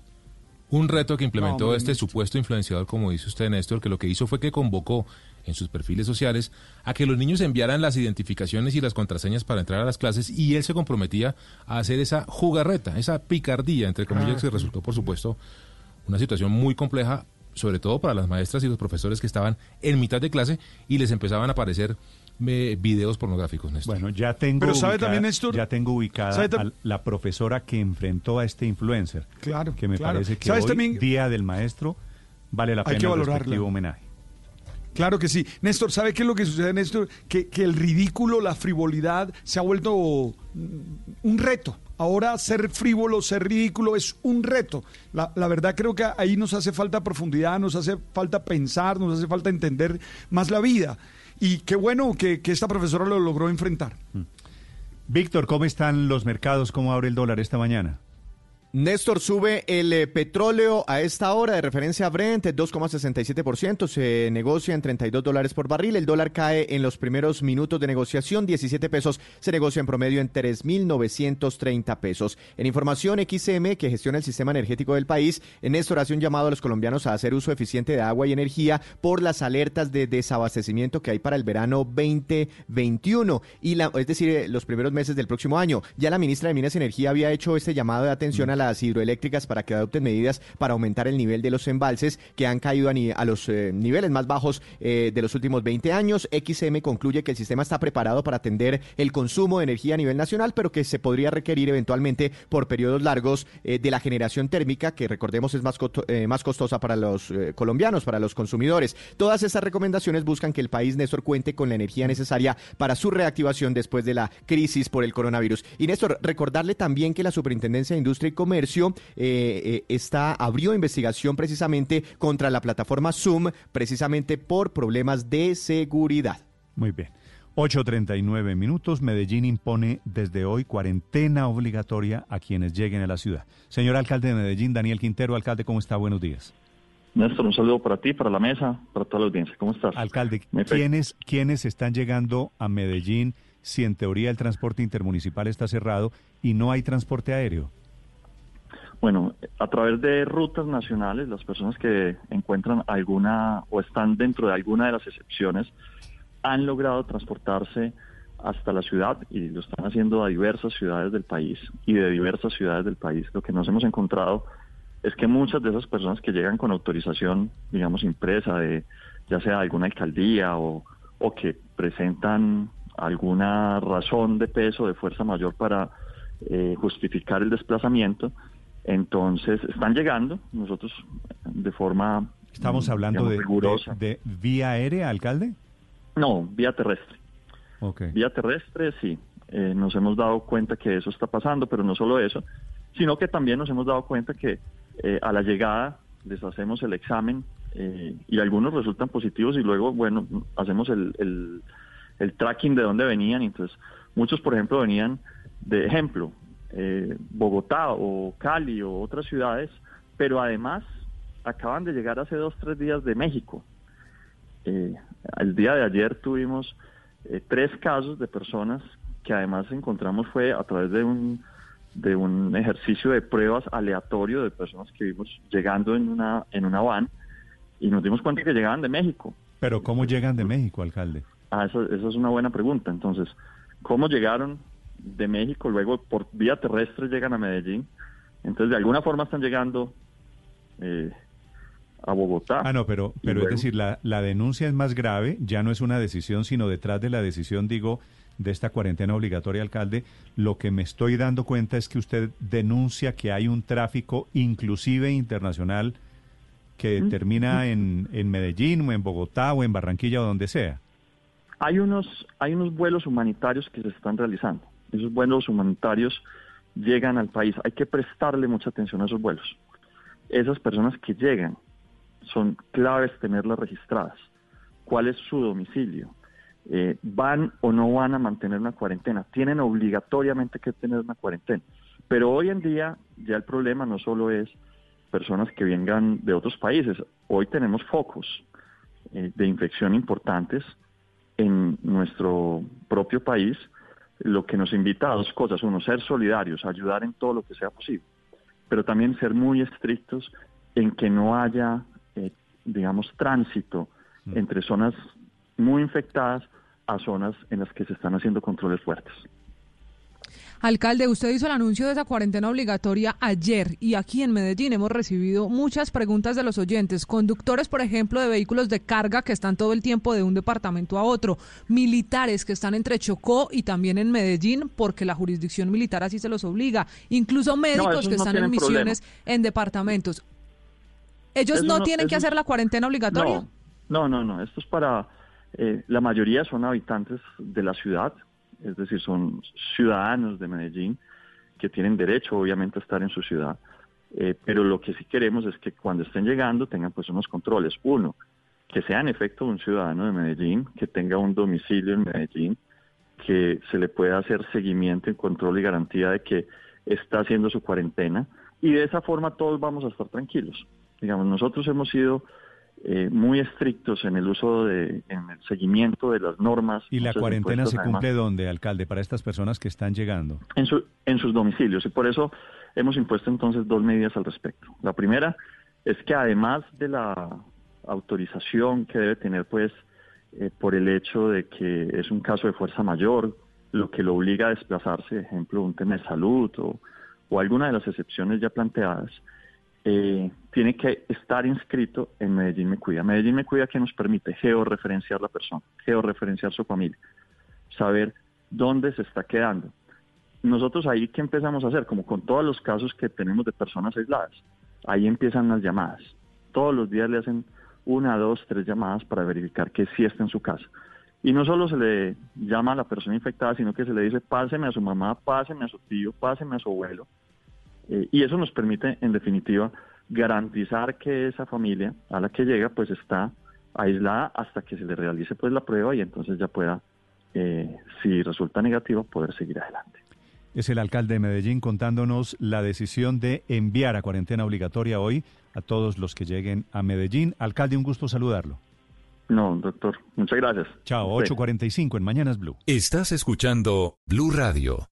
un reto que implementó No, este supuesto influenciador, como dice usted, Néstor, que lo que hizo fue que convocó en sus perfiles sociales a que los niños enviaran las identificaciones y las contraseñas para entrar a las clases y él se comprometía a hacer esa jugarreta, esa picardía, entre comillas, que resultó, por supuesto, una situación muy compleja, sobre todo para las maestras y los profesores que estaban en mitad de clase y les empezaban a aparecer eh, videos pornográficos, Néstor. Bueno, ya tengo Pero ¿sabe ubicada- también, Néstor? ya tengo ubicada ¿Sabe tam- a la profesora que enfrentó a este influencer. Claro, Que me claro. parece que ¿Sabes hoy, también? Día del Maestro, vale la Hay pena que el respectivo homenaje. Claro que sí. Néstor, ¿sabe qué es lo que sucede, Néstor? Que, que el ridículo, la frivolidad se ha vuelto un reto. Ahora ser frívolo, ser ridículo es un reto. La, la verdad creo que ahí nos hace falta profundidad, nos hace falta pensar, nos hace falta entender más la vida. Y qué bueno que, que esta profesora lo logró enfrentar. Víctor, ¿cómo están los mercados? ¿Cómo abre el dólar esta mañana? Néstor, sube el eh, petróleo a esta hora de referencia a Brent, 2,67%, se negocia en 32 dólares por barril, el dólar cae en los primeros minutos de negociación, 17 pesos, se negocia en promedio en 3.930 pesos. En información XM, que gestiona el sistema energético del país, Néstor hace un llamado a los colombianos a hacer uso eficiente de agua y energía por las alertas de desabastecimiento que hay para el verano 2021, y la, es decir, eh, los primeros meses del próximo año. Ya la ministra de Minas y Energía había hecho este llamado de atención a las hidroeléctricas para que adopten medidas para aumentar el nivel de los embalses que han caído a, ni- a los eh, niveles más bajos eh, de los últimos 20 años. XM concluye que el sistema está preparado para atender el consumo de energía a nivel nacional, pero que se podría requerir eventualmente por periodos largos eh, de la generación térmica, que recordemos es más, costo- eh, más costosa para los eh, colombianos, para los consumidores. Todas estas recomendaciones buscan que el país, Néstor, cuente con la energía necesaria para su reactivación después de la crisis por el coronavirus. Y Néstor, recordarle también que la Superintendencia de Industria y Comercio eh, eh, está, abrió investigación precisamente contra la plataforma Zoom, precisamente por problemas de seguridad. Muy bien. 8.39 minutos. Medellín impone desde hoy cuarentena obligatoria a quienes lleguen a la ciudad. Señor alcalde de Medellín, Daniel Quintero, alcalde, ¿cómo está? Buenos días. Néstor, un saludo para ti, para la mesa, para toda la audiencia. ¿Cómo estás? Alcalde, ¿quiénes, ¿quiénes están llegando a Medellín si en teoría el transporte intermunicipal está cerrado y no hay transporte aéreo? Bueno, a través de rutas nacionales, las personas que encuentran alguna o están dentro de alguna de las excepciones han logrado transportarse hasta la ciudad y lo están haciendo a diversas ciudades del país y de diversas ciudades del país. Lo que nos hemos encontrado es que muchas de esas personas que llegan con autorización, digamos, impresa de ya sea alguna alcaldía o, o que presentan alguna razón de peso, de fuerza mayor para eh, justificar el desplazamiento, entonces están llegando, nosotros de forma ¿Estamos mm, hablando digamos, de, rigurosa. de- de vía aérea, alcalde? No, vía terrestre. Vía terrestre, sí. Eh, nos hemos dado cuenta que eso está pasando, pero no solo eso, sino que también nos hemos dado cuenta que eh, a la llegada les hacemos el examen eh, y algunos resultan positivos y luego, bueno, hacemos el, el, el tracking de dónde venían. Entonces, muchos, por ejemplo, venían de ejemplo, eh, Bogotá o Cali o otras ciudades, pero además acaban de llegar hace dos, tres días de México. Eh, el día de ayer tuvimos eh, tres casos de personas que además encontramos fue a través de un de un ejercicio de pruebas aleatorio de personas que vimos llegando en una en una van y nos dimos cuenta que llegaban de México. Pero ¿cómo llegan de México, alcalde? Ah, eso, eso es una buena pregunta. Entonces, ¿cómo llegaron de México? Luego por vía terrestre llegan a Medellín. Entonces, de alguna forma están llegando eh, a Bogotá. Ah, no, pero, pero es decir, la, la denuncia es más grave, ya no es una decisión, sino detrás de la decisión, digo, de esta cuarentena obligatoria, alcalde, lo que me estoy dando cuenta es que usted denuncia que hay un tráfico inclusive internacional que termina en, en Medellín o en Bogotá o en Barranquilla o donde sea. Hay unos, hay unos vuelos humanitarios que se están realizando. Esos vuelos humanitarios llegan al país. Hay que prestarle mucha atención a esos vuelos. Esas personas que llegan son claves tenerlas registradas. ¿Cuál es su domicilio? Eh, ¿Van o no van a mantener una cuarentena? Tienen obligatoriamente que tener una cuarentena. Pero hoy en día ya el problema no solo es personas que vengan de otros países. Hoy tenemos focos eh, de infección importantes en nuestro propio país, lo que nos invita a dos cosas. Uno, ser solidarios, ayudar en todo lo que sea posible, pero también ser muy estrictos en que no haya, eh, digamos, tránsito entre zonas muy infectadas a zonas en las que se están haciendo controles fuertes. Alcalde, usted hizo el anuncio de esa cuarentena obligatoria ayer y aquí en Medellín hemos recibido muchas preguntas de los oyentes. Conductores, por ejemplo, de vehículos de carga que están todo el tiempo de un departamento a otro. Militares que están entre Chocó y también en Medellín porque la jurisdicción militar así se los obliga. Incluso médicos que no están en misiones en departamentos. ¿Ellos no, no- tienen que hacer la cuarentena obligatoria? No, no, no, no. Esto es para, eh, la mayoría son habitantes de la ciudad, es decir, son ciudadanos de Medellín que tienen derecho, obviamente, a estar en su ciudad. Eh, pero lo que sí queremos es que cuando estén llegando tengan pues unos controles. Uno, que sea en efecto un ciudadano de Medellín, que tenga un domicilio en Medellín, que se le pueda hacer seguimiento y control y garantía de que está haciendo su cuarentena y de esa forma todos vamos a estar tranquilos. Digamos, nosotros hemos sido eh, muy estrictos en el uso de, en el seguimiento de las normas. ¿Y la cuarentena se además, cumple dónde, alcalde, para estas personas que están llegando? en, su- en sus domicilios y por eso hemos impuesto entonces dos medidas al respecto. La primera es que además de la autorización que debe tener pues eh, por el hecho de que es un caso de fuerza mayor, lo que lo obliga a desplazarse, ejemplo, un tema de salud o, o alguna de las excepciones ya planteadas, eh, tiene que estar inscrito en Medellín Me Cuida. Medellín Me Cuida que nos permite georreferenciar la persona, georreferenciar su familia, saber dónde se está quedando. Nosotros ahí, ¿qué empezamos a hacer? Como con todos los casos que tenemos de personas aisladas, ahí empiezan las llamadas. Todos los días le hacen una, dos, tres llamadas para verificar que sí está en su casa. Y no solo se le llama a la persona infectada, sino que se le dice, páseme a su mamá, páseme a su tío, páseme a su abuelo. Eh, y eso nos permite, en definitiva, garantizar que esa familia a la que llega, pues está aislada hasta que se le realice pues la prueba y entonces ya pueda, eh, si resulta negativo, poder seguir adelante. Es el alcalde de Medellín contándonos la decisión de enviar a cuarentena obligatoria hoy a todos los que lleguen a Medellín. Alcalde, un gusto saludarlo. No, doctor, muchas gracias. Chao, Sí. 8.45 en Mañanas Blue. Estás escuchando Blue Radio.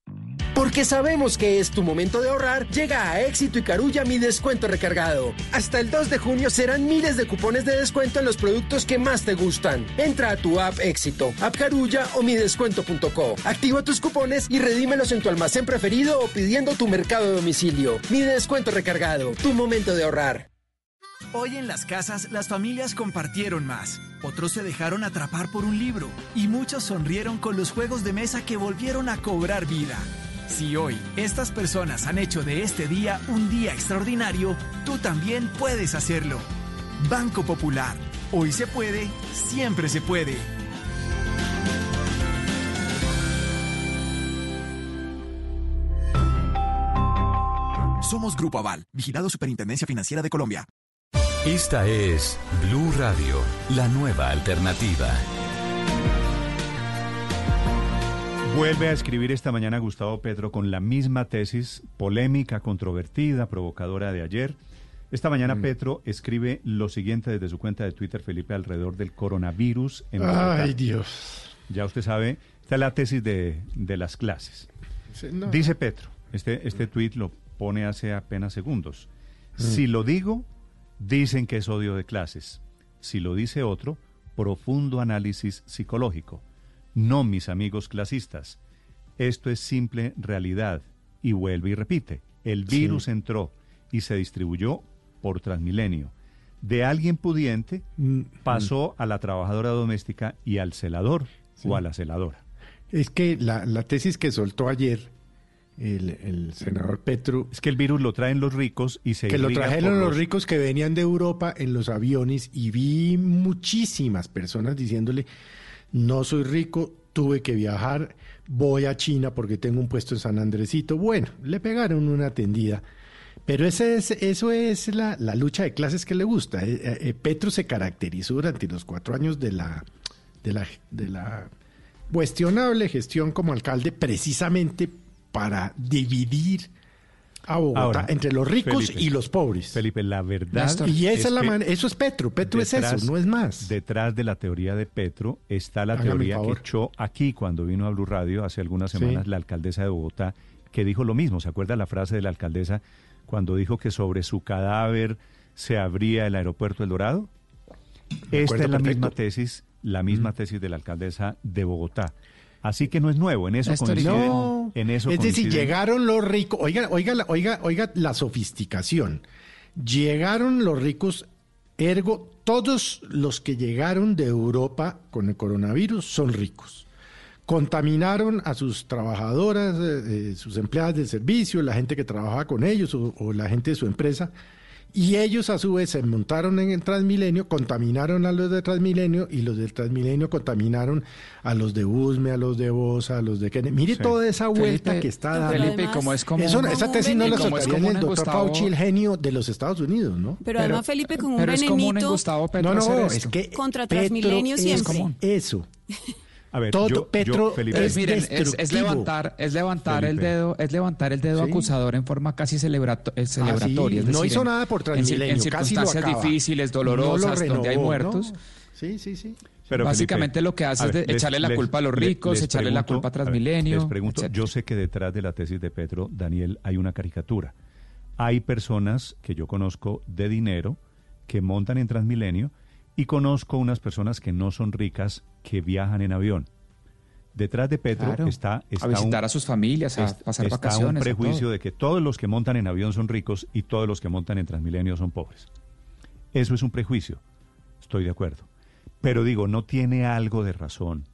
Porque sabemos que es tu momento de ahorrar, llega a Éxito y Carulla mi descuento recargado. Hasta el 2 de junio serán miles de cupones de descuento en los productos que más te gustan. Entra a tu app Éxito, app Carulla o midescuento.co. Activa tus cupones y redímelos en tu almacén preferido o pidiendo tu mercado de domicilio. Mi descuento recargado, tu momento de ahorrar. Hoy en las casas las familias compartieron más, otros se dejaron atrapar por un libro y muchos sonrieron con los juegos de mesa que volvieron a cobrar vida. Si hoy estas personas han hecho de este día un día extraordinario, tú también puedes hacerlo. Banco Popular. Hoy se puede, siempre se puede. Somos Grupo Aval, vigilado Superintendencia Financiera de Colombia. Esta es Blue Radio, la nueva alternativa. Vuelve a escribir esta mañana Gustavo Petro con la misma tesis polémica, controvertida, provocadora de ayer. Esta mañana Petro escribe lo siguiente desde su cuenta de Twitter, Felipe, alrededor del coronavirus en Bogotá. Ay, Dios. Ya usted sabe, esta es la tesis de, de las clases. Sí, no. Dice Petro, este, este tuit lo pone hace apenas segundos. Si lo digo, dicen que es odio de clases. Si lo dice otro, profundo análisis psicológico. No, mis amigos clasistas. Esto es simple realidad. Y vuelve y repite. El Sí. virus entró y se distribuyó por Transmilenio. De alguien pudiente pasó a la trabajadora doméstica y al celador o a la celadora. Es que la, la tesis que soltó ayer el, el senador Petro... Es que el virus lo traen los ricos y se que lo trajeron los ricos que venían de Europa en los aviones y vi muchísimas personas diciéndole, no soy rico, tuve que viajar, voy a China porque tengo un puesto en San Andresito. Bueno, le pegaron una tendida. Pero ese es, eso es la, la lucha de clases que le gusta. Eh, eh, eh, Petro se caracterizó durante los cuatro años de la, de la, de la cuestionable gestión como alcalde precisamente para dividir a Bogotá Ahora, entre los ricos Felipe, y los pobres. Felipe, la verdad. Y esa es la que man- eso es Petro. Petro es eso, no es más. Detrás de la teoría de Petro está la Hágame teoría que echó aquí cuando vino a Blue Radio hace algunas Sí. semanas la alcaldesa de Bogotá, que dijo lo mismo. ¿Se acuerda la frase de la alcaldesa cuando dijo que sobre su cadáver se abría el aeropuerto El Dorado? Esta es la perfecto. misma tesis, la misma tesis de la alcaldesa de Bogotá. Así que no es nuevo, en eso coinciden. no. En eso es decir, llegaron los ricos, oiga, oiga, la- oiga, oiga la sofisticación. Llegaron los ricos, ergo, todos los que llegaron de Europa con el coronavirus son ricos. Contaminaron a sus trabajadoras, eh, eh, sus empleadas de servicio, la gente que trabajaba con ellos o, o la gente de su empresa. Y ellos a su vez se montaron en el Transmilenio, contaminaron a los de Transmilenio y los del Transmilenio contaminaron a los de Usme, a los de Bosa, a los de Kennedy. Mire Sí. toda esa vuelta Felipe, que está pero dando. Felipe, como es común- Eso- esa tesis no la como es sacaría el doctor Gustavo- Fauci, el genio de los Estados Unidos, ¿no? Pero, además Felipe con un pero es común en venenito Gustavo Petro no, no, hacer es esto. que contra Petro Transmilenio es siempre. Eso. [laughs] A ver, Todo yo- Felipe, es miren, es, levantar, es levantar el dedo, es levantar el dedo Sí. acusador en forma casi celebrato- eh, celebratoria. es Ah, no decir, hizo en- nada por en, Transmilenio, en casi lo circunstancias difíciles, No lo dolorosas, donde hay muertos. ¿no? Sí, sí, sí. Pero, Básicamente Felipe, lo que hace es ver, echarle la culpa a los ricos, les echarle la culpa a ver, Transmilenio, les pregunto, etcétera. yo sé que detrás de la tesis de Petro, Daniel, hay una caricatura. Hay personas que yo conozco de dinero que montan en Transmilenio y conozco unas personas que no son ricas que viajan en avión. Detrás de Petro Claro, está, está a visitar un- a sus familias, a pasar está vacaciones. un prejuicio de que todos los que montan en avión son ricos y todos los que montan en Transmilenio son pobres. Eso es un prejuicio. Estoy de acuerdo. Pero digo, no tiene algo de razón.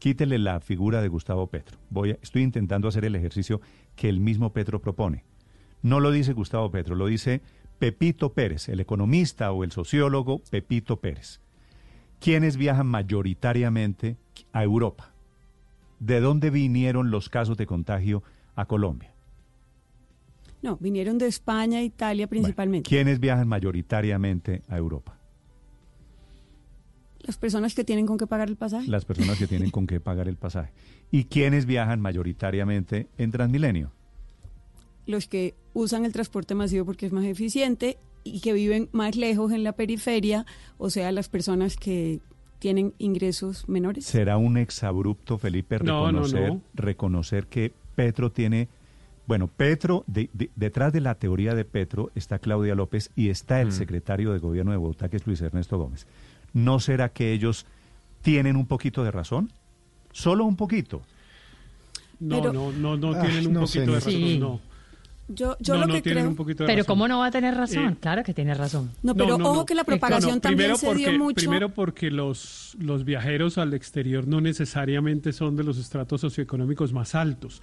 Quítele la figura de Gustavo Petro. Voy a- estoy intentando hacer el ejercicio que el mismo Petro propone. No lo dice Gustavo Petro, lo dice Pepito Pérez, el economista o el sociólogo Pepito Pérez. ¿Quiénes viajan mayoritariamente a Europa? ¿De dónde vinieron los casos de contagio a Colombia? No, vinieron de España, Italia principalmente. ¿Quiénes viajan mayoritariamente a Europa? Las personas que tienen con qué pagar el pasaje. Las personas que tienen con qué pagar el pasaje. ¿Y quiénes viajan mayoritariamente en Transmilenio? Los que usan el transporte masivo porque es más eficiente y que viven más lejos en la periferia, o sea, las personas que tienen ingresos menores. ¿Será un exabrupto, Felipe, No, no, reconocer, no. reconocer que Petro tiene... Bueno, Petro, de- de- detrás de la teoría de Petro está Claudia López y está el secretario de gobierno de Bogotá, que es Luis Ernesto Gómez. ¿No será que ellos tienen un poquito de razón? Solo un poquito. No, Pero- no, no, no Ah, tienen un no poquito sé, de razón, no. Yo, yo No, lo no que creo. un poquito de Pero razón. ¿cómo no va a tener razón? Eh, claro que tiene razón. No, pero ojo que la propagación No, no, también se porque, dio mucho. Primero porque los, los viajeros al exterior no necesariamente son de los estratos socioeconómicos más altos.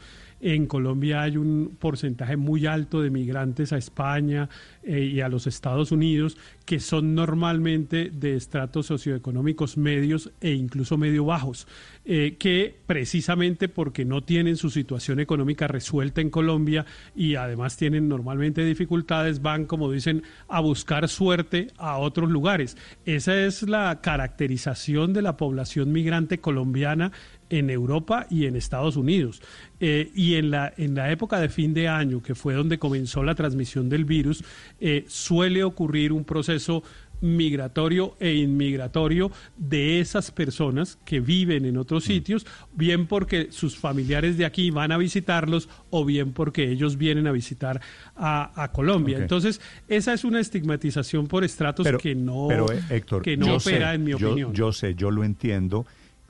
En Colombia hay un porcentaje muy alto de migrantes a España eh, y a los Estados Unidos que son normalmente de estratos socioeconómicos medios e incluso medio bajos, eh, que precisamente porque no tienen su situación económica resuelta en Colombia y además tienen normalmente dificultades, van, como dicen, a buscar suerte a otros lugares. Esa es la caracterización de la población migrante colombiana en Europa y en Estados Unidos. Eh, y en la, en la época de fin de año, que fue donde comenzó la transmisión del virus, eh, suele ocurrir un proceso migratorio e inmigratorio de esas personas que viven en otros sitios, bien porque sus familiares de aquí van a visitarlos o bien porque ellos vienen a visitar a, a Colombia. Entonces, esa es una estigmatización por estratos que no, pero, eh, Héctor, que no opera, sé, en mi yo- opinión. Yo sé, yo lo entiendo.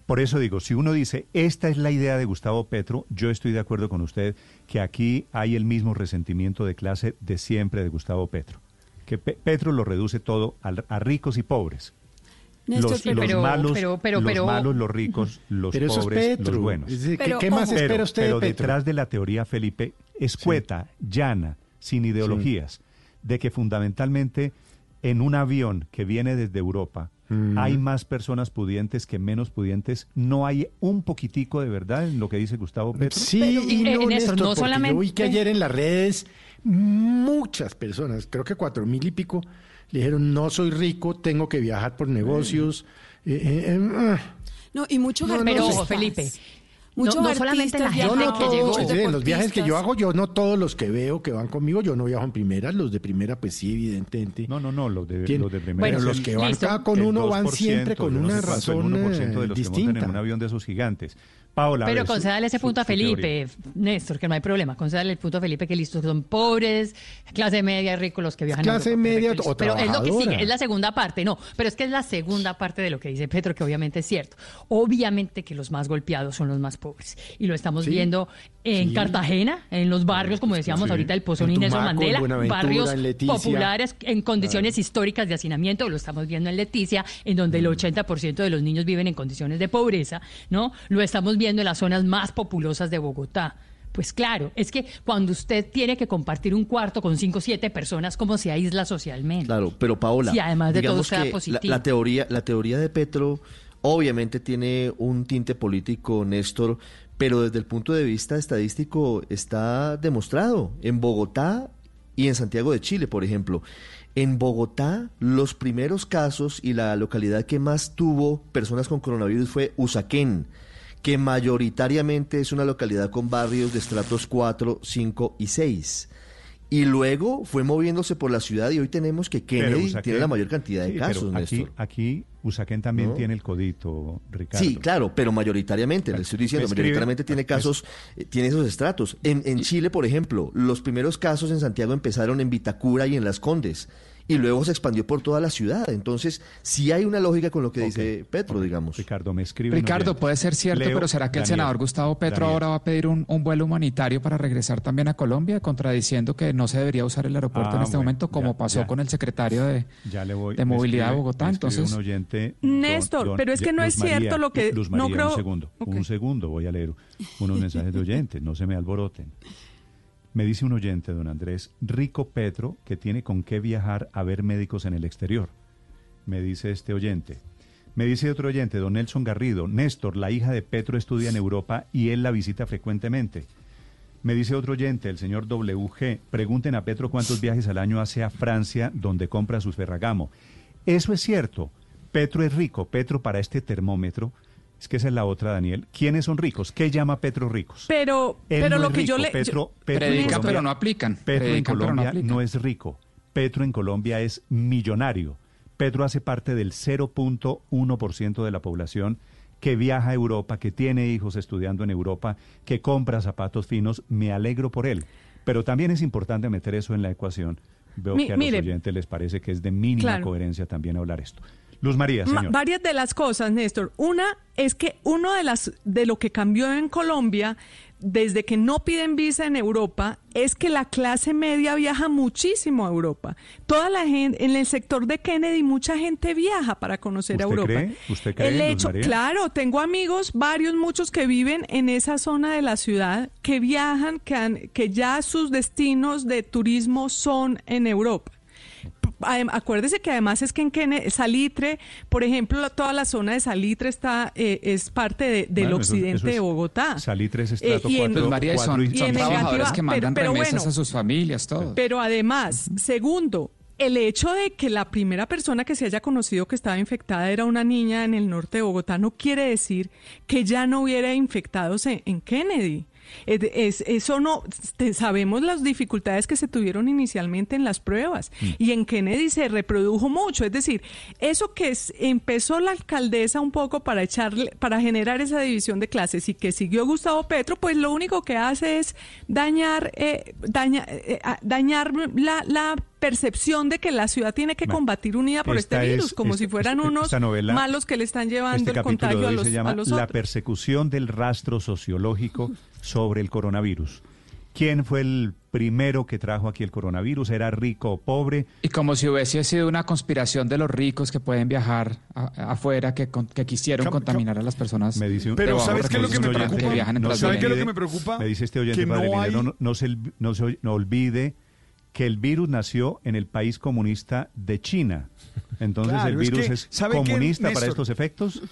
Por eso digo, si uno dice, esta es la idea de Gustavo Petro, yo estoy de acuerdo con usted que aquí hay el mismo resentimiento de clase de siempre de Gustavo Petro. Que Pe- Petro lo reduce todo al- a, ricos y pobres. Néstor, los, pero- los pero- malos, pero- pero- los pero- malos, los ricos, los Pero eso es pobres, Petro. los buenos. Es decir, ¿qué- Pero, qué más Pero- espera usted de Pero Petro? detrás de la teoría, Felipe, escueta, llana, sin ideologías, de que fundamentalmente en un avión que viene desde Europa Mm. hay más personas pudientes que menos pudientes. No hay un poquitico de verdad en lo que dice Gustavo Petro. Sí, y no, Néstor, Néstor, no porque solamente- Yo vi que ayer en las redes muchas personas, creo que cuatro mil y pico, le dijeron, no soy rico, tengo que viajar por negocios. Eh, eh, eh, ah. No, y muchos No, no Pero, Felipe, Muchos no solamente la artistas gente Yo no que llegó. en los viajes que yo hago, yo no todos los que veo que van conmigo, yo no viajo en primera, los de primera pues sí, evidentemente. No, no, no, los de, ¿Quién? los de primera. Bueno, los que van cada con uno van 2%, siempre con no una sé cuánto, el razón 1% eh, de los que montan distinta. en un avión de esos gigantes. Paola, Pero concédale ese punto a su. Felipe, Néstor, que no hay problema. Concédale el punto a Felipe, que listo, son pobres, clase media, ricos los que viajan. Clase Europa, media o. Pero es lo que sigue, es la segunda parte, no. Pero es que es la segunda parte de lo que dice Petro, que obviamente es cierto. Obviamente que los más golpeados son los más pobres. Y lo estamos Sí. viendo en Sí. Cartagena, en los barrios, como decíamos Sí. ahorita, el Pozón En Tumaco, en Mandela, barrios en populares en condiciones históricas de hacinamiento, lo estamos viendo en Leticia, en donde Mm. el 80% de los niños viven en condiciones de pobreza, ¿no? Lo estamos viendo en las zonas más populosas de Bogotá. Pues claro, es que cuando usted tiene que compartir un cuarto con cinco o siete personas, como se aísla socialmente. Claro, pero Paola, Sí, además de todo que la, positivo. la teoría, la teoría de Petro obviamente tiene un tinte político, Néstor, pero desde el punto de vista estadístico está demostrado. En Bogotá y en Santiago de Chile, por ejemplo. En Bogotá, los primeros casos y la localidad que más tuvo personas con coronavirus fue Usaquén, que mayoritariamente es una localidad con barrios de estratos 4, 5 y 6. Y luego fue moviéndose por la ciudad y hoy tenemos que Kennedy Usaquén- tiene la mayor cantidad de Sí, pero casos, aquí, Néstor. aquí Usaquén también ¿No? tiene el codito, Ricardo. Sí, claro, pero mayoritariamente, le estoy diciendo, Escribe- mayoritariamente tiene casos, eh, tiene esos estratos. En, en Chile, por ejemplo, los primeros casos en Santiago empezaron en Vitacura y en Las Condes, y luego se expandió por toda la ciudad. Entonces, sí hay una lógica con lo que dice Petro, digamos. Ricardo, me escribe. Ricardo, puede ser cierto, Leo, pero ¿será que el senador Gustavo Petro Daniel. ahora va a pedir un, un vuelo humanitario para regresar también a Colombia, contradiciendo que no se debería usar el aeropuerto Ah, en este bueno, momento, como ya, pasó ya. con el secretario de, Ya le voy, de me movilidad de Bogotá? Entonces, un oyente. Néstor, pero es que no es cierto lo que- Luz no creo- un segundo, Ok. un segundo, voy a leer unos mensajes de oyentes, no se me alboroten. Me dice un oyente, don Andrés, rico Petro, que tiene con qué viajar a ver médicos en el exterior. Me dice este oyente. Me dice otro oyente, don Nelson Garrido, Néstor, la hija de Petro estudia en Europa y él la visita frecuentemente. Me dice otro oyente, el señor WG, pregunten a Petro cuántos viajes al año hace a Francia donde compra sus Ferragamo. Eso es cierto. Petro es rico. Petro para este termómetro, es que esa es la otra, Daniel. ¿Quiénes son ricos? ¿Qué llama Petro ricos? Pero, Él pero no lo es que yo rico. le... Petro, yo- Petro en Predican, Colombia- pero no aplican. Petro en no Colombia no es rico. Petro en Colombia es millonario. Petro hace parte del 0.1% de la población que viaja a Europa, que tiene hijos estudiando en Europa, que compra zapatos finos. Me alegro por él. Pero también es importante meter eso en la ecuación. Veo Mi- que a mire. los oyentes les parece que es de mínima Claro. coherencia también hablar esto. Luz María, Ma- varias de las cosas, Néstor. Una es que uno de las de lo que cambió en Colombia desde que no piden visa en Europa es que la clase media viaja muchísimo a Europa. Toda la gente en el sector de Kennedy mucha gente viaja para conocer a ¿Usted Europa. cree? ¿Usted cree, El Luz hecho, María? claro, tengo amigos, varios, muchos que viven en esa zona de la ciudad, que viajan, que, han- que ya sus destinos de turismo son en Europa. Acuérdese que además es que en Salitre, por ejemplo, toda la zona de Salitre está eh, es parte de- del Bueno, occidente eso es- de Bogotá. Salitre es Eh, estrato y en- cuatro- Pues María, y son, y- son trabajadores que mandan pero- pero remesas bueno. a sus familias, todo. Pero además, segundo, el hecho de que la primera persona que se haya conocido que estaba infectada era una niña en el norte de Bogotá no quiere decir que ya no hubiera infectados en, en Kennedy. Es- es- eso no, te- sabemos las dificultades que se tuvieron inicialmente en las pruebas y en Kennedy se reprodujo mucho. Es decir, eso que es- empezó la alcaldesa un poco para echarle, para generar esa división de clases y que siguió Gustavo Petro, pues lo único que hace es dañar, eh, daña- eh, dañar la, la percepción de que la ciudad tiene que combatir unida por esta este virus, es- como esta- si fueran esta- unos esta novela- malos que le están llevando Este el contagio a los, se llama a los La otros. persecución del rastro sociológico sobre el coronavirus. ¿Quién fue el primero que trajo aquí el coronavirus? ¿Era rico o pobre? Y como si hubiese sido una conspiración de los ricos que pueden viajar a- afuera, que, con- que quisieron contaminar a las personas. Me dice un- Pero ¿sabes qué es lo que me preocupa? viajan en No se ¿Sabe qué es lo que me preocupa? Me dice este oyente, Que padre no hay- no, no se, no se no olvide que el virus nació en el país comunista de China. Entonces Claro, el es virus que, es, ¿sabe qué, comunista para estos efectos. [laughs]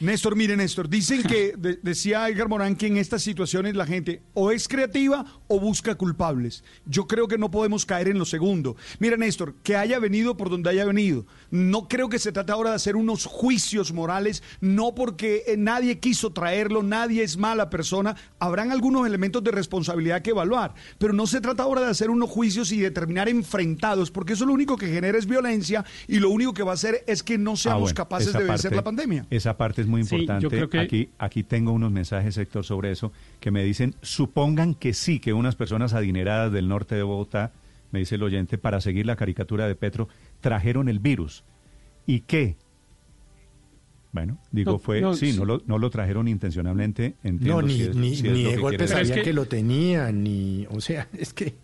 Néstor, mire, Néstor, dicen que, [laughs] de- decía Edgar Morán, que en estas situaciones la gente o es creativa o busca culpables. Yo creo que no podemos caer en lo segundo. Mira, Néstor, que haya venido por donde haya venido. No creo que se trate ahora de hacer unos juicios morales, no porque eh, nadie quiso traerlo, nadie es mala persona. Habrán algunos elementos de responsabilidad que evaluar, pero no se trata ahora de hacer unos juicios y de terminar enfrentados, porque eso lo único que genera es violencia y lo único que va a hacer es que no Ah, seamos bueno, capaces de vencer parte- la pandemia. Esa parte es muy Sí, yo importante. creo que- Aquí, aquí tengo unos mensajes, Héctor, sobre eso, que me dicen, supongan que sí, que unas personas adineradas del norte de Bogotá, me dice el oyente, para seguir la caricatura de Petro, trajeron el virus. ¿Y qué? Bueno, digo, No, fue, no, sí, sí. no lo, no lo trajeron intencionalmente, entiendo No, ni, si es- ni, si es ni de que golpe quiere sabía decir. que lo tenía, ni. O sea, [laughs] es que.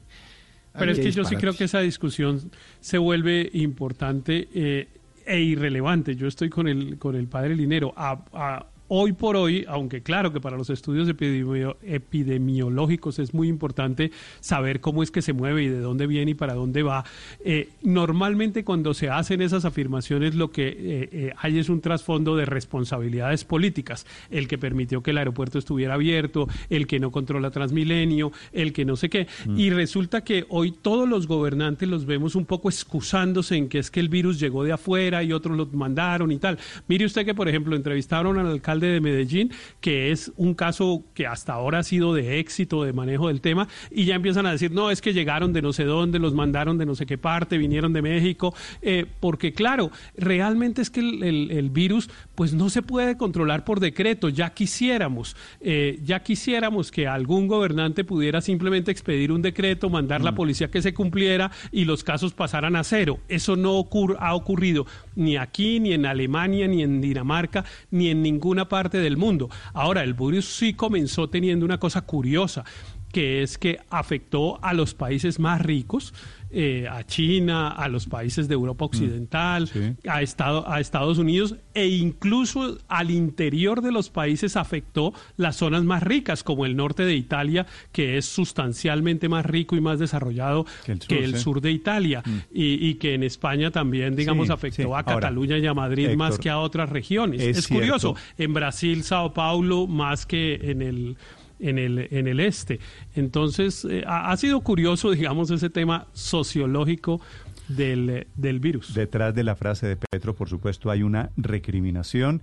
Pero es que yo sí creo que esa discusión se vuelve importante eh, e irrelevante. Yo estoy con el, con el padre Linero. A- a- hoy por hoy, aunque claro que para los estudios epidemio- epidemiológicos es muy importante saber cómo es que se mueve y de dónde viene y para dónde va, eh, normalmente cuando se hacen esas afirmaciones lo que eh, eh, hay es un trasfondo de responsabilidades políticas. El que permitió que el aeropuerto estuviera abierto, el que no controla Transmilenio, el que no sé qué. Y resulta que hoy todos los gobernantes los vemos un poco excusándose en que es que el virus llegó de afuera y otros lo mandaron y tal. Mire usted que, por ejemplo, entrevistaron al alcalde de Medellín, que es un caso que hasta ahora ha sido de éxito, de manejo del tema, y ya empiezan a decir, no, es que llegaron de no sé dónde, los mandaron de no sé qué parte, vinieron de México, eh, porque claro, realmente es que el, virus pues no se puede controlar por decreto, ya quisiéramos, eh, ya quisiéramos que algún gobernante pudiera simplemente expedir un decreto, mandar la policía que se cumpliera y los casos pasaran a cero. Eso no ocur- ha ocurrido ni aquí, ni en Alemania, ni en Dinamarca, ni en ninguna parte del mundo. Ahora, el virus sí comenzó teniendo una cosa curiosa que es que afectó a los países más ricos, eh, a China, a los países de Europa Occidental, a, Estado- a Estados Unidos e incluso al interior de los países afectó las zonas más ricas, como el norte de Italia, que es sustancialmente más rico y más desarrollado que el sur, de Italia, y, y que en España también, digamos, Sí, afectó sí. a Ahora, Cataluña y a Madrid más que a otras regiones. es Es, curioso, en Brasil, Sao Paulo, más que en el en el, en el este. Entonces, eh, ha, sido curioso, digamos, ese tema sociológico del, del virus. Detrás de la frase de Petro, por supuesto, hay una recriminación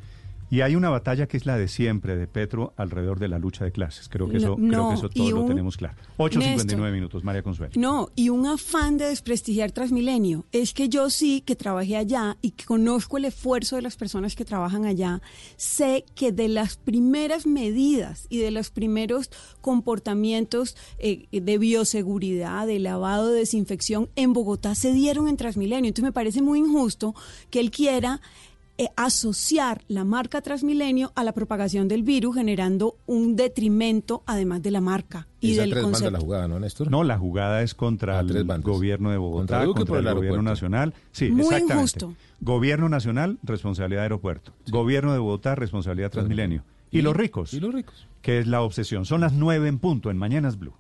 y hay una batalla que es la de siempre de Petro alrededor de la lucha de clases. Creo que eso, No, creo que eso y todos lo tenemos claro. 8.59 Néstor. minutos, María Consuelo. No, y un afán de desprestigiar Transmilenio. Es que yo sí, que trabajé allá y que conozco el esfuerzo de las personas que trabajan allá, sé que de las primeras medidas y de los primeros comportamientos eh, de bioseguridad, de lavado, de desinfección en Bogotá se dieron en Transmilenio. Entonces me parece muy injusto que él quiera eh, asociar la marca Transmilenio a la propagación del virus, generando un detrimento además de la marca y Esa del tres concepto. la jugada, ¿no, Néstor? No, la jugada es contra el gobierno de Bogotá, Contra Duque contra por el, el gobierno nacional. Sí, Muy exactamente. injusto. Gobierno nacional, responsabilidad de aeropuerto. Gobierno de Bogotá, responsabilidad Transmilenio. Y, ¿Y? los ricos. Y los ricos. Que es la obsesión. Son las nueve en punto en Mañanas Blue.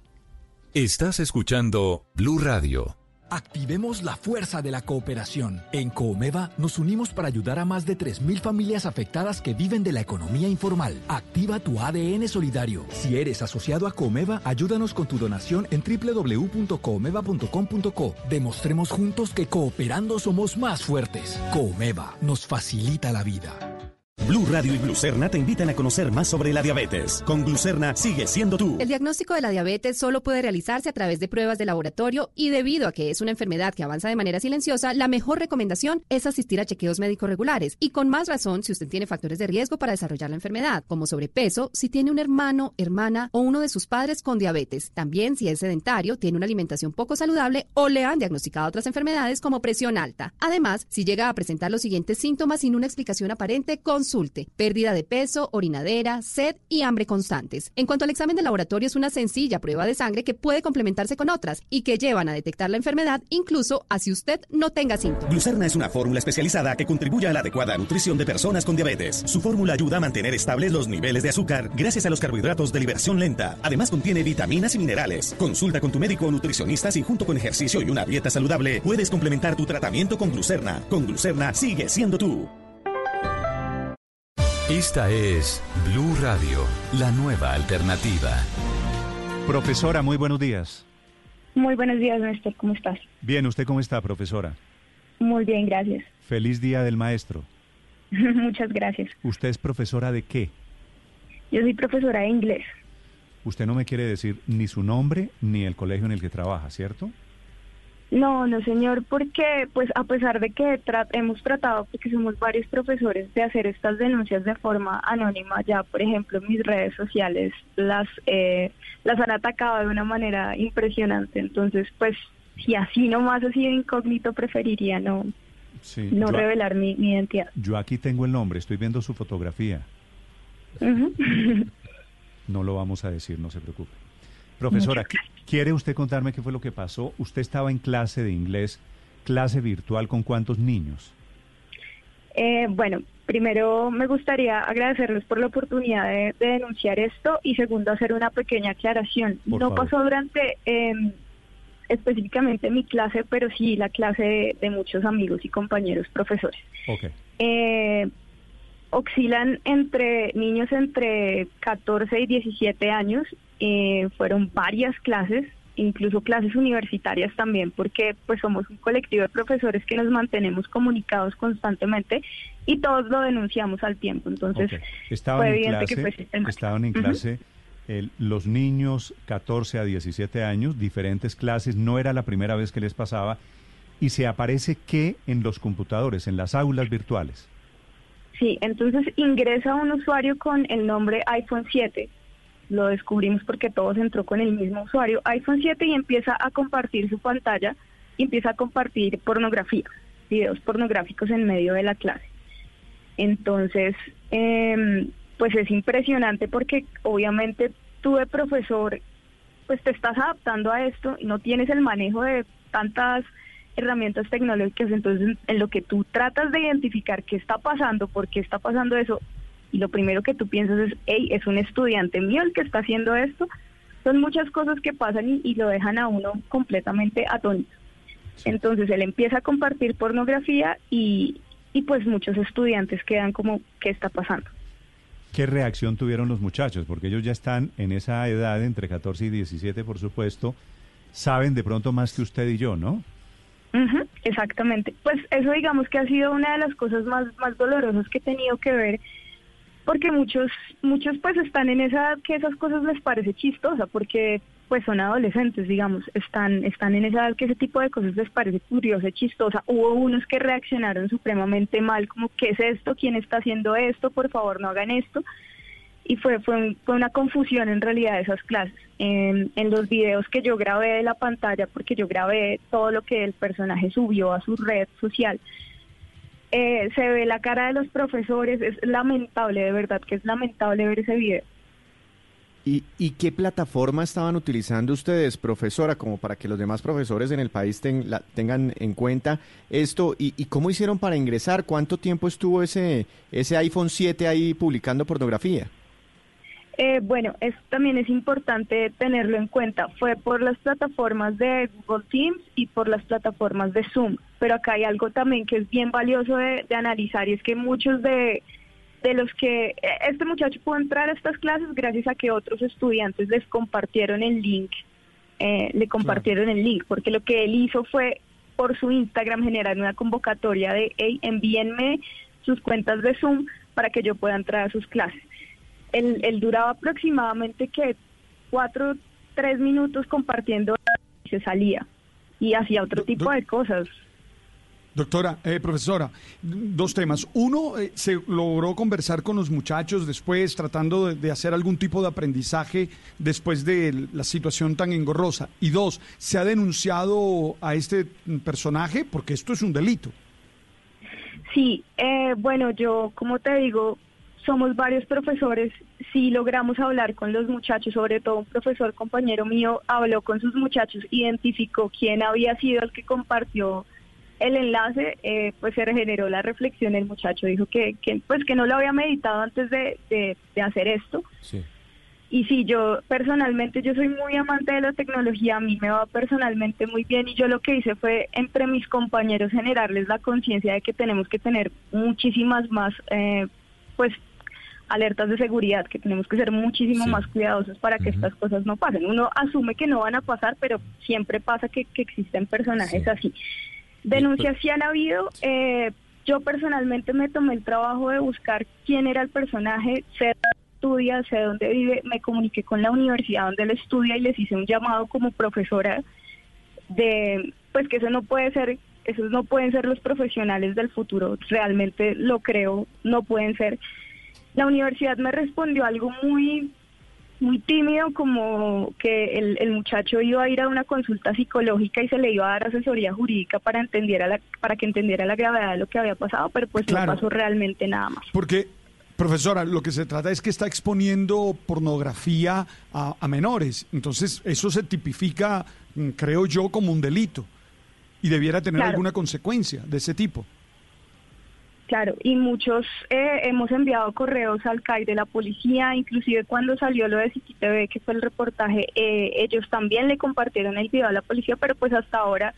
Estás escuchando Blue Radio. Activemos la fuerza de la cooperación. En Coomeva nos unimos para ayudar a más de 3.000 familias afectadas que viven de la economía informal. Activa tu ADN solidario. Si eres asociado a Coomeva, ayúdanos con tu donación en www.coomeva.com.co. Demostremos juntos que cooperando somos más fuertes. Coomeva nos facilita la vida. Blue Radio y Glucerna te invitan a conocer más sobre la diabetes. Con Glucerna sigue siendo tú. El diagnóstico de la diabetes solo puede realizarse a través de pruebas de laboratorio y debido a que es una enfermedad que avanza de manera silenciosa, la mejor recomendación es asistir a chequeos médicos regulares y con más razón si usted tiene factores de riesgo para desarrollar la enfermedad, como sobrepeso, si tiene un hermano, hermana o uno de sus padres con diabetes. También si es sedentario, tiene una alimentación poco saludable o le han diagnosticado otras enfermedades como presión alta. Además, si llega a presentar los siguientes síntomas sin una explicación aparente, Pérdida de peso, orinadera, sed y hambre constantes. En cuanto al examen de laboratorio, es una sencilla prueba de sangre que puede complementarse con otras y que llevan a detectar la enfermedad incluso así usted no tenga síntomas. Glucerna es una fórmula especializada que contribuye a la adecuada nutrición de personas con diabetes. Su fórmula ayuda a mantener estables los niveles de azúcar gracias a los carbohidratos de liberación lenta. Además contiene vitaminas y minerales. Consulta con tu médico o nutricionista si junto con ejercicio y una dieta saludable puedes complementar tu tratamiento con Glucerna. Con Glucerna sigue siendo tú. Esta es Blue Radio, la nueva alternativa. Profesora, muy buenos días. Muy buenos días, Néstor. ¿Cómo estás? Bien, ¿usted cómo está, profesora? Muy bien, gracias. Feliz Día del Maestro. [laughs] Muchas gracias. ¿Usted es profesora de qué? Yo soy profesora de inglés. Usted no me quiere decir ni su nombre ni el colegio en el que trabaja, ¿cierto? No, no, señor, porque pues a pesar de que tra- hemos tratado, porque somos varios profesores, de hacer estas denuncias de forma anónima, ya por ejemplo mis redes sociales las eh, las han atacado de una manera impresionante. Entonces, pues si así nomás así de incógnito preferiría no Sí. no yo, revelar mi, mi identidad. yo aquí tengo el nombre, estoy viendo su fotografía. [laughs] No lo vamos a decir, no se preocupe. Profesora, ¿qui- ¿quiere usted contarme qué fue lo que pasó? Usted estaba en clase de inglés, clase virtual con cuántos niños? Eh, bueno, primero me gustaría agradecerles por la oportunidad de, de denunciar esto y segundo hacer una pequeña aclaración. Por no favor. pasó durante eh, específicamente mi clase, pero sí la clase de, de muchos amigos y compañeros profesores. Ok. Eh, oscilan entre niños entre 14 y 17 años. Eh, fueron varias clases, incluso clases universitarias también, porque pues somos un colectivo de profesores que nos mantenemos comunicados constantemente y todos lo denunciamos al tiempo. Entonces. Estaban fue en clase, que fue estaban en clase los niños 14 a 17 años, diferentes clases, no era la primera vez que les pasaba, y se aparece que en los computadores, en las aulas virtuales. Sí, entonces ingresa un usuario con el nombre iPhone 7. Lo descubrimos porque todos entró con el mismo usuario, iPhone 7, y empieza a compartir su pantalla y empieza a compartir pornografía, videos pornográficos en medio de la clase. Entonces, em, pues es impresionante porque obviamente tú de profesor, pues te estás adaptando a esto y no tienes el manejo de tantas herramientas tecnológicas, entonces en lo que tú tratas de identificar qué está pasando, por qué está pasando eso, y lo primero que tú piensas es, hey, es un estudiante mío el que está haciendo esto, son muchas cosas que pasan y, y lo dejan a uno completamente atónito. Entonces él empieza a compartir pornografía y, y pues muchos estudiantes quedan como, ¿qué está pasando? ¿Qué reacción tuvieron los muchachos? Porque ellos ya están en esa edad, entre 14 y 17, por supuesto, saben de pronto más que usted y yo, ¿no? Ujú, exactamente. Pues eso digamos que ha sido una de las cosas más, más dolorosas que he tenido que ver, porque muchos, muchos pues están en esa edad que esas cosas les parece chistosa, porque pues son adolescentes, digamos, están, están en esa edad que ese tipo de cosas les parece curiosa, chistosa. Hubo unos que reaccionaron supremamente mal, como ¿qué es esto? ¿Quién está haciendo esto? Por favor, no hagan esto. Y fue, fue, fue una confusión en realidad de esas clases. En, en los videos que yo grabé de la pantalla, porque yo grabé todo lo que el personaje subió a su red social, eh, se ve la cara de los profesores, es lamentable, de verdad que es lamentable ver ese video. ¿Y, y qué plataforma estaban utilizando ustedes, profesora, como para que los demás profesores en el país tengan en cuenta esto? ¿Y, y cómo hicieron para ingresar? ¿Cuánto tiempo estuvo ese, ese iPhone 7 ahí publicando pornografía? Eh, bueno, es, también es importante tenerlo en cuenta. Fue por las plataformas de Google Teams y por las plataformas de Zoom. Pero acá hay algo también que es bien valioso de, de analizar y es que muchos de, de los que eh, este muchacho pudo entrar a estas clases gracias a que otros estudiantes les compartieron el link, eh, le compartieron el link, porque lo que él hizo fue por su Instagram generar una convocatoria de, hey, envíenme sus cuentas de Zoom para que yo pueda entrar a sus clases. Él, él duraba aproximadamente que cuatro, tres minutos compartiendo y se salía y hacía otro tipo de cosas. Doctora, eh, profesora, dos temas. Uno, eh, se logró conversar con los muchachos después, tratando de, de hacer algún tipo de aprendizaje después de la situación tan engorrosa. Y dos, ¿se ha denunciado a este personaje? Porque esto es un delito. Sí, eh, bueno, yo como te digo, somos varios profesores, sí logramos hablar con los muchachos, sobre todo un profesor compañero mío habló con sus muchachos, identificó quién había sido el que compartió el enlace, eh, pues se regeneró la reflexión, el muchacho dijo que, que pues que no lo había meditado antes de, de- de hacer esto. Sí. Y sí, yo personalmente, yo soy muy amante de la tecnología, a mí me va personalmente muy bien y yo lo que hice fue entre mis compañeros generarles la conciencia de que tenemos que tener muchísimas más, eh, pues, alertas de seguridad, que tenemos que ser muchísimo más cuidadosos para que estas cosas no pasen. Uno asume que no van a pasar, pero siempre pasa que, existen personajes así. Denuncias sí han habido. Eh, yo personalmente me tomé el trabajo de buscar quién era el personaje, sé dónde estudia, sé dónde vive, me comuniqué con la universidad donde él estudia y les hice un llamado como profesora de, pues que eso no puede ser, esos no pueden ser los profesionales del futuro, realmente lo creo, no pueden ser. La universidad me respondió algo muy muy tímido, como que el, el, muchacho iba a ir a una consulta psicológica y se le iba a dar asesoría jurídica para entendiera la, para que entendiera la gravedad de lo que había pasado, pero pues no pasó realmente nada más. Porque Profesora, lo que se trata es que está exponiendo pornografía a, a, menores. Entonces, eso se tipifica, mm, creo yo, como un delito. Y debiera tener alguna consecuencia de ese tipo. Claro, y muchos eh, hemos enviado correos al CAI de la policía, inclusive cuando salió lo de TV, que fue el reportaje, eh, ellos también le compartieron el video a la policía, pero pues hasta ahora,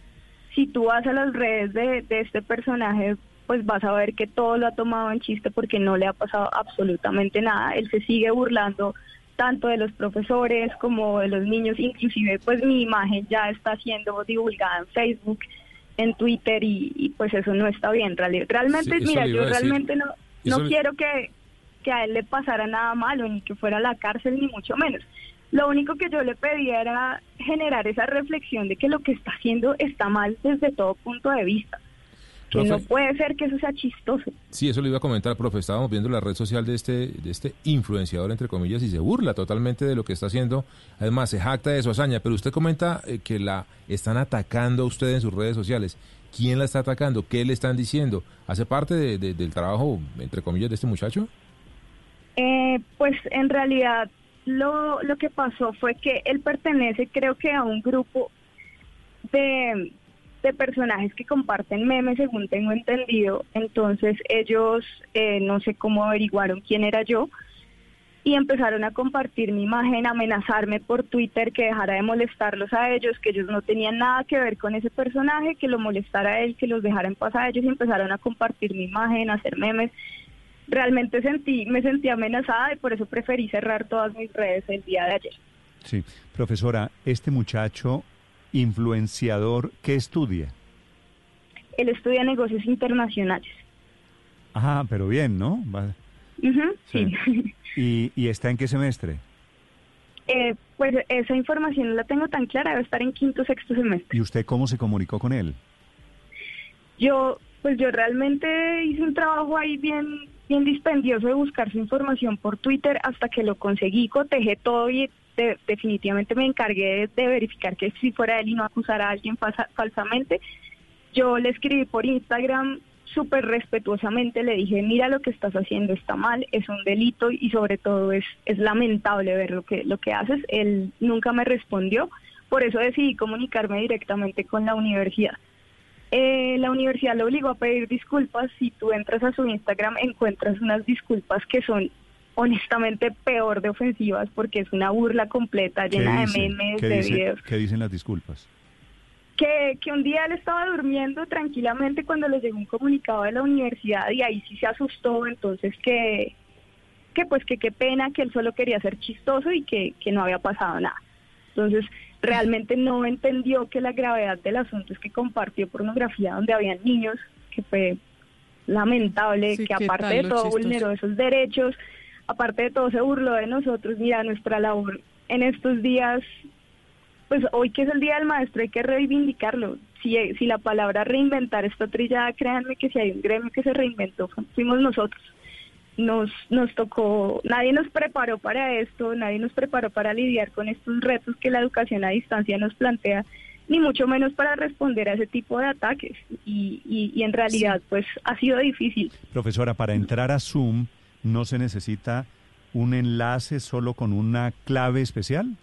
si tú vas a las redes de, de este personaje, pues vas a ver que todo lo ha tomado en chiste porque no le ha pasado absolutamente nada. Él se sigue burlando tanto de los profesores como de los niños, inclusive pues mi imagen ya está siendo divulgada en Facebook en Twitter y, pues eso no está bien. Realmente, mira, yo realmente no, no quiero que, que a él le pasara nada malo, ni que fuera a la cárcel, ni mucho menos. Lo único que yo le pedía era generar esa reflexión de que lo que está haciendo está mal desde todo punto de vista no puede ser que eso sea chistoso. Sí, eso le iba a comentar, profe. Estábamos viendo la red social de este, de este influenciador, entre comillas, y se burla totalmente de lo que está haciendo. Además, se jacta de su hazaña. Pero usted comenta eh, que la están atacando a usted en sus redes sociales. ¿Quién la está atacando? ¿Qué le están diciendo? ¿Hace parte del trabajo, entre comillas, de este muchacho? Eh, pues en realidad lo, lo que pasó fue que él pertenece, creo que, a un grupo de de personajes que comparten memes, según tengo entendido. Entonces ellos, eh, no sé cómo averiguaron quién era yo, y empezaron a compartir mi imagen, amenazarme por Twitter que dejara de molestarlos a ellos, que ellos no tenían nada que ver con ese personaje, que lo molestara él, que los dejara en paz a ellos y empezaron a compartir mi imagen, a hacer memes. Realmente sentí, me sentí amenazada y por eso preferí cerrar todas mis redes el día de ayer. Sí, profesora, este muchacho influenciador, ¿qué estudia? Él estudia negocios internacionales. Ajá, pero bien, ¿no? sí. [laughs] ¿Y, ¿Y, está en qué semestre? Eh, pues esa información no la tengo tan clara, debe estar en quinto, sexto semestre. ¿Y usted cómo se comunicó con él? Yo, pues yo realmente hice un trabajo ahí bien, bien dispendioso de buscar su información por Twitter hasta que lo conseguí, cotejé todo y definitivamente me encargué de, verificar que si fuera él y no acusar a alguien falsamente. Yo le escribí por Instagram súper respetuosamente, le dije, mira lo que estás haciendo está mal, es un delito y sobre todo es, es lamentable ver lo que, lo que haces. Él nunca me respondió, por eso decidí comunicarme directamente con la universidad. Eh, la universidad lo obligó a pedir disculpas. Si tú entras a su Instagram, encuentras unas disculpas que son honestamente peor de ofensivas porque es una burla completa llena de memes, de videos. ¿Qué dicen las disculpas? Que, que un día él estaba durmiendo tranquilamente cuando le llegó un comunicado de la universidad y ahí sí se asustó, entonces que, que pues que qué pena, que él solo quería ser chistoso y que, que no había pasado nada. Entonces realmente no entendió que la gravedad del asunto es que compartió pornografía donde habían niños, que fue lamentable, que aparte de todo vulneró esos derechos, aparte de todo se burló de nosotros, mira, nuestra labor en estos días, pues hoy que es el Día del Maestro hay que reivindicarlo. Si, si la palabra reinventar está trillada, créanme que si hay un gremio que se reinventó, fuimos nosotros. Nos, nos tocó, nadie nos preparó para esto, nadie nos preparó para lidiar con estos retos que la educación a distancia nos plantea, ni mucho menos para responder a ese tipo de ataques. Y, y, en realidad, pues ha sido difícil. Profesora, para entrar a Zoom, no se necesita un enlace solo con una clave especial?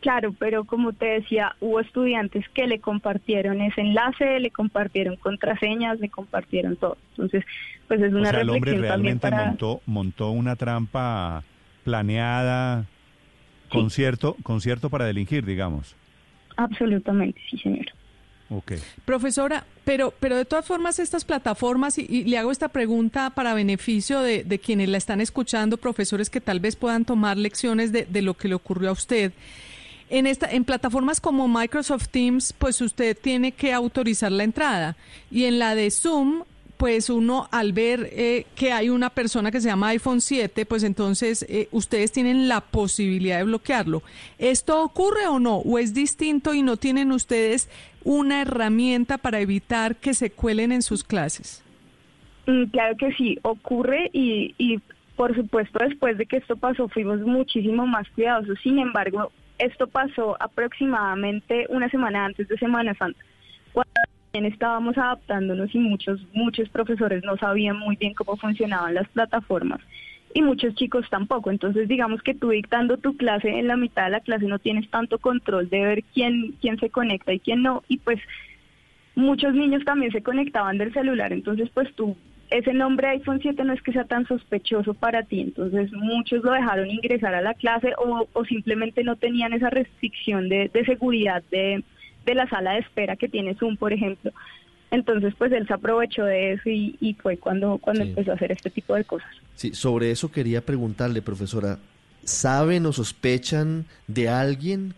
Claro, pero como te decía, hubo estudiantes que le compartieron ese enlace, le compartieron contraseñas, le compartieron todo. Entonces, pues es una o sea, el hombre realmente montó, montó una trampa planeada, concierto, concierto para delinquir, digamos. Absolutamente, sí, señor. Profesora, pero, pero de todas formas estas plataformas, y, y le hago esta pregunta para beneficio de, de, quienes la están escuchando, profesores que tal vez puedan tomar lecciones de, de lo que le ocurrió a usted. En, esta, en plataformas como Microsoft Teams, pues usted tiene que autorizar la entrada. Y en la de Zoom, pues uno al ver eh, que hay una persona que se llama iPhone 7, pues entonces eh, ustedes tienen la posibilidad de bloquearlo. ¿Esto ocurre o no? ¿O es distinto y no tienen ustedes una herramienta para evitar que se cuelen en sus clases? Mm, claro que sí, ocurre y, y por supuesto después de que esto pasó fuimos muchísimo más cuidadosos. Sin embargo, esto pasó aproximadamente una semana antes de Semana Santa. Cuando estábamos adaptándonos y muchos, muchos profesores no sabían muy bien cómo funcionaban las plataformas y muchos chicos tampoco. Entonces, digamos que tú dictando tu clase en la mitad de la clase no tienes tanto control de ver quién, quién se conecta y quién no. Y pues muchos niños también se conectaban del celular. Entonces, pues tú, ese nombre iPhone 7 no es que sea tan sospechoso para ti. Entonces, muchos lo dejaron ingresar a la clase o, o simplemente no tenían esa restricción de, de seguridad de de la sala de espera que tiene Zoom, por ejemplo. Entonces, pues él se aprovechó de eso y, y fue cuando, cuando Sí. empezó a hacer este tipo de cosas. Sí, sobre eso quería preguntarle, profesora, ¿saben o sospechan de alguien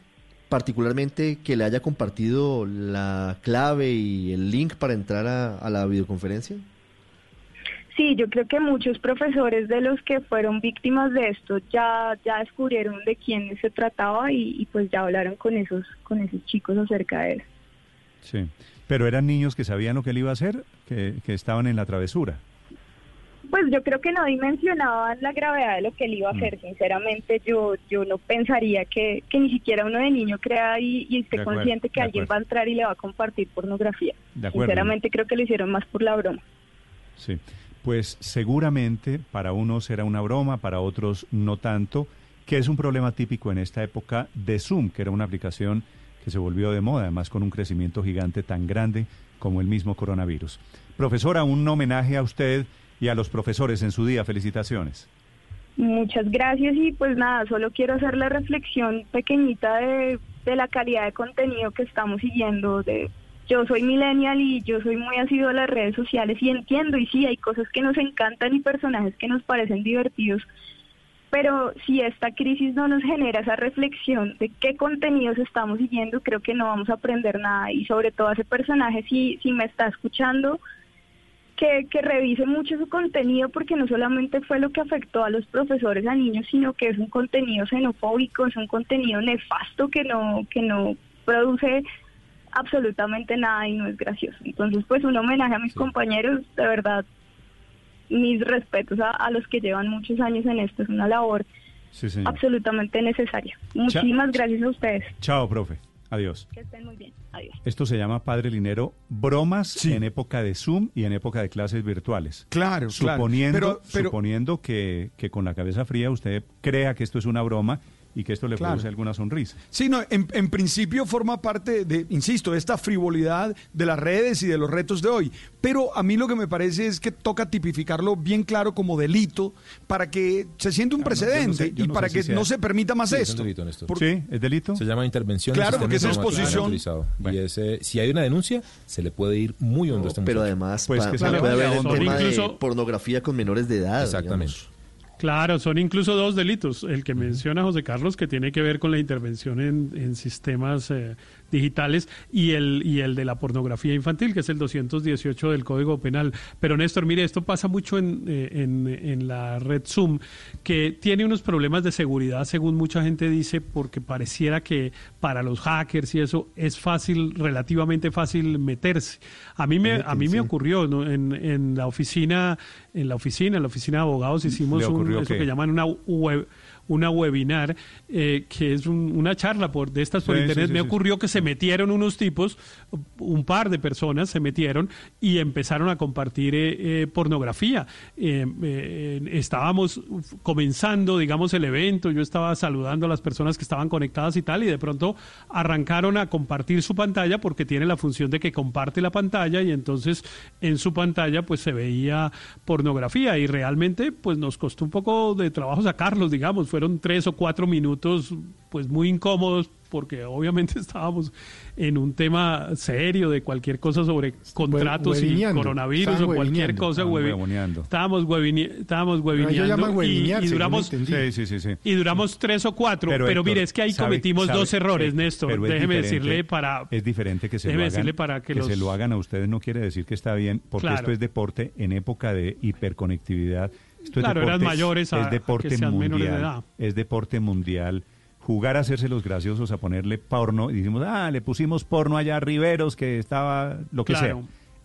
particularmente que le haya compartido la clave y el link para entrar a, a la videoconferencia? Sí, yo creo que muchos profesores de los que fueron víctimas de esto ya ya descubrieron de quién se trataba y, y pues ya hablaron con esos con esos chicos acerca de eso. Sí. Pero eran niños que sabían lo que él iba a hacer, que, que estaban en la travesura. Pues yo creo que no dimensionaban la gravedad de lo que él iba a hacer. Sinceramente, yo yo no pensaría que, que ni siquiera uno de niño crea y, y esté acuerdo, consciente que alguien va a entrar y le va a compartir pornografía. De acuerdo. Sinceramente, creo que lo hicieron más por la broma. Sí. Pues seguramente para unos era una broma, para otros no tanto, que es un problema típico en esta época de Zoom, que era una aplicación que se volvió de moda, además con un crecimiento gigante tan grande como el mismo coronavirus. Profesora, un homenaje a usted y a los profesores en su día. Felicitaciones. Muchas gracias y pues nada, solo quiero hacer la reflexión pequeñita de, de la calidad de contenido que estamos siguiendo. De, yo soy millennial y yo soy muy asiduo a las redes sociales y entiendo y sí, hay cosas que nos encantan y personajes que nos parecen divertidos, pero si esta crisis no nos genera esa reflexión de qué contenidos estamos siguiendo, creo que no vamos a aprender nada y sobre todo a ese personaje, si, si me está escuchando, que, que revise mucho su contenido porque no solamente fue lo que afectó a los profesores, a niños, sino que es un contenido xenofóbico, es un contenido nefasto que no, que no produce absolutamente nada y no es gracioso. Entonces, pues un homenaje a mis compañeros, de verdad, mis respetos a, a los que llevan muchos años en esto, es una labor Sí, absolutamente necesaria. Muchísimas gracias a ustedes. Chao, profe. Adiós. Que estén muy bien. Adiós. Esto se llama, Padre Linero, bromas en época de Zoom y en época de clases virtuales. Claro, claro. suponiendo, Pero- pero- suponiendo que, que con la cabeza fría usted crea que esto es una broma y que esto le Claro. produce alguna sonrisa. Sí, no, en, en principio forma parte de, insisto, de esta frivolidad de las redes y de los retos de hoy. Pero a mí lo que me parece es que toca tipificarlo bien claro como delito para que se siente un Ah, no, yo no precedente sé- y no para que si sea- no se permita más Sí, es un esto. delito, Néstor. Por- ¿Sí? ¿Es delito? Se llama intervención. en Claro, porque es exposición. Y ese, si hay una denuncia, se le puede ir muy hondo a este Pero además Pues pa- que se pa- le puede haber tema de Incluso- pornografía con menores de edad. Exactamente. digamos. Claro, son incluso dos delitos. El que menciona José Carlos, que tiene que ver con la intervención en, en sistemas eh, digitales, y el, y el de la pornografía infantil, que es el 218 del Código Penal. Pero Néstor, mire, esto pasa mucho en, eh, en, en la red Zoom, que tiene unos problemas de seguridad, según mucha gente dice, porque pareciera que para los hackers y eso es fácil, relativamente fácil meterse. A mí me, a mí me ocurrió ¿no? en, en la oficina, en la oficina, en la oficina de abogados hicimos ¿Le un, eso que llaman una web, una webinar eh, que es un- una charla por de estas por Sí, internet. sí, sí, me ocurrió que se metieron unos tipos un par de personas se metieron y empezaron a compartir eh, eh, pornografía. Eh, eh, estábamos comenzando digamos el evento yo estaba saludando a las personas que estaban conectadas y tal y de pronto arrancaron a compartir su pantalla porque tiene la función de que comparte la pantalla y entonces en su pantalla pues se veía pornografía y realmente pues nos costó un poco de trabajo sacarlos digamos fueron tres o cuatro minutos pues muy incómodos porque obviamente [laughs] estábamos en un tema serio de cualquier cosa sobre contratos y coronavirus o cualquier cosa. Estábamos, estábamos webineando y, y, duramos, y duramos tres o cuatro. Pero, mire, es que ahí cometimos dos errores, Néstor. Déjeme decirle para... Es diferente que se, lo hagan, para que, se lo hagan a ustedes no quiere decir que está bien, porque esto es deporte en época de hiperconectividad. Claro, es deporte, eran mayores a, es deporte que sean mundial, menores de edad. Es deporte mundial jugar a hacerse los graciosos, a ponerle porno, y decimos, ah, le pusimos porno allá a Riveros, que estaba lo que sea.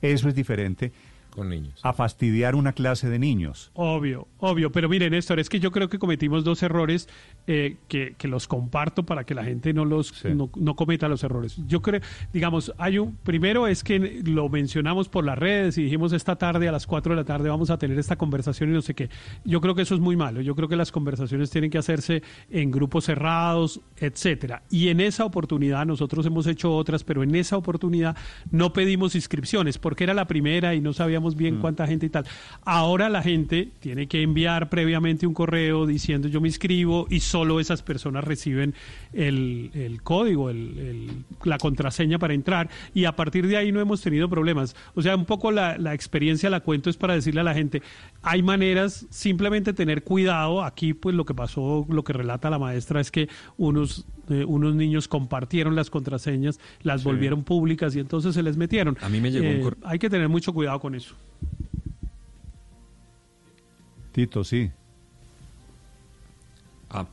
Eso es diferente con niños. A fastidiar una clase de niños. Obvio, obvio. Pero miren, Néstor, es que yo creo que cometimos dos errores eh, que, que, los comparto para que la gente no los no, cometa los errores. Yo creo, digamos, hay un primero es que lo mencionamos por las redes y dijimos esta tarde a las 4 de la tarde vamos a tener esta conversación y no sé qué. Yo creo que eso es muy malo. Yo creo que las conversaciones tienen que hacerse en grupos cerrados, etcétera. Y en esa oportunidad nosotros hemos hecho otras, pero en esa oportunidad no pedimos inscripciones porque era la primera y no sabíamos bien mm. cuánta gente y tal. Ahora la gente tiene que enviar previamente un correo diciendo yo me inscribo y solo esas personas reciben el, código, el, la contraseña para entrar y a partir de ahí no hemos tenido problemas. O sea, un poco la, la experiencia la cuento es para decirle a la gente, hay maneras, simplemente tener cuidado. Aquí pues lo que pasó, lo que relata la maestra es que unos eh, unos niños compartieron las contraseñas, las volvieron públicas y entonces se les metieron. A mí me llegó eh, Hay que tener mucho cuidado con eso. Tito, sí. Ah.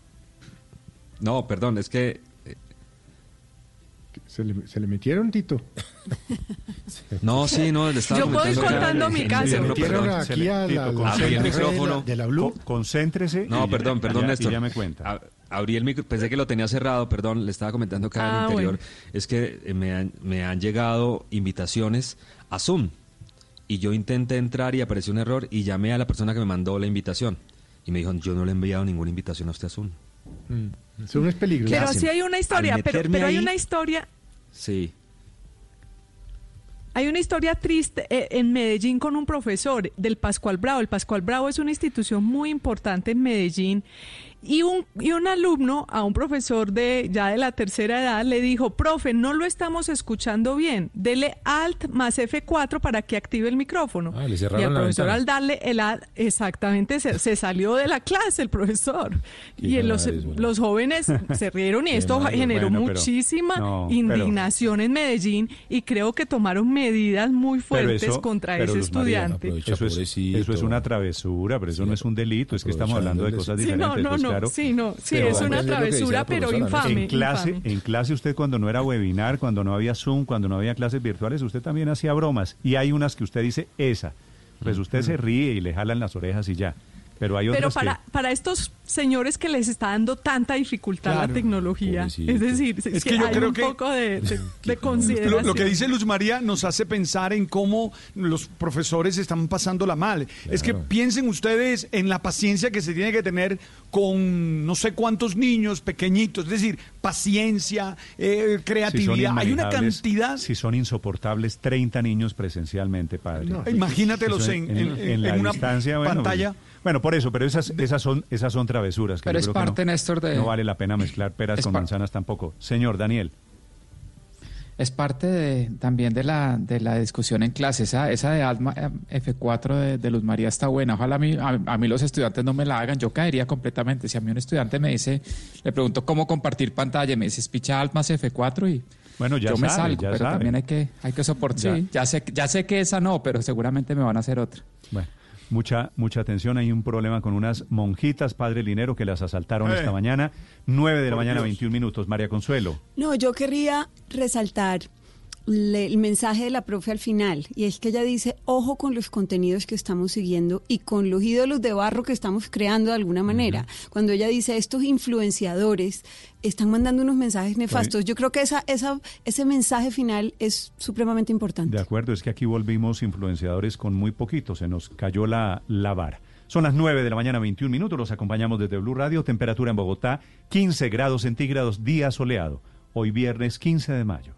No, perdón, es que eh, ¿Se le, ¿Se le, metieron, Tito? [laughs] no, sí, no, le estaba Yo puedo ir contando mi caso. Se metieron aquí a la, el micrófono. De la, Blue. concéntrese. No, perdón, perdón, Néstor. ya me cuenta abrí el micro, pensé que lo tenía cerrado, perdón, le estaba comentando acá ah, interior, es que eh, me han, me han llegado invitaciones a Zoom y yo intenté entrar y apareció un error y llamé a la persona que me mandó la invitación y me dijo, yo no le he enviado ninguna invitación a usted a Zoom. Mm. Zoom es peligroso. Pero sí hay una historia, pero, pero hay una historia... Sí. Hay una historia triste eh, en Medellín con un profesor del Pascual Bravo. El Pascual Bravo es una institución muy importante en Medellín y un, y un alumno a un profesor de ya de la tercera edad le dijo, profe, no lo estamos escuchando bien, dele Alt más F4 para que active el micrófono. Ah, y el profesor al darle el Alt, exactamente, se, se, salió de la clase el profesor. y los, los jóvenes se rieron y esto generó muchísima indignación en Medellín y creo que tomaron medidas muy fuertes contra ese estudiante. eso, es, eso es una travesura, pero eso no es un delito, es que estamos hablando de cosas diferentes. no, no, Sí, no, sí, es una travesura, pero infame. En clase, en clase usted cuando no era webinar, cuando no había Zoom, cuando no había clases virtuales, usted también hacía bromas. Y hay unas que usted dice, esa. Pues usted se ríe y le jalan las orejas y ya. Pero hay Pero para, para estos señores que les está dando tanta dificultad la tecnología, es decir, es, que, yo creo un poco de, consideración. Lo, que dice Luz María nos hace pensar en cómo los profesores están pasándola mal. Es que piensen ustedes en la paciencia que se tiene que tener con no sé cuántos niños pequeñitos, es decir, paciencia, eh, creatividad. Hay una cantidad. Si son insoportables 30 niños presencialmente, padre. Imagínatelos en, la una distancia, pantalla. Bueno, por eso, pero esas, esas, son, esas son travesuras. Que pero es parte, no, Néstor, de... No vale la pena mezclar peras con manzanas tampoco. Señor Daniel. Es parte de, también de la, de la discusión en clase. Esa, esa de Alma eh, F4 de, Luz María está buena. Ojalá a mí, a, mí los estudiantes no me la hagan. Yo caería completamente. Si a mí un estudiante me dice, le pregunto cómo compartir pantalla, me dice, picha Alt más F4 y bueno, ya yo me salgo. pero también hay que, hay que soportar. Sí, ya sé, ya sé que esa no, pero seguramente me van a hacer otra. Bueno. Mucha, mucha atención, hay un problema con unas monjitas, padre Linero, que las asaltaron esta eh. mañana, 9 de la mañana, 21 minutos. María Consuelo. No, yo querría resaltar el mensaje de la profe al final, y es que ella dice, ojo con los contenidos que estamos siguiendo y con los ídolos de barro que estamos creando de alguna manera. Cuando ella dice, estos influenciadores están mandando unos mensajes nefastos, yo creo que esa, esa, ese mensaje final es supremamente importante. De acuerdo, es que aquí volvimos influenciadores con muy poquito, se nos cayó la, la vara. Son las 9 de la mañana, 21 minutos, los acompañamos desde Blue Radio, temperatura en Bogotá, 15 grados centígrados, día soleado, hoy viernes 15 de mayo.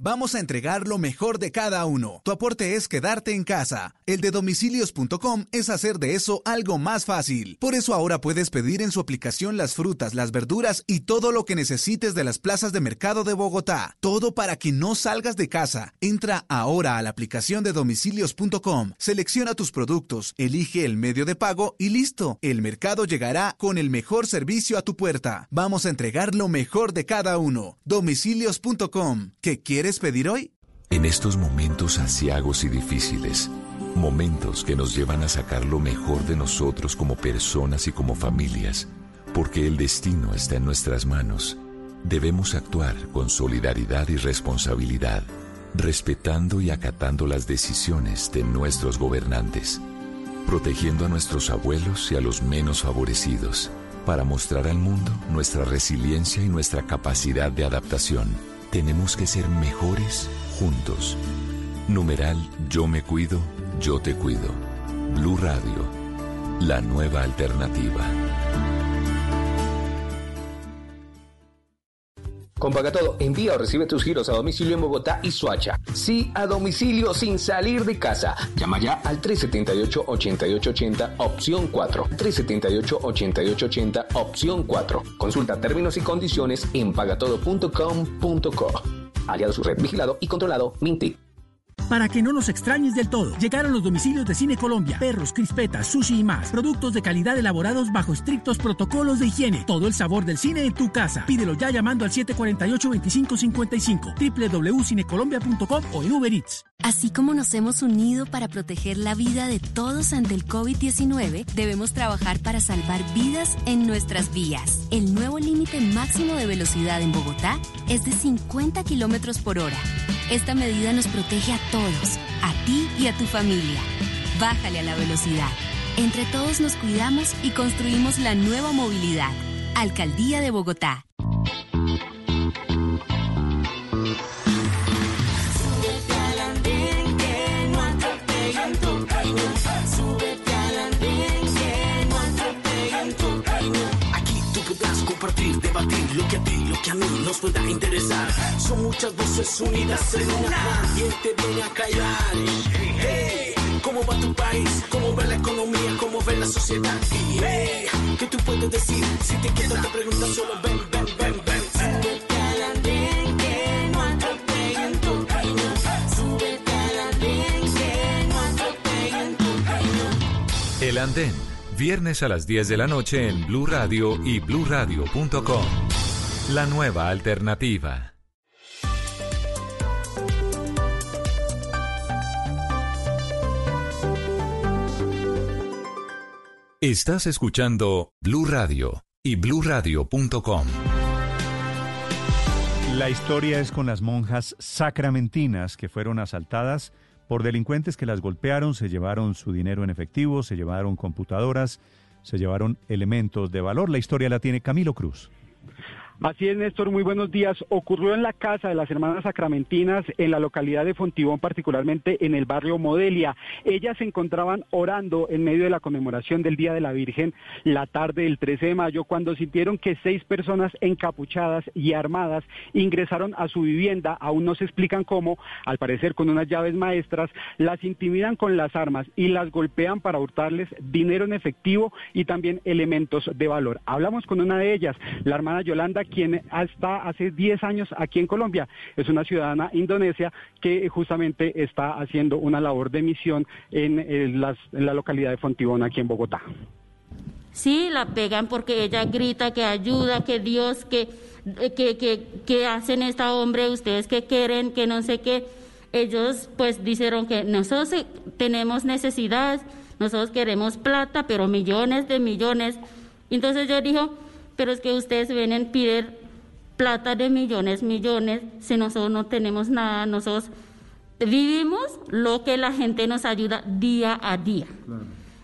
Vamos a entregar lo mejor de cada uno. Tu aporte es quedarte en casa. El de domicilios.com es hacer de eso algo más fácil. Por eso ahora puedes pedir en su aplicación las frutas, las verduras y todo lo que necesites de las plazas de mercado de Bogotá. Todo para que no salgas de casa. Entra ahora a la aplicación de domicilios.com, selecciona tus productos, elige el medio de pago y listo. El mercado llegará con el mejor servicio a tu puerta. Vamos a entregar lo mejor de cada uno. Domicilios.com. ¿Qué quieres? Pedir hoy? En estos momentos asiagos y difíciles, momentos que nos llevan a sacar lo mejor de nosotros como personas y como familias, porque el destino está en nuestras manos, debemos actuar con solidaridad y responsabilidad, respetando y acatando las decisiones de nuestros gobernantes, protegiendo a nuestros abuelos y a los menos favorecidos, para mostrar al mundo nuestra resiliencia y nuestra capacidad de adaptación tenemos que ser mejores juntos. Numeral Yo me cuido, yo te cuido. Blue Radio, la nueva alternativa. Con Todo, envía o recibe tus giros a domicilio en Bogotá y Suacha. Sí, a domicilio sin salir de casa. Llama ya al 378-8880, opción 4. 378-8880, opción 4. Consulta términos y condiciones en pagatodo.com.co. Aliado su red vigilado y controlado Minty. Para que no nos extrañes del todo, llegaron los domicilios de Cine Colombia, perros, crispetas, sushi y más. Productos de calidad elaborados bajo estrictos protocolos de higiene. Todo el sabor del cine en tu casa. Pídelo ya llamando al 748-2555, www.cinecolombia.com o en Uber Eats. Así como nos hemos unido para proteger la vida de todos ante el COVID-19, debemos trabajar para salvar vidas en nuestras vías. El nuevo límite máximo de velocidad en Bogotá es de 50 kilómetros por hora. Esta medida nos protege a todos, a ti y a tu familia. Bájale a la velocidad. Entre todos nos cuidamos y construimos la nueva movilidad. Alcaldía de Bogotá. Que a mí nos pueda interesar. Son muchas voces unidas en una. ¿Quién te viene a callar? Hey, ¿cómo va tu país? ¿Cómo va la economía? ¿Cómo ve la sociedad? Hey, ¿qué tú puedes decir? Si te quedas te preguntas solo ven, ven, ven, ven. Súbete al andén que no atropellen tu camino. Súbete al andén que no atropellen tu camino. El andén Viernes a las 10 de la noche en Blue Radio y bluradio.com. La nueva alternativa. Estás escuchando Blue Radio y bluradio.com. La historia es con las monjas sacramentinas que fueron asaltadas por delincuentes que las golpearon, se llevaron su dinero en efectivo, se llevaron computadoras, se llevaron elementos de valor. La historia la tiene Camilo Cruz. Así es, Néstor, muy buenos días. Ocurrió en la casa de las hermanas sacramentinas en la localidad de Fontibón, particularmente en el barrio Modelia. Ellas se encontraban orando en medio de la conmemoración del Día de la Virgen la tarde del 13 de mayo, cuando sintieron que seis personas encapuchadas y armadas ingresaron a su vivienda. Aún no se explican cómo, al parecer con unas llaves maestras, las intimidan con las armas y las golpean para hurtarles dinero en efectivo y también elementos de valor. Hablamos con una de ellas, la hermana Yolanda, quien está hace 10 años aquí en Colombia. Es una ciudadana indonesia que justamente está haciendo una labor de misión en, la localidad de Fontibón, aquí en Bogotá. Sí, la pegan porque ella grita que ayuda, que Dios, que, que, que, que hacen esta hombre, ustedes que quieren, que no sé qué. Ellos pues dijeron que nosotros tenemos necesidades, nosotros queremos plata, pero millones de millones. Entonces yo dijo, pero es que ustedes vienen a pedir plata de millones, millones, si nosotros no tenemos nada, nosotros vivimos lo que la gente nos ayuda día a día.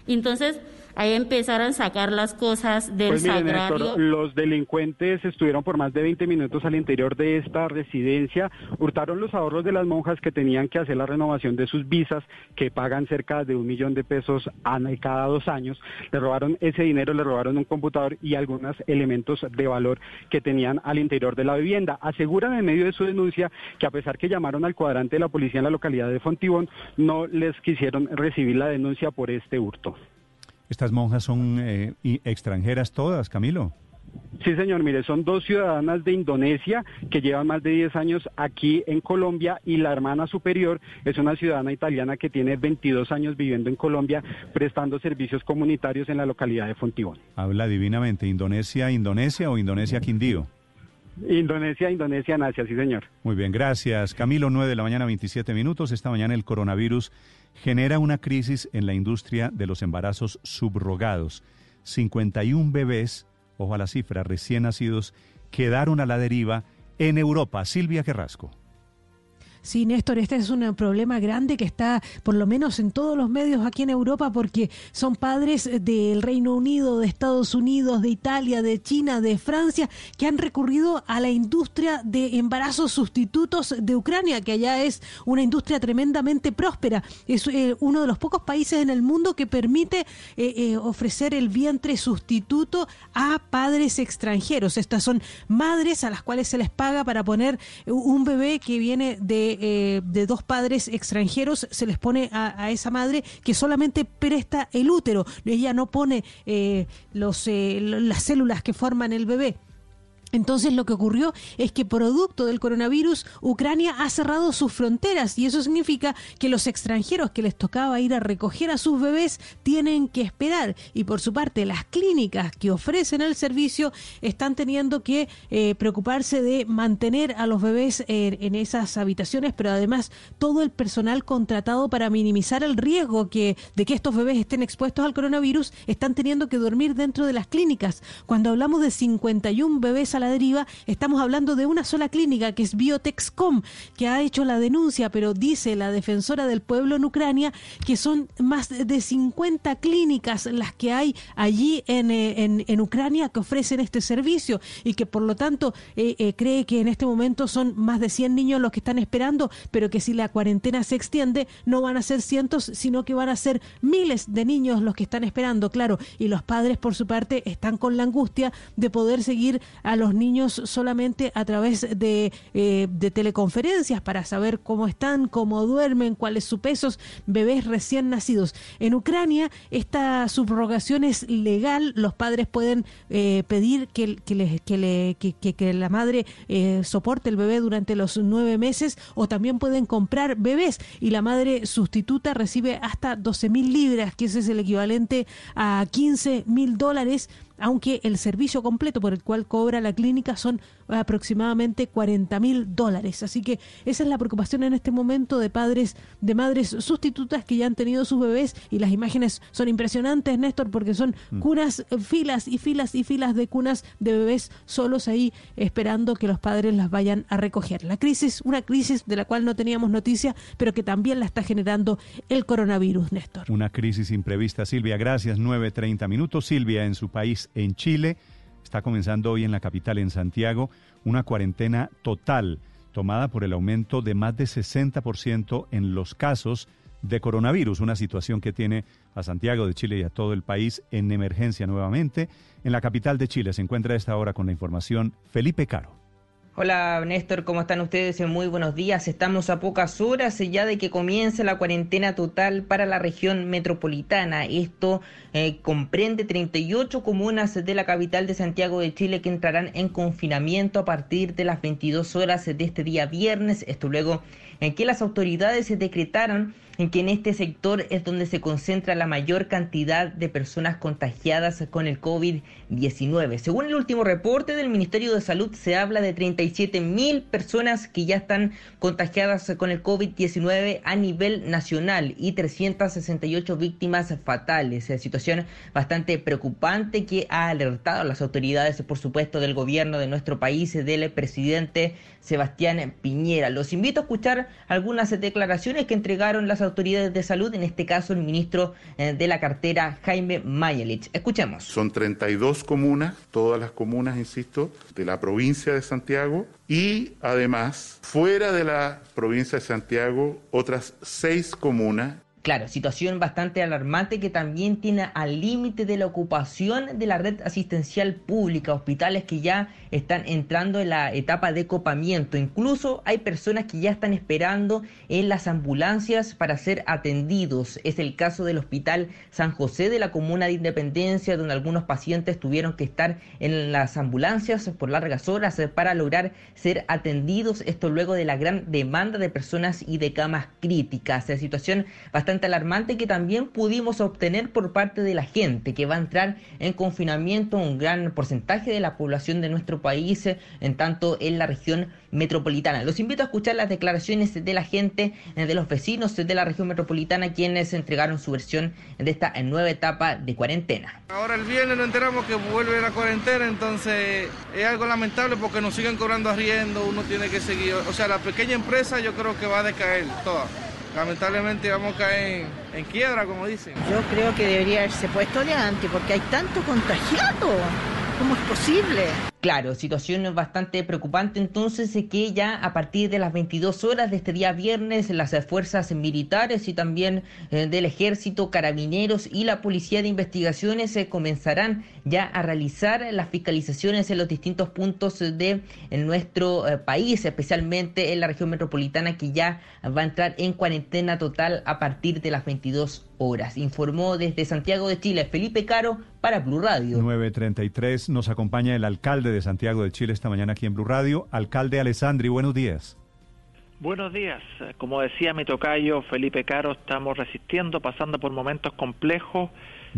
Entonces, ahí empezaron a sacar las cosas del pues sagrario. Néstor, los delincuentes estuvieron por más de 20 minutos al interior de esta residencia, hurtaron los ahorros de las monjas que tenían que hacer la renovación de sus visas, que pagan cerca de un millón de pesos a- cada dos años, le robaron ese dinero, le robaron un computador y algunos elementos de valor que tenían al interior de la vivienda. Aseguran en medio de su denuncia que a pesar que llamaron al cuadrante de la policía en la localidad de Fontibón, no les quisieron recibir la denuncia por este hurto. Estas monjas son eh, extranjeras todas, Camilo. Sí, señor, mire, son dos ciudadanas de Indonesia que llevan más de 10 años aquí en Colombia y la hermana superior es una ciudadana italiana que tiene 22 años viviendo en Colombia prestando servicios comunitarios en la localidad de Fontibón. Habla divinamente. Indonesia, Indonesia o Indonesia, Quindío. Indonesia, Indonesia, en Asia, sí, señor. Muy bien, gracias. Camilo, 9 de la mañana, 27 minutos. Esta mañana el coronavirus genera una crisis en la industria de los embarazos subrogados. 51 bebés, ojo a la cifra, recién nacidos, quedaron a la deriva en Europa. Silvia Carrasco. Sí, Néstor, este es un problema grande que está por lo menos en todos los medios aquí en Europa porque son padres del Reino Unido, de Estados Unidos, de Italia, de China, de Francia, que han recurrido a la industria de embarazos sustitutos de Ucrania, que allá es una industria tremendamente próspera. Es eh, uno de los pocos países en el mundo que permite eh, eh, ofrecer el vientre sustituto a padres extranjeros. Estas son madres a las cuales se les paga para poner un bebé que viene de, eh, de dos padres extranjeros, se les pone a, a esa madre que solamente presta el útero. Ella no pone eh, los, eh, las células que forman el bebé. Entonces lo que ocurrió es que producto del coronavirus, Ucrania ha cerrado sus fronteras y eso significa que los extranjeros que les tocaba ir a recoger a sus bebés tienen que esperar. Y por su parte, las clínicas que ofrecen el servicio están teniendo que eh, preocuparse de mantener a los bebés eh, en esas habitaciones, pero además todo el personal contratado para minimizar el riesgo que, de que estos bebés estén expuestos al coronavirus están teniendo que dormir dentro de las clínicas. Cuando hablamos de 51 bebés a la deriva, estamos hablando de una sola clínica que es Biotexcom, que ha hecho la denuncia, pero dice la defensora del pueblo en Ucrania que son más de 50 clínicas las que hay allí en, eh, en, en Ucrania que ofrecen este servicio y que por lo tanto eh, eh, cree que en este momento son más de 100 niños los que están esperando, pero que si la cuarentena se extiende no van a ser cientos, sino que van a ser miles de niños los que están esperando, claro, y los padres por su parte están con la angustia de poder seguir a los niños solamente a través de, eh, de teleconferencias para saber cómo están, cómo duermen, cuál es su peso, bebés recién nacidos. En Ucrania esta subrogación es legal, los padres pueden eh, pedir que, que, le- que la madre eh, soporte el bebé durante los nueve meses o también pueden comprar bebés y la madre sustituta recibe hasta 12 mil libras, que ese es el equivalente a 15 mil dólares aunque el servicio completo por el cual cobra la clínica son aproximadamente 40 mil dólares. Así que esa es la preocupación en este momento de padres, de madres sustitutas que ya han tenido sus bebés y las imágenes son impresionantes, Néstor, porque son cunas, eh, filas y filas y filas de cunas de bebés solos ahí esperando que los padres las vayan a recoger. La crisis, una crisis de la cual no teníamos noticia, pero que también la está generando el coronavirus, Néstor. Una crisis imprevista. Silvia, gracias. 9.30 minutos. Silvia, en su país, en Chile, está comenzando hoy en la capital, en Santiago, una cuarentena total tomada por el aumento de más de 60% en los casos de coronavirus, una situación que tiene a Santiago de Chile y a todo el país en emergencia nuevamente. En la capital de Chile se encuentra a esta hora con la información Felipe Caro. Hola Néstor, ¿cómo están ustedes? Muy buenos días. Estamos a pocas horas ya de que comience la cuarentena total para la región metropolitana. Esto eh, comprende 38 comunas de la capital de Santiago de Chile que entrarán en confinamiento a partir de las 22 horas de este día viernes. Esto luego en que las autoridades decretaron en que en este sector es donde se concentra la mayor cantidad de personas contagiadas con el COVID-19. Según el último reporte del Ministerio de Salud, se habla de 37 mil personas que ya están contagiadas con el COVID-19 a nivel nacional y 368 víctimas fatales. Situación bastante preocupante que ha alertado a las autoridades, por supuesto, del gobierno de nuestro país, del presidente Sebastián Piñera. Los invito a escuchar algunas declaraciones que entregaron las autoridades de salud, en este caso el ministro eh, de la cartera, Jaime Mayelich. Escuchemos. Son 32 comunas, todas las comunas, insisto, de la provincia de Santiago y además, fuera de la provincia de Santiago, otras seis comunas Claro, situación bastante alarmante que también tiene al límite de la ocupación de la red asistencial pública, hospitales que ya están entrando en la etapa de copamiento. Incluso hay personas que ya están esperando en las ambulancias para ser atendidos. Es el caso del Hospital San José de la Comuna de Independencia, donde algunos pacientes tuvieron que estar en las ambulancias por largas horas para lograr ser atendidos. Esto luego de la gran demanda de personas y de camas críticas. La situación bastante alarmante que también pudimos obtener por parte de la gente que va a entrar en confinamiento, un gran porcentaje de la población de nuestro país, en tanto en la región metropolitana. Los invito a escuchar las declaraciones de la gente, eh, de los vecinos de la región metropolitana, quienes entregaron su versión de esta nueva etapa de cuarentena. Ahora el viernes nos enteramos que vuelve la cuarentena, entonces es algo lamentable porque nos siguen cobrando arriendo, uno tiene que seguir, o sea, la pequeña empresa yo creo que va a decaer toda lamentablemente vamos a caer quiebra, como dicen. Yo creo que debería haberse puesto de antes, porque hay tanto contagiado. ¿Cómo es posible? Claro, situación bastante preocupante entonces que ya a partir de las 22 horas de este día viernes las fuerzas militares y también eh, del ejército, carabineros y la policía de investigaciones se comenzarán ya a realizar las fiscalizaciones en los distintos puntos de nuestro eh, país, especialmente en la región metropolitana que ya va a entrar en cuarentena total a partir de las 22 horas. Informó desde Santiago de Chile Felipe Caro para Blue Radio. 933 nos acompaña el alcalde de Santiago de Chile esta mañana aquí en Blue Radio. Alcalde Alessandri, buenos días. Buenos días. Como decía mi tocayo Felipe Caro, estamos resistiendo, pasando por momentos complejos,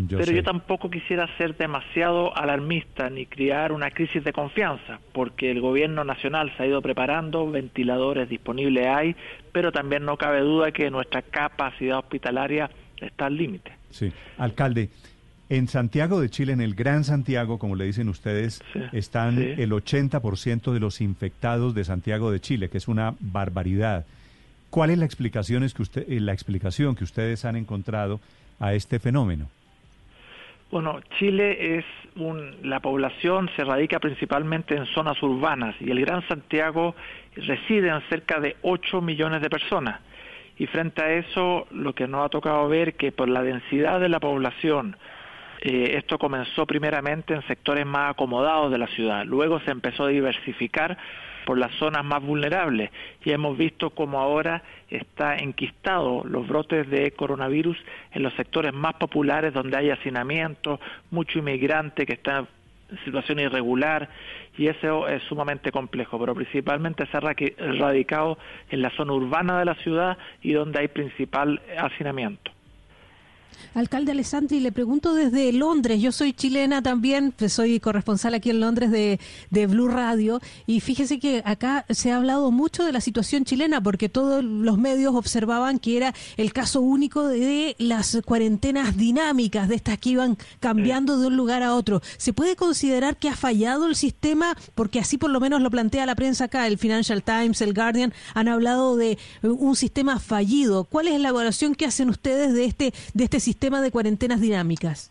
pero yo tampoco quisiera ser demasiado alarmista ni crear una crisis de confianza, porque el gobierno nacional se ha ido preparando, ventiladores disponibles hay, pero también no cabe duda que nuestra capacidad hospitalaria está al límite. Sí, alcalde. En Santiago de Chile, en el Gran Santiago, como le dicen ustedes, están el 80% de los infectados de Santiago de Chile, que es una barbaridad. ¿Cuál es la explicación, que usted, eh, la explicación que ustedes han encontrado a este fenómeno? Bueno, Chile es un, la población se radica principalmente en zonas urbanas y el Gran Santiago residen cerca de 8 millones de personas. Y frente a eso, lo que nos ha tocado ver que por la densidad de la población, eh, esto comenzó primeramente en sectores más acomodados de la ciudad, luego se empezó a diversificar por las zonas más vulnerables y hemos visto como ahora está enquistado los brotes de coronavirus en los sectores más populares donde hay hacinamiento, mucho inmigrante que está en situación irregular y eso es sumamente complejo, pero principalmente se ha radicado en la zona urbana de la ciudad y donde hay principal hacinamiento. Alcalde Alessandri, le pregunto desde Londres. Yo soy chilena también, pues soy corresponsal aquí en Londres de, de, Blue Radio. Y fíjese que acá se ha hablado mucho de la situación chilena, porque todos los medios observaban que era el caso único de las cuarentenas dinámicas, de estas que iban cambiando de un lugar a otro. ¿Se puede considerar que ha fallado el sistema? Porque así por lo menos lo plantea la prensa acá, el Financial Times, el Guardian, han hablado de un sistema fallido. ¿Cuál es la evaluación que hacen ustedes de este, de este sistema? Sistema de cuarentenas dinámicas?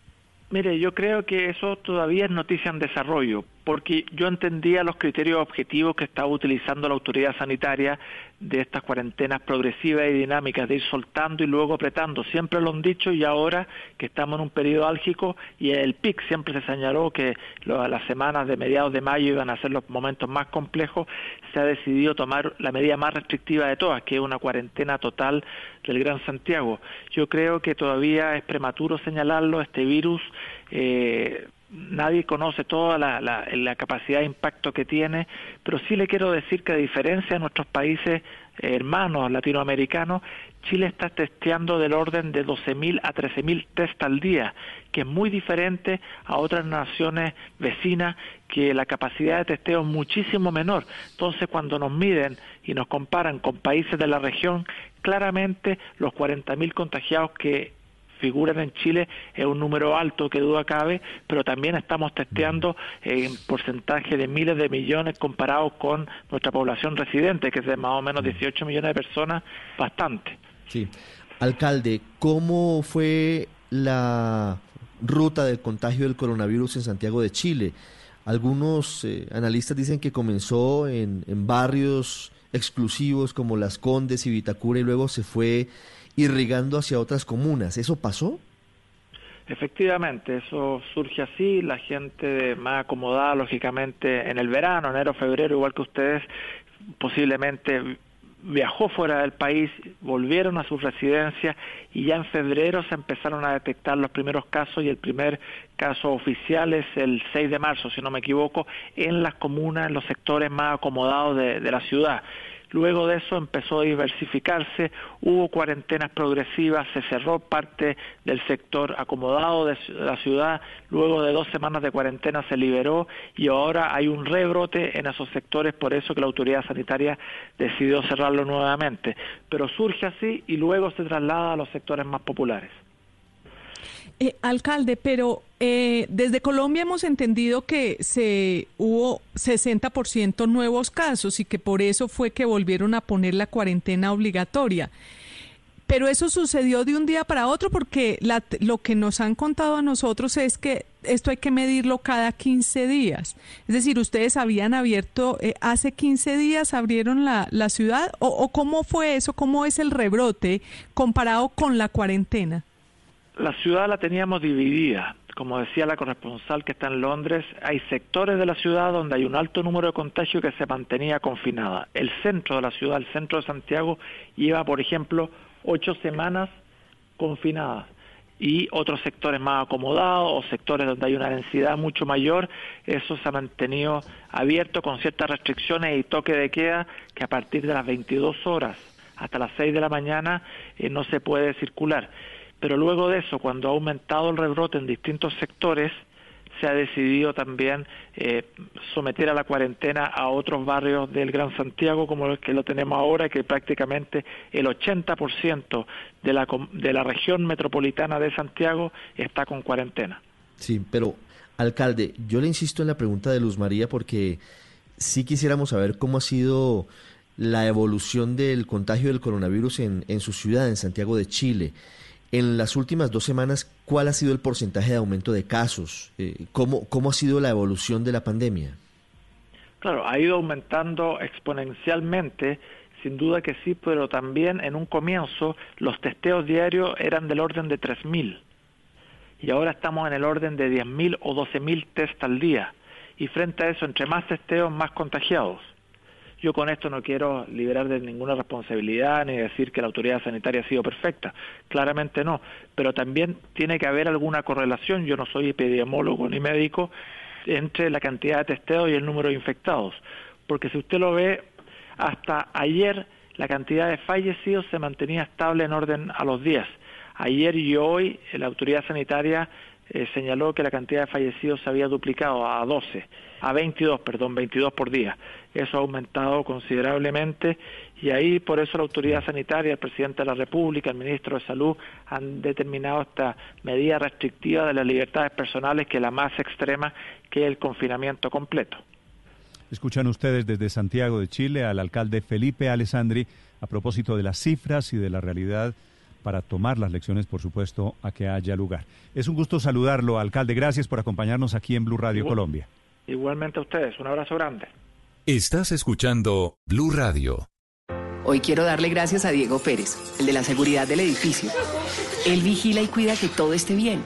Mire, yo creo que eso todavía es noticia en desarrollo, porque yo entendía los criterios objetivos que estaba utilizando la autoridad sanitaria de estas cuarentenas progresivas y dinámicas, de ir soltando y luego apretando. Siempre lo han dicho y ahora que estamos en un periodo álgico y el PIC siempre se señaló que las semanas de mediados de mayo iban a ser los momentos más complejos, se ha decidido tomar la medida más restrictiva de todas, que es una cuarentena total del Gran Santiago. Yo creo que todavía es prematuro señalarlo, este virus eh, nadie conoce toda la, la, capacidad de impacto que tiene, pero sí le quiero decir que a diferencia de nuestros países hermanos latinoamericanos, Chile está testeando del orden de 12.000 a 13.000 test al día, que es muy diferente a otras naciones vecinas que la capacidad de testeo es muchísimo menor. Entonces, cuando nos miden y nos comparan con países de la región, claramente los 40.000 contagiados que figuran en Chile es un número alto que duda cabe, pero también estamos testeando en porcentaje de miles de millones comparados con nuestra población residente, que es de más o menos 18 millones de personas, bastante. Sí. Alcalde, ¿cómo fue la ruta del contagio del coronavirus en Santiago de Chile? Algunos eh, analistas dicen que comenzó en, en barrios exclusivos como Las Condes y Vitacura y luego se fue irrigando hacia otras comunas. ¿Eso pasó? Efectivamente, eso surge así, la gente más acomodada, lógicamente, en el verano, enero, febrero, igual que ustedes, posiblemente viajó fuera del país, volvieron a su residencia y ya en febrero se empezaron a detectar los primeros casos y el primer caso oficial es el 6 de marzo, si no me equivoco, en las comunas, en los sectores más acomodados de, de la ciudad. Luego de eso empezó a diversificarse, hubo cuarentenas progresivas, se cerró parte del sector acomodado de la ciudad, luego de dos semanas de cuarentena se liberó y ahora hay un rebrote en esos sectores, por eso que la autoridad sanitaria decidió cerrarlo nuevamente. Pero surge así y luego se traslada a los sectores más populares. Eh, alcalde, pero eh, desde Colombia hemos entendido que se hubo 60% nuevos casos y que por eso fue que volvieron a poner la cuarentena obligatoria. Pero eso sucedió de un día para otro porque lo que nos han contado a nosotros es que esto hay que medirlo cada 15 días. Es decir, ustedes habían abierto, eh, hace 15 días abrieron la, la ciudad o cómo fue eso, cómo es el rebrote comparado con la cuarentena la ciudad la teníamos dividida. Como decía la corresponsal que está en Londres, hay sectores de la ciudad donde hay un alto número de contagios que se mantenía confinada. El centro de la ciudad, el centro de Santiago, lleva, por ejemplo, ocho semanas confinadas y otros sectores más acomodados o sectores donde hay una densidad mucho mayor, eso se ha mantenido abierto con ciertas restricciones y toque de queda que a partir de las 22 horas hasta las 6 de la mañana eh, no se puede circular pero luego de eso, cuando ha aumentado el rebrote en distintos sectores, se ha decidido también eh, someter a la cuarentena a otros barrios del Gran Santiago, como el que lo tenemos ahora, que prácticamente el 80% de la, de la región metropolitana de Santiago está con cuarentena. Sí, pero alcalde, yo le insisto en la pregunta de Luz María porque sí quisiéramos saber cómo ha sido la evolución del contagio del coronavirus en, en su ciudad, en Santiago de Chile. En las últimas dos semanas, ¿cuál ha sido el porcentaje de aumento de casos? Eh, ¿cómo, ¿Cómo ha sido la evolución de la pandemia? Claro, ha ido aumentando exponencialmente, sin duda que sí, pero también en un comienzo los testeos diarios eran del orden de 3.000 y ahora estamos en el orden de 10.000 o 12.000 test al día. Y frente a eso, entre más testeos, más contagiados. Yo con esto no quiero liberar de ninguna responsabilidad ni decir que la autoridad sanitaria ha sido perfecta, claramente no, pero también tiene que haber alguna correlación, yo no soy epidemiólogo ni médico, entre la cantidad de testeos y el número de infectados, porque si usted lo ve, hasta ayer la cantidad de fallecidos se mantenía estable en orden a los 10. Ayer y hoy la autoridad sanitaria eh, señaló que la cantidad de fallecidos se había duplicado a 12, a 22, perdón, 22 por día. Eso ha aumentado considerablemente y ahí por eso la autoridad sanitaria, el presidente de la República, el ministro de Salud han determinado esta medida restrictiva de las libertades personales que es la más extrema que el confinamiento completo. Escuchan ustedes desde Santiago de Chile al alcalde Felipe Alessandri a propósito de las cifras y de la realidad para tomar las lecciones, por supuesto, a que haya lugar. Es un gusto saludarlo, alcalde. Gracias por acompañarnos aquí en Blue Radio Colombia. Igualmente a ustedes. Un abrazo grande. Estás escuchando Blue Radio. Hoy quiero darle gracias a Diego Pérez, el de la seguridad del edificio. Él vigila y cuida que todo esté bien.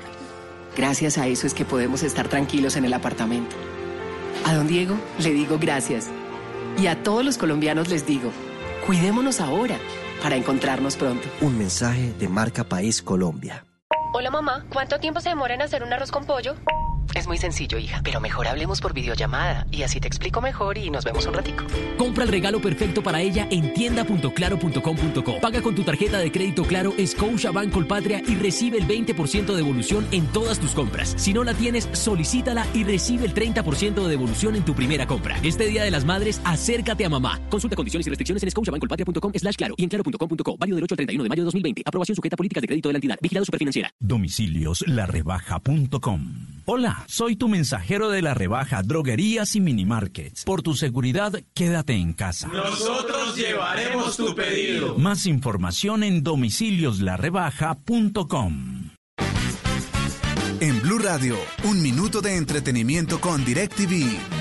Gracias a eso es que podemos estar tranquilos en el apartamento. A don Diego le digo gracias. Y a todos los colombianos les digo, cuidémonos ahora para encontrarnos pronto. Un mensaje de Marca País Colombia. Hola mamá, ¿cuánto tiempo se demora en hacer un arroz con pollo? Es muy sencillo, hija, pero mejor hablemos por videollamada y así te explico mejor y nos vemos un ratico. Compra el regalo perfecto para ella en tienda.claro.com.co. Paga con tu tarjeta de crédito Claro Scotiabank Colpatria y recibe el 20% de devolución en todas tus compras. Si no la tienes, solicítala y recibe el 30% de devolución en tu primera compra. Este Día de las Madres, acércate a mamá. Consulta condiciones y restricciones en scotiabankcolpatria.com slash claro y en claro.com.co. Válido del 8 al 31 de mayo de 2020. Aprobación sujeta a políticas de crédito de la entidad. Vigilado Superfinanciera. Domicilios. Hola, soy tu mensajero de la rebaja Droguerías y Minimarkets. Por tu seguridad, quédate en casa. Nosotros llevaremos tu pedido. Más información en domicilioslarebaja.com. En Blue Radio, un minuto de entretenimiento con DirecTV.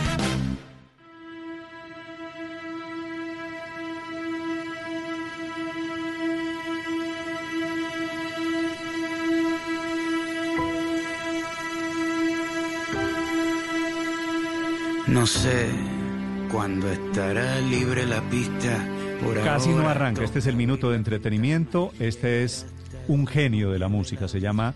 No sé cuándo estará libre la pista. Por Casi no arranca. Este es el minuto de entretenimiento. Este es un genio de la música. Se llama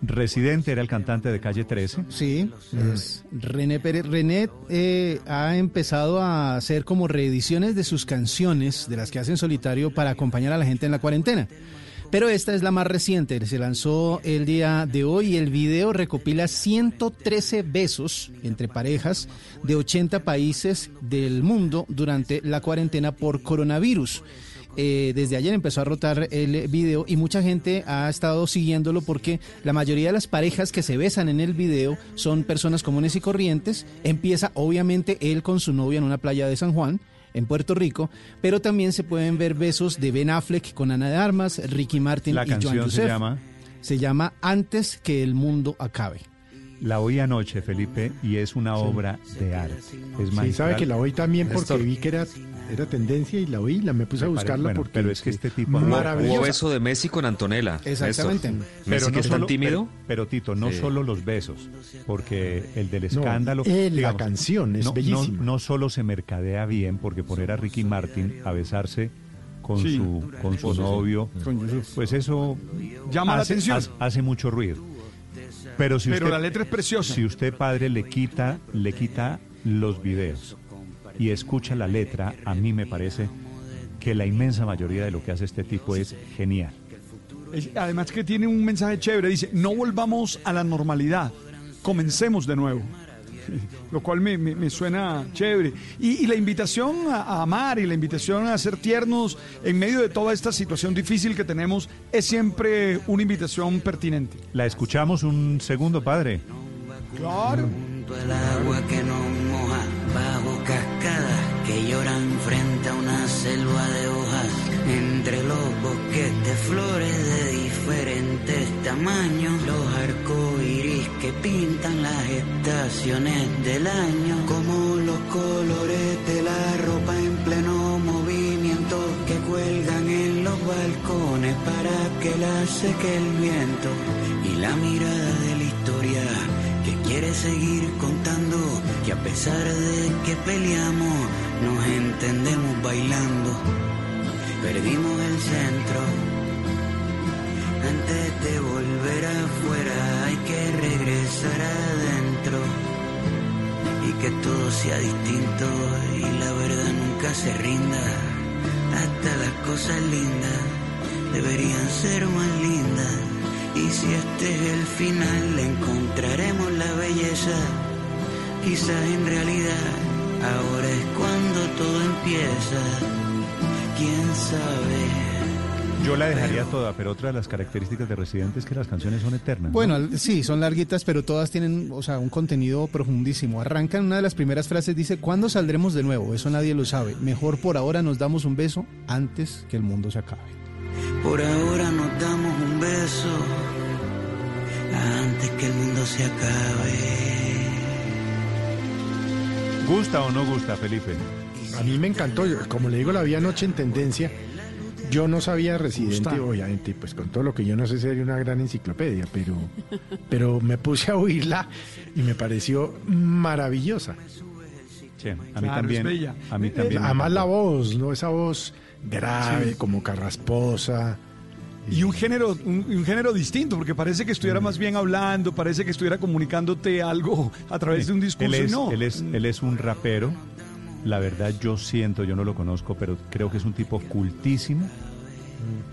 Residente, era el cantante de Calle 13. Sí, es René Pérez. René eh, ha empezado a hacer como reediciones de sus canciones, de las que hace en solitario, para acompañar a la gente en la cuarentena. Pero esta es la más reciente, se lanzó el día de hoy el video recopila 113 besos entre parejas de 80 países del mundo durante la cuarentena por coronavirus. Eh, desde ayer empezó a rotar el video y mucha gente ha estado siguiéndolo porque la mayoría de las parejas que se besan en el video son personas comunes y corrientes. Empieza obviamente él con su novia en una playa de San Juan en Puerto Rico, pero también se pueden ver besos de Ben Affleck con Ana de Armas, Ricky Martin La y Joan canción se Joseph. llama Se llama Antes que el mundo acabe. La oí anoche, Felipe, y es una obra de arte. Es Sí, sabe que la oí también porque Néstor. vi que era, era tendencia y la oí, la me puse a buscarla bueno, porque pero es que este tipo Hubo- maravilloso. hubo beso de Messi con Antonella. Exactamente. Néstor. Pero Messi no que es tan tímido. Pero, pero, Tito, no Sí. solo los besos, porque el del No, escándalo. eh, la canción es no, no- bellísima. No, solo se mercadea bien, porque poner a Ricky Martin a besarse con Sí. su con su Sí, sí. novio, pues eso Llama la atención. hace- hace mucho ruido. Pero si Pero usted, la letra es preciosa. Si usted padre le quita le quita los videos y escucha la letra, a mí me parece que la inmensa mayoría de lo que hace este tipo es genial. Además que tiene un mensaje chévere, dice, no volvamos a la normalidad, comencemos de nuevo. Lo cual me, me- me suena chévere. Y, y la invitación a, a amar y la invitación a ser tiernos en medio de toda esta situación difícil que tenemos es siempre una invitación pertinente. La escuchamos un segundo, padre. Claro. Junto al agua que nos moja, bajo cascadas que lloran frente a una selva de hojas, entre los bosques de flores de diferentes tamaños, los arcoíris que pintan las estaciones del año, como los colores de la ropa en pleno movimiento que cuelgan en los balcones para que la seque el viento y la mirada de la historia que quiere seguir contando que a pesar de que peleamos nos entendemos bailando. Perdimos el centro antes de volver afuera hay que regresar adentro. Y que todo sea distinto y la verdad nunca se rinda. Hasta las cosas lindas deberían ser más lindas. Y si este es el final encontraremos la belleza. Quizás en realidad ahora es cuando todo empieza. Quién sabe Yo la dejaría toda, pero otra de las características de Residente es que las canciones son eternas. ¿no? Bueno, sí, son larguitas, pero todas tienen, o sea, un contenido profundísimo. Arrancan una de las primeras frases, dice, ¿cuándo saldremos de nuevo? Eso nadie lo sabe. Mejor por ahora nos damos un beso antes que el mundo se acabe. por ahora nos damos un beso antes que el mundo se acabe ¿Gusta o no gusta, Felipe? A mí me encantó, como le digo, la vi anoche en tendencia. Yo no sabía Residente, obviamente, pues con todo lo que yo no sé sería una gran enciclopedia, pero, pero me puse a oírla y me pareció maravillosa. Sí, a mí Claro, también. es bella. A mí también. Además la voz, ¿no? Esa voz grave, Sí. como carrasposa. Y un género, un, un género distinto, porque parece que estuviera más bien hablando, parece que estuviera comunicándote algo a través de un discurso. Él es, y no. él, es, él es un rapero. La verdad, yo siento, yo no lo conozco, pero creo que es un tipo cultísimo.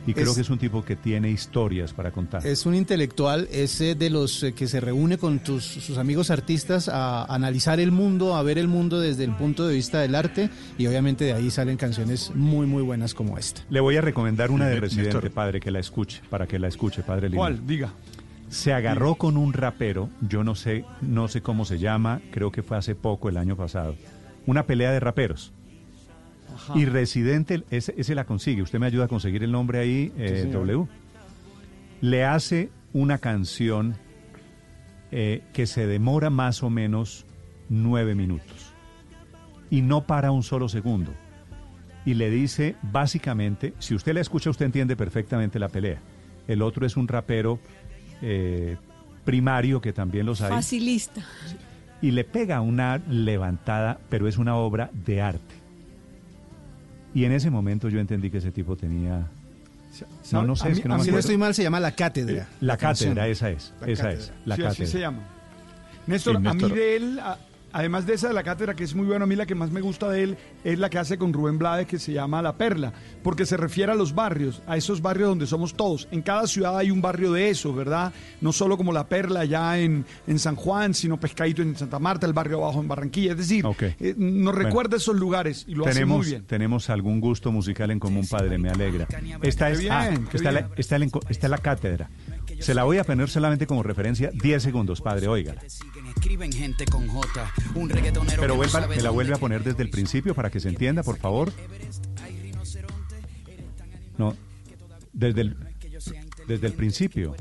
Y creo Es- que es un tipo que tiene historias para contar. Es un intelectual, es eh, de los eh, que se reúne con tus, sus amigos artistas a analizar el mundo, a ver el mundo desde el punto de vista del arte y obviamente de ahí salen canciones muy muy buenas como esta. Le voy a recomendar una de Néstor. Residente, padre, que la escuche, para que la escuche, padre lindo. ¿Cuál? Diga. Se agarró con un rapero, yo no sé, no sé cómo se llama, creo que fue hace poco, el año pasado. Una pelea de raperos. Y Residente, ese, ese la consigue. Usted me ayuda a conseguir el nombre ahí, eh. W. Le hace una canción eh, que se demora más o menos nueve minutos. Y no para un solo segundo. Y le dice, básicamente, si usted la escucha, usted entiende perfectamente la pelea. El otro es un rapero eh, primario, que también los hay Facilista. Y le pega una levantada, pero es una obra de arte. Y en ese momento yo entendí que ese tipo tenía... No, no sé, es que no me si no estoy mal se llama La Cátedra. La canción. cátedra, esa es, La esa cátedra. es, la Sí, cátedra. así se llama. Néstor, Sí, a mí de él, a- además de esa de la cátedra, que es muy buena, a mí la que más me gusta de él es la que hace con Rubén Blades, que se llama La Perla, porque se refiere a los barrios, a esos barrios donde somos todos. En cada ciudad hay un barrio de eso, ¿verdad? No solo como La Perla allá en, en San Juan, sino Pescadito en Santa Marta, el barrio abajo en Barranquilla. Es decir, eh, nos Bueno. recuerda esos lugares y lo hace tenemos, muy bien. tenemos algún gusto musical en común, padre, me alegra. Esta es, bien, ah. La, está, la, está la cátedra. Se la voy a poner solamente como referencia 10 segundos, padre, óigala. Escriben gente con J, un reggaetonero Pero que no vuelva- sabe me la vuelve a poner desde el principio para que se entienda, por favor. No, desde el, desde el principio.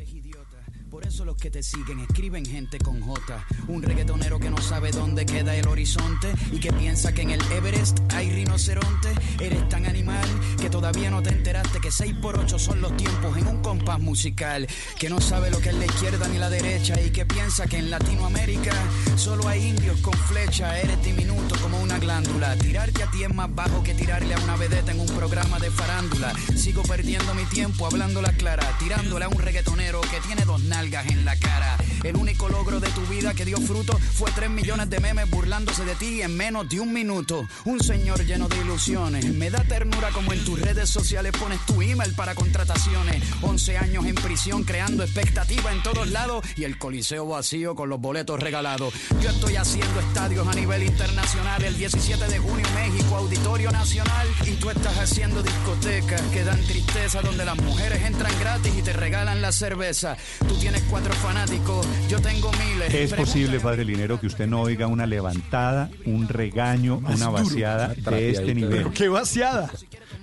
Eso los que te siguen escriben gente con J. Un reggaetonero que no sabe dónde queda el horizonte y que piensa que en el Everest hay rinoceronte. Eres tan animal que todavía no te enteraste que 6 por 8 son los tiempos en un compás musical. Que no sabe lo que es la izquierda ni la derecha y que piensa que en Latinoamérica solo hay indios con flecha. Eres diminuto como una glándula. Tirarte a ti es más bajo que tirarle a una vedeta en un programa de farándula. Sigo perdiendo mi tiempo hablando la clara, tirándole a un reggaetonero que tiene dos nalgas en la cara. El único logro de tu vida que dio fruto fue 3 millones de memes burlándose de ti en menos de un minuto. Un señor lleno de ilusiones. Me da ternura como en tus redes sociales pones tu email para contrataciones. 11 años en prisión creando expectativa en todos lados y el coliseo vacío con los boletos regalados. Yo estoy haciendo estadios a nivel internacional. El 17 de junio México, Auditorio Nacional. Y tú estás haciendo discotecas que dan tristeza donde las mujeres entran gratis y te regalan la cerveza. Tú tienes cuatro fanáticos, yo tengo miles. Es posible, padre Linero, que usted no oiga una levantada, un regaño, Más una duro. vaciada de este nivel. Pero qué vaciada.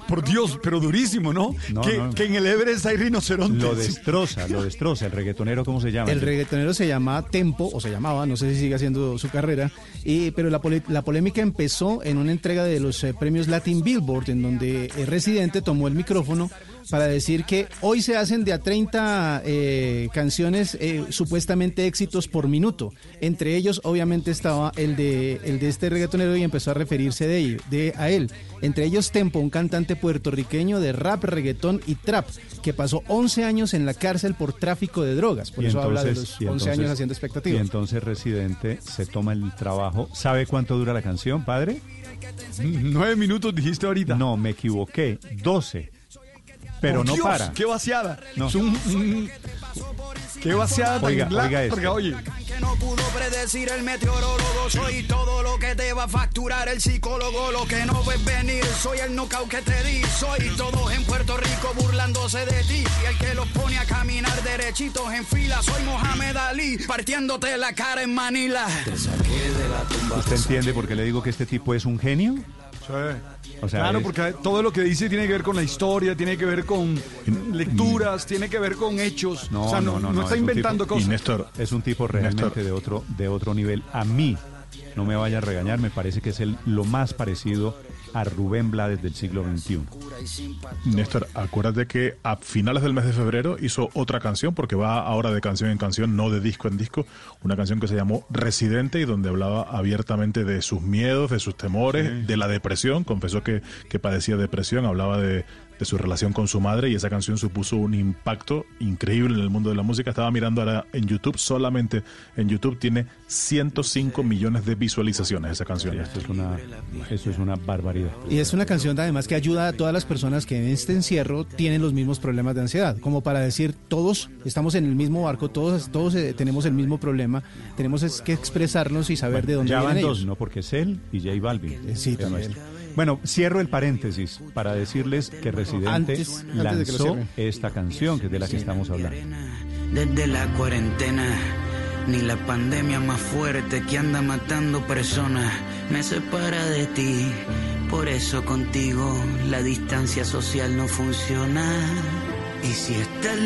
Por Dios, pero durísimo, ¿no? No, que, no. que en el Everest hay rinocerontes. Lo destroza, lo destroza. El reggaetonero, ¿cómo se llama? El reggaetonero se llama Tempo, o se llamaba, no sé si sigue haciendo su carrera, y, pero la, pole- la polémica empezó en una entrega de los eh, premios Latin Billboard, en donde el residente tomó el micrófono para decir que hoy se hacen de a 30 eh, canciones eh, supuestamente éxitos por minuto. Entre ellos, obviamente, estaba el de, el de este reggaetonero y empezó a referirse de, ello- de a él. Entre ellos, Tempo, un cantante puertorriqueño de rap, reggaetón y trap, que pasó 11 años en la cárcel por tráfico de drogas. Por Y eso habla de entonces- los y 11 años entonces- haciendo Y expectativas. entonces Residente se toma el trabajo. ¿Sabe cuánto dura la canción, padre? Nueve minutos dijiste ahorita. No, me equivoqué. Doce. Pero no Dios, para. ¡Qué vaciada! No. Es un- un- ¡Qué vaciada tan Oiga, larga, oiga esto. porque, oye, que no pudo predecir el meteorólogo. Soy todo lo que te va a facturar el psicólogo. Lo que no ves venir, soy el knockout que te di. Soy todos en Puerto Rico burlándose de ti. Y el que los pone a caminar derechitos en fila. Soy Mohamed Ali, partiéndote la cara en Manila. ¿Usted entiende por qué le digo que este tipo es un genio? O sea, claro, es- porque todo lo que dice tiene que ver con la historia, tiene que ver con lecturas, tiene que ver con hechos. No, o sea, no, no, no, está es un inventando tipo- cosas. es un tipo realmente Néstor. de otro, de otro nivel. A mí, no me vaya a regañar, me parece que es el, lo más parecido a Rubén Blades del siglo XXI. Néstor, acuérdate que a finales del mes de febrero hizo otra canción, porque va ahora de canción en canción, no de disco en disco, una canción que se llamó Residente y donde hablaba abiertamente de sus miedos, de sus temores, Sí. de la depresión, confesó que, que padecía depresión, hablaba de, de su relación con su madre y esa canción supuso un impacto increíble en el mundo de la música. Estaba mirando ahora en YouTube, solamente en YouTube tiene 105 millones de visualizaciones esa canción. Esto es una, eso es una barbaridad. Y es una canción además que ayuda a todas las personas que en este encierro tienen los mismos problemas de ansiedad, como para decir todos estamos en el mismo barco, todos, todos eh, tenemos el mismo problema, tenemos es que expresarnos y saber de dónde ya vienen van ellos. dos, ¿no? Porque es él y J Balvin. Sí, también. Bueno, cierro el paréntesis para decirles que Residente Antes- antes de que lo lanzó esta canción, que es de la que estamos hablando. Desde la cuarentena, ni la pandemia más fuerte que anda matando personas me separa de ti. Por eso contigo la distancia social no funciona.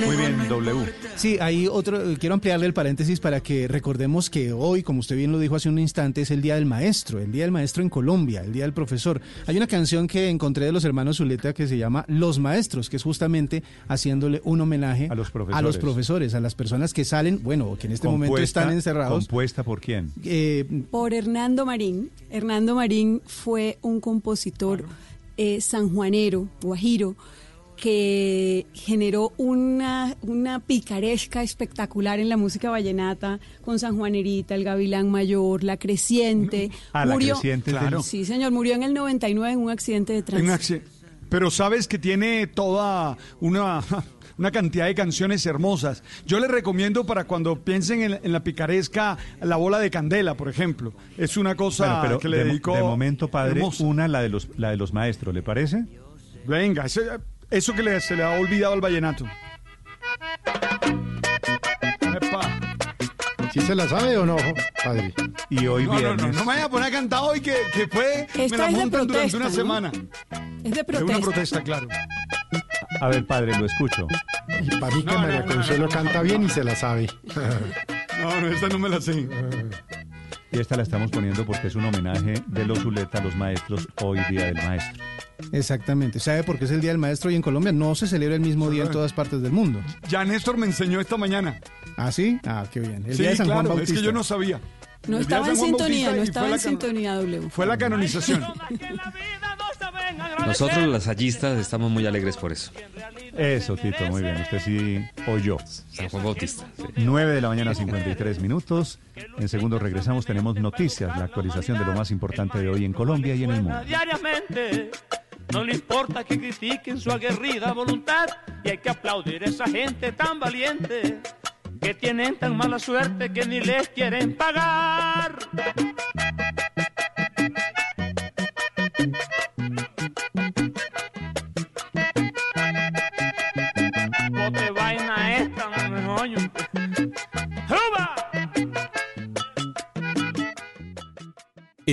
Muy bien, W. Sí, hay otro, eh, quiero ampliarle el paréntesis para que recordemos que hoy, como usted bien lo dijo hace un instante, es el Día del Maestro, el Día del Maestro en Colombia, el Día del Profesor. Hay una canción que encontré de los hermanos Zuleta que se llama Los Maestros, que es justamente haciéndole un homenaje a los profesores. a, los profesores, a las personas que salen, bueno, que en este momento están encerrados. ¿Compuesta por quién? Eh, Por Hernando Marín. Hernando Marín fue un compositor eh, sanjuanero, guajiro, que generó una, una picaresca espectacular en la música vallenata con San Juanerita, el Gavilán Mayor, La Creciente. Ah, La Creciente Claro. Sí, señor, murió en el 99 en un accidente de tránsito. Pero sabes que tiene toda una, [laughs] una cantidad de canciones hermosas. Yo les recomiendo para cuando piensen en, en la picaresca La Bola de Candela, por ejemplo. Es una cosa Bueno, pero que le de, dedicó. de momento, padre, hermosa. una, la de los, la de los maestros, ¿le parece? Venga, ese- eso que le- se le ha olvidado al vallenato. Epa. ¿Sí se la sabe o no, padre? Y hoy No, no, no, no me vaya a poner a cantar hoy que, que fue. me Esta la es montan durante protesta, una ¿no? semana. Es de Es protesta. una protesta, claro. A ver, padre, lo escucho. Y para mí que María Consuelo canta bien y se la sabe. [laughs] No, no, esta no me la sé. Y esta la estamos poniendo porque es un homenaje de los Zuleta a los maestros, hoy Día del Maestro. Exactamente. ¿Sabe por qué es el Día del Maestro y en Colombia no se celebra el mismo día en todas partes del mundo? Ya Néstor me enseñó esta mañana. ¿Ah, sí? Ah, qué bien. El sí, día de San claro, Juan Bautista. es que yo no sabía. No El estaba en sintonía, Bautista no estaba en sintonía W. Fue la canonización. Nosotros los lasallistas estamos muy alegres por eso. Eso, Tito, muy bien. Usted sí oyó. San Juan Bautista. sí. 9 de la mañana, 53 minutos. En segundos regresamos. Tenemos noticias, la actualización de lo más importante de hoy en Colombia y en el mundo. diariamente. No le importa que critiquen su aguerrida voluntad y hay que aplaudir a esa gente tan valiente que tienen tan mala suerte que ni les quieren pagar.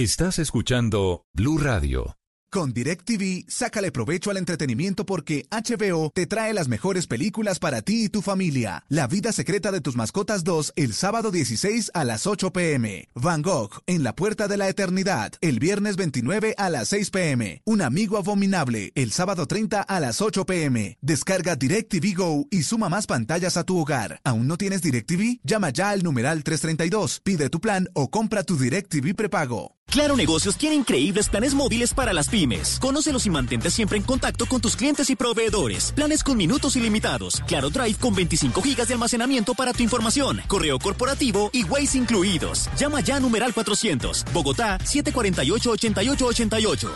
Estás escuchando Blue Radio. Con DirecTV, sácale provecho al entretenimiento porque HBO te trae las mejores películas para ti y tu familia. La vida secreta de tus mascotas 2 el sábado 16 a las 8 pm. Van Gogh en la puerta de la eternidad el viernes 29 a las 6 pm. Un amigo abominable el sábado 30 a las 8 pm. Descarga DirecTV Go y suma más pantallas a tu hogar. ¿Aún no tienes DirecTV? Llama ya al numeral 332, pide tu plan o compra tu DirecTV prepago. Claro Negocios tiene increíbles planes móviles para las pymes. Conócelos y mantente siempre en contacto con tus clientes y proveedores. Planes con minutos ilimitados. Claro Drive con 25 gigas de almacenamiento para tu información. Correo corporativo y Waze incluidos. Llama ya a numeral 400. Bogotá 748-8888.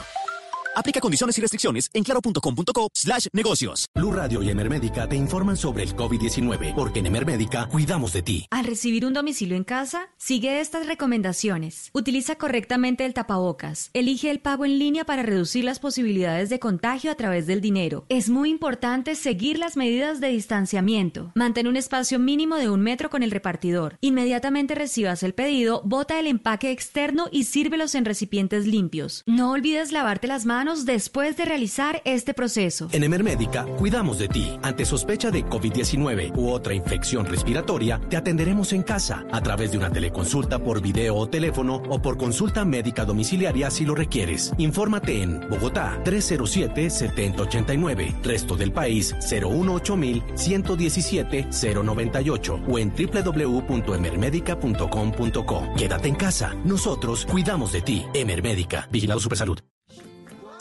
Aplica condiciones y restricciones en claro.com.co slash negocios. Blue Radio y Emermédica te informan sobre el COVID-19, porque en Emermédica cuidamos de ti. Al recibir un domicilio en casa, sigue estas recomendaciones. Utiliza correctamente el tapabocas. Elige el pago en línea para reducir las posibilidades de contagio a través del dinero. Es muy importante seguir las medidas de distanciamiento. Mantén un espacio mínimo de un metro con el repartidor. Inmediatamente recibas el pedido, bota el empaque externo y sírvelos en recipientes limpios. No olvides lavarte las manos después de realizar este proceso. En Emermédica cuidamos de ti. Ante sospecha de COVID-19 u otra infección respiratoria, te atenderemos en casa a través de una teleconsulta por video o teléfono o por consulta médica domiciliaria si lo requieres. Infórmate en Bogotá 307-7089, resto del país 018-117-098 o en www.emermedica.com.co. Quédate en casa. Nosotros cuidamos de ti. Emermédica. Vigilado Supersalud.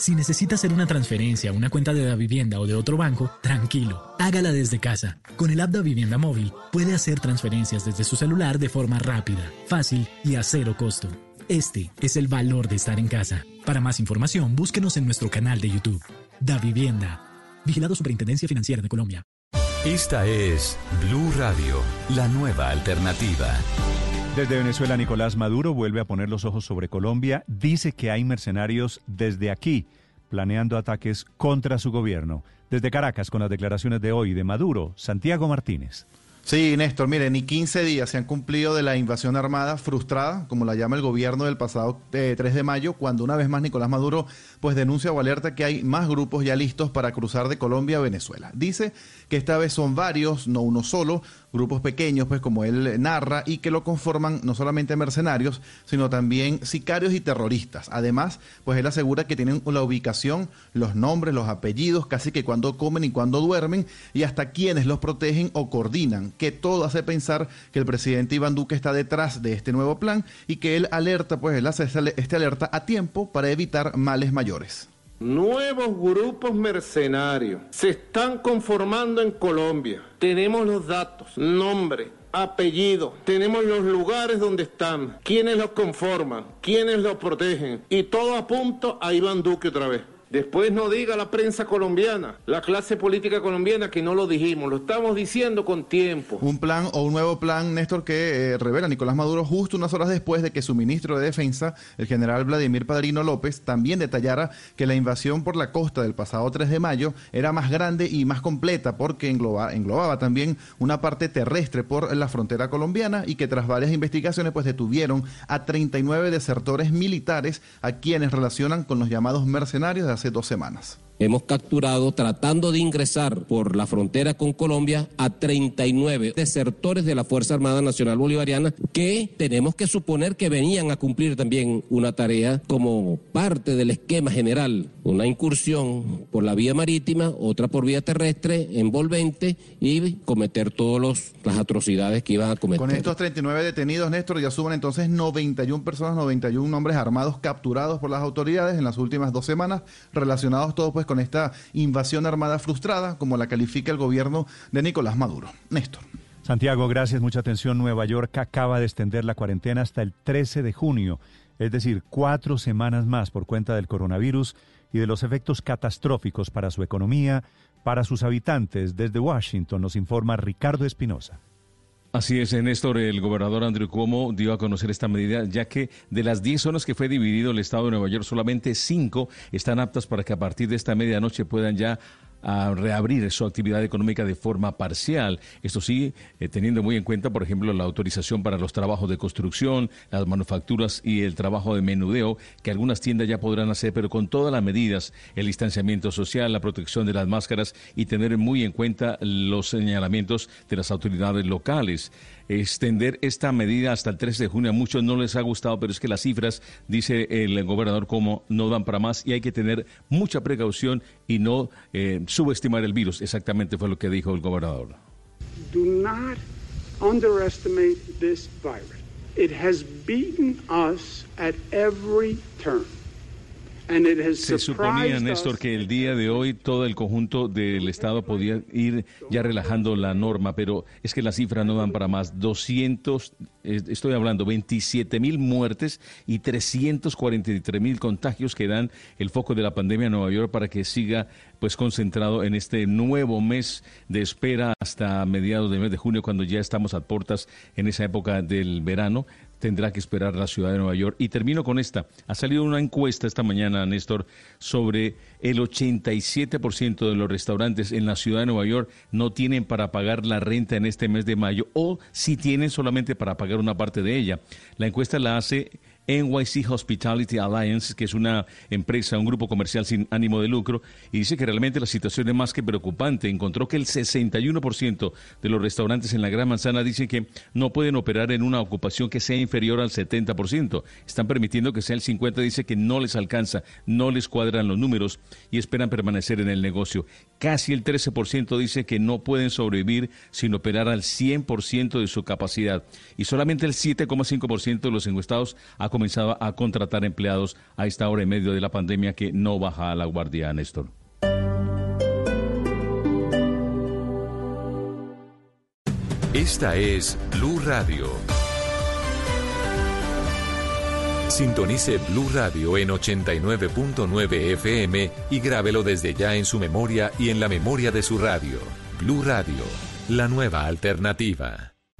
Si necesita hacer una transferencia a una cuenta de la vivienda o de otro banco, tranquilo, hágala desde casa. Con el app de Vivienda Móvil puede hacer transferencias desde su celular de forma rápida, fácil y a cero costo. Este es el valor de estar en casa. Para más información, búsquenos en nuestro canal de YouTube. Da Vivienda. Vigilado Superintendencia Financiera de Colombia. Esta es Blue Radio, la nueva alternativa. Desde Venezuela, Nicolás Maduro vuelve a poner los ojos sobre Colombia. Dice que hay mercenarios desde aquí planeando ataques contra su gobierno. Desde Caracas, con las declaraciones de hoy de Maduro, Santiago Martínez. Sí, Néstor, mire, ni 15 días se han cumplido de la invasión armada frustrada, como la llama el gobierno del pasado 3 eh, de mayo, cuando una vez más Nicolás Maduro pues denuncia o alerta que hay más grupos ya listos para cruzar de Colombia a Venezuela. Dice que esta vez son varios, no uno solo, grupos pequeños, pues como él narra, y que lo conforman no solamente mercenarios, sino también sicarios y terroristas. Además, pues él asegura que tienen la ubicación, los nombres, los apellidos, casi que cuando comen y cuando duermen, y hasta quienes los protegen o coordinan, que todo hace pensar que el presidente Iván Duque está detrás de este nuevo plan y que él alerta, pues él hace este alerta a tiempo para evitar males mayores. Nuevos grupos mercenarios se están conformando en Colombia. Tenemos los datos, nombre, apellido, tenemos los lugares donde están, quiénes los conforman, quiénes los protegen y todo a punto a Iván Duque otra vez. Después no diga la prensa colombiana, la clase política colombiana que no lo dijimos, lo estamos diciendo con tiempo. Un plan o un nuevo plan, Néstor, que eh, revela Nicolás Maduro justo unas horas después de que su ministro de Defensa, el general Vladimir Padrino López, también detallara que la invasión por la costa del pasado 3 de mayo era más grande y más completa porque englobaba también una parte terrestre por la frontera colombiana y que tras varias investigaciones pues detuvieron a 39 desertores militares a quienes relacionan con los llamados mercenarios de hace dos semanas. Hemos capturado, tratando de ingresar por la frontera con Colombia, a 39 desertores de la Fuerza Armada Nacional Bolivariana que tenemos que suponer que venían a cumplir también una tarea como parte del esquema general, una incursión por la vía marítima, otra por vía terrestre, envolvente y cometer todas las atrocidades que iban a cometer. Con estos 39 detenidos, Néstor, ya suman entonces 91 personas, 91 hombres armados capturados por las autoridades en las últimas dos semanas, relacionados todos pues con esta invasión armada frustrada, como la califica el gobierno de Nicolás Maduro. Néstor. Santiago, gracias. Mucha atención. Nueva York acaba de extender la cuarentena hasta el 13 de junio, es decir, cuatro semanas más por cuenta del coronavirus y de los efectos catastróficos para su economía, para sus habitantes. Desde Washington nos informa Ricardo Espinosa. Así es, Néstor, el gobernador Andrew Cuomo dio a conocer esta medida, ya que de las 10 zonas que fue dividido el estado de Nueva York, solamente 5 están aptas para que a partir de esta medianoche puedan ya a reabrir su actividad económica de forma parcial. Esto sí, eh, teniendo muy en cuenta, por ejemplo, la autorización para los trabajos de construcción, las manufacturas y el trabajo de menudeo, que algunas tiendas ya podrán hacer, pero con todas las medidas, el distanciamiento social, la protección de las máscaras y tener muy en cuenta los señalamientos de las autoridades locales extender esta medida hasta el 3 de junio. A muchos no les ha gustado, pero es que las cifras, dice el gobernador, como no dan para más y hay que tener mucha precaución y no eh, subestimar el virus. Exactamente fue lo que dijo el gobernador. Do not underestimate this virus. It has beaten us at every turn. Se suponía, Néstor, que el día de hoy todo el conjunto del Estado podía ir ya relajando la norma, pero es que las cifras no dan para más. 200, estoy hablando, 27 mil muertes y 343 mil contagios que dan el foco de la pandemia en Nueva York para que siga pues concentrado en este nuevo mes de espera hasta mediados del mes de junio, cuando ya estamos a puertas en esa época del verano tendrá que esperar la ciudad de Nueva York. Y termino con esta. Ha salido una encuesta esta mañana, Néstor, sobre el 87% de los restaurantes en la ciudad de Nueva York no tienen para pagar la renta en este mes de mayo o si tienen solamente para pagar una parte de ella. La encuesta la hace NYC Hospitality Alliance, que es una empresa, un grupo comercial sin ánimo de lucro, y dice que realmente la situación es más que preocupante. Encontró que el 61% de los restaurantes en la Gran Manzana dicen que no pueden operar en una ocupación que sea inferior al 70%. Están permitiendo que sea el 50%, dice que no les alcanza, no les cuadran los números y esperan permanecer en el negocio. Casi el 13% dice que no pueden sobrevivir sin operar al 100% de su capacidad. Y solamente el 7,5% de los encuestados ha comenzado a contratar empleados a esta hora en medio de la pandemia que no baja a la guardia, Néstor. Esta es Blue Radio. Sintonice Blue Radio en 89.9 FM y grábelo desde ya en su memoria y en la memoria de su radio. Blue Radio, la nueva alternativa.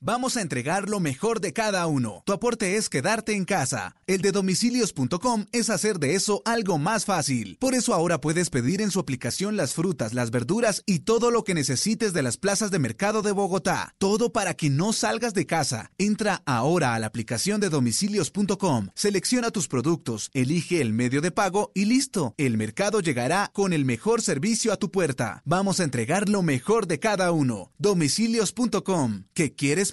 Vamos a entregar lo mejor de cada uno. Tu aporte es quedarte en casa. El de domicilios.com es hacer de eso algo más fácil. Por eso ahora puedes pedir en su aplicación las frutas, las verduras y todo lo que necesites de las plazas de mercado de Bogotá. Todo para que no salgas de casa. Entra ahora a la aplicación de domicilios.com, selecciona tus productos, elige el medio de pago y listo. El mercado llegará con el mejor servicio a tu puerta. Vamos a entregar lo mejor de cada uno. Domicilios.com. ¿Qué quieres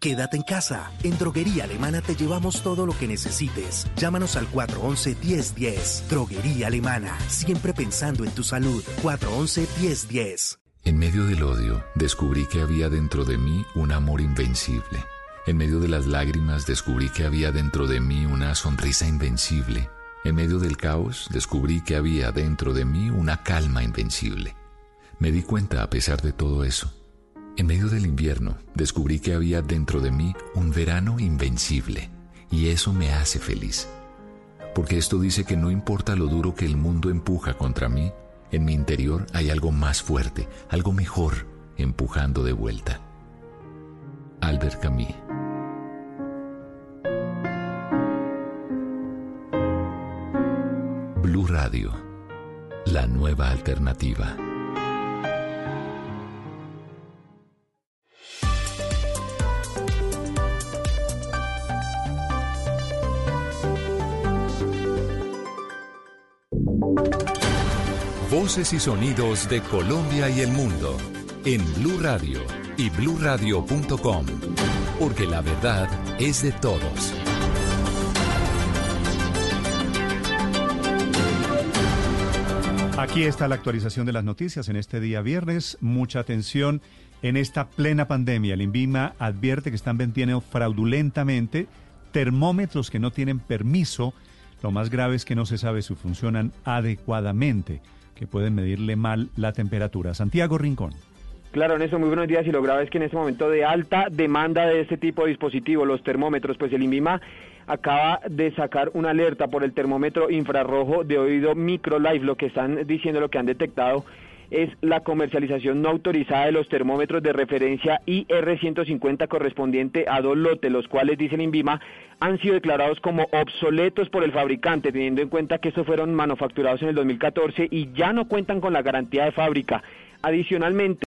Quédate en casa. En Droguería Alemana te llevamos todo lo que necesites. Llámanos al 411-1010. Droguería Alemana. Siempre pensando en tu salud. 411-1010. En medio del odio, descubrí que había dentro de mí un amor invencible. En medio de las lágrimas, descubrí que había dentro de mí una sonrisa invencible. En medio del caos, descubrí que había dentro de mí una calma invencible. Me di cuenta a pesar de todo eso. En medio del invierno, descubrí que había dentro de mí un verano invencible. Y eso me hace feliz. Porque esto dice que no importa lo duro que el mundo empuja contra mí, en mi interior hay algo más fuerte, algo mejor, empujando de vuelta. Albert Camus. Blue Radio, la nueva alternativa. Voces y sonidos de Colombia y el mundo en Blue Radio y bluradio.com, porque la verdad es de todos. Aquí está la actualización de las noticias en este día viernes. Mucha atención en esta plena pandemia. El INVIMA advierte que están vendiendo fraudulentamente termómetros que no tienen permiso. Lo más grave es que no se sabe si funcionan adecuadamente, que pueden medirle mal la temperatura. Santiago Rincón. Claro, Néstor, muy buenos días. Y lo grave es que en este momento de alta demanda de este tipo de dispositivos, los termómetros, pues el INVIMA acaba de sacar una alerta por el termómetro infrarrojo de oído MicroLife. Lo que están diciendo, lo que han detectado es la comercialización no autorizada de los termómetros de referencia IR150 correspondiente a dos lotes, los cuales, dice el INVIMA, han sido declarados como obsoletos por el fabricante, teniendo en cuenta que estos fueron manufacturados en el 2014 y ya no cuentan con la garantía de fábrica. Adicionalmente,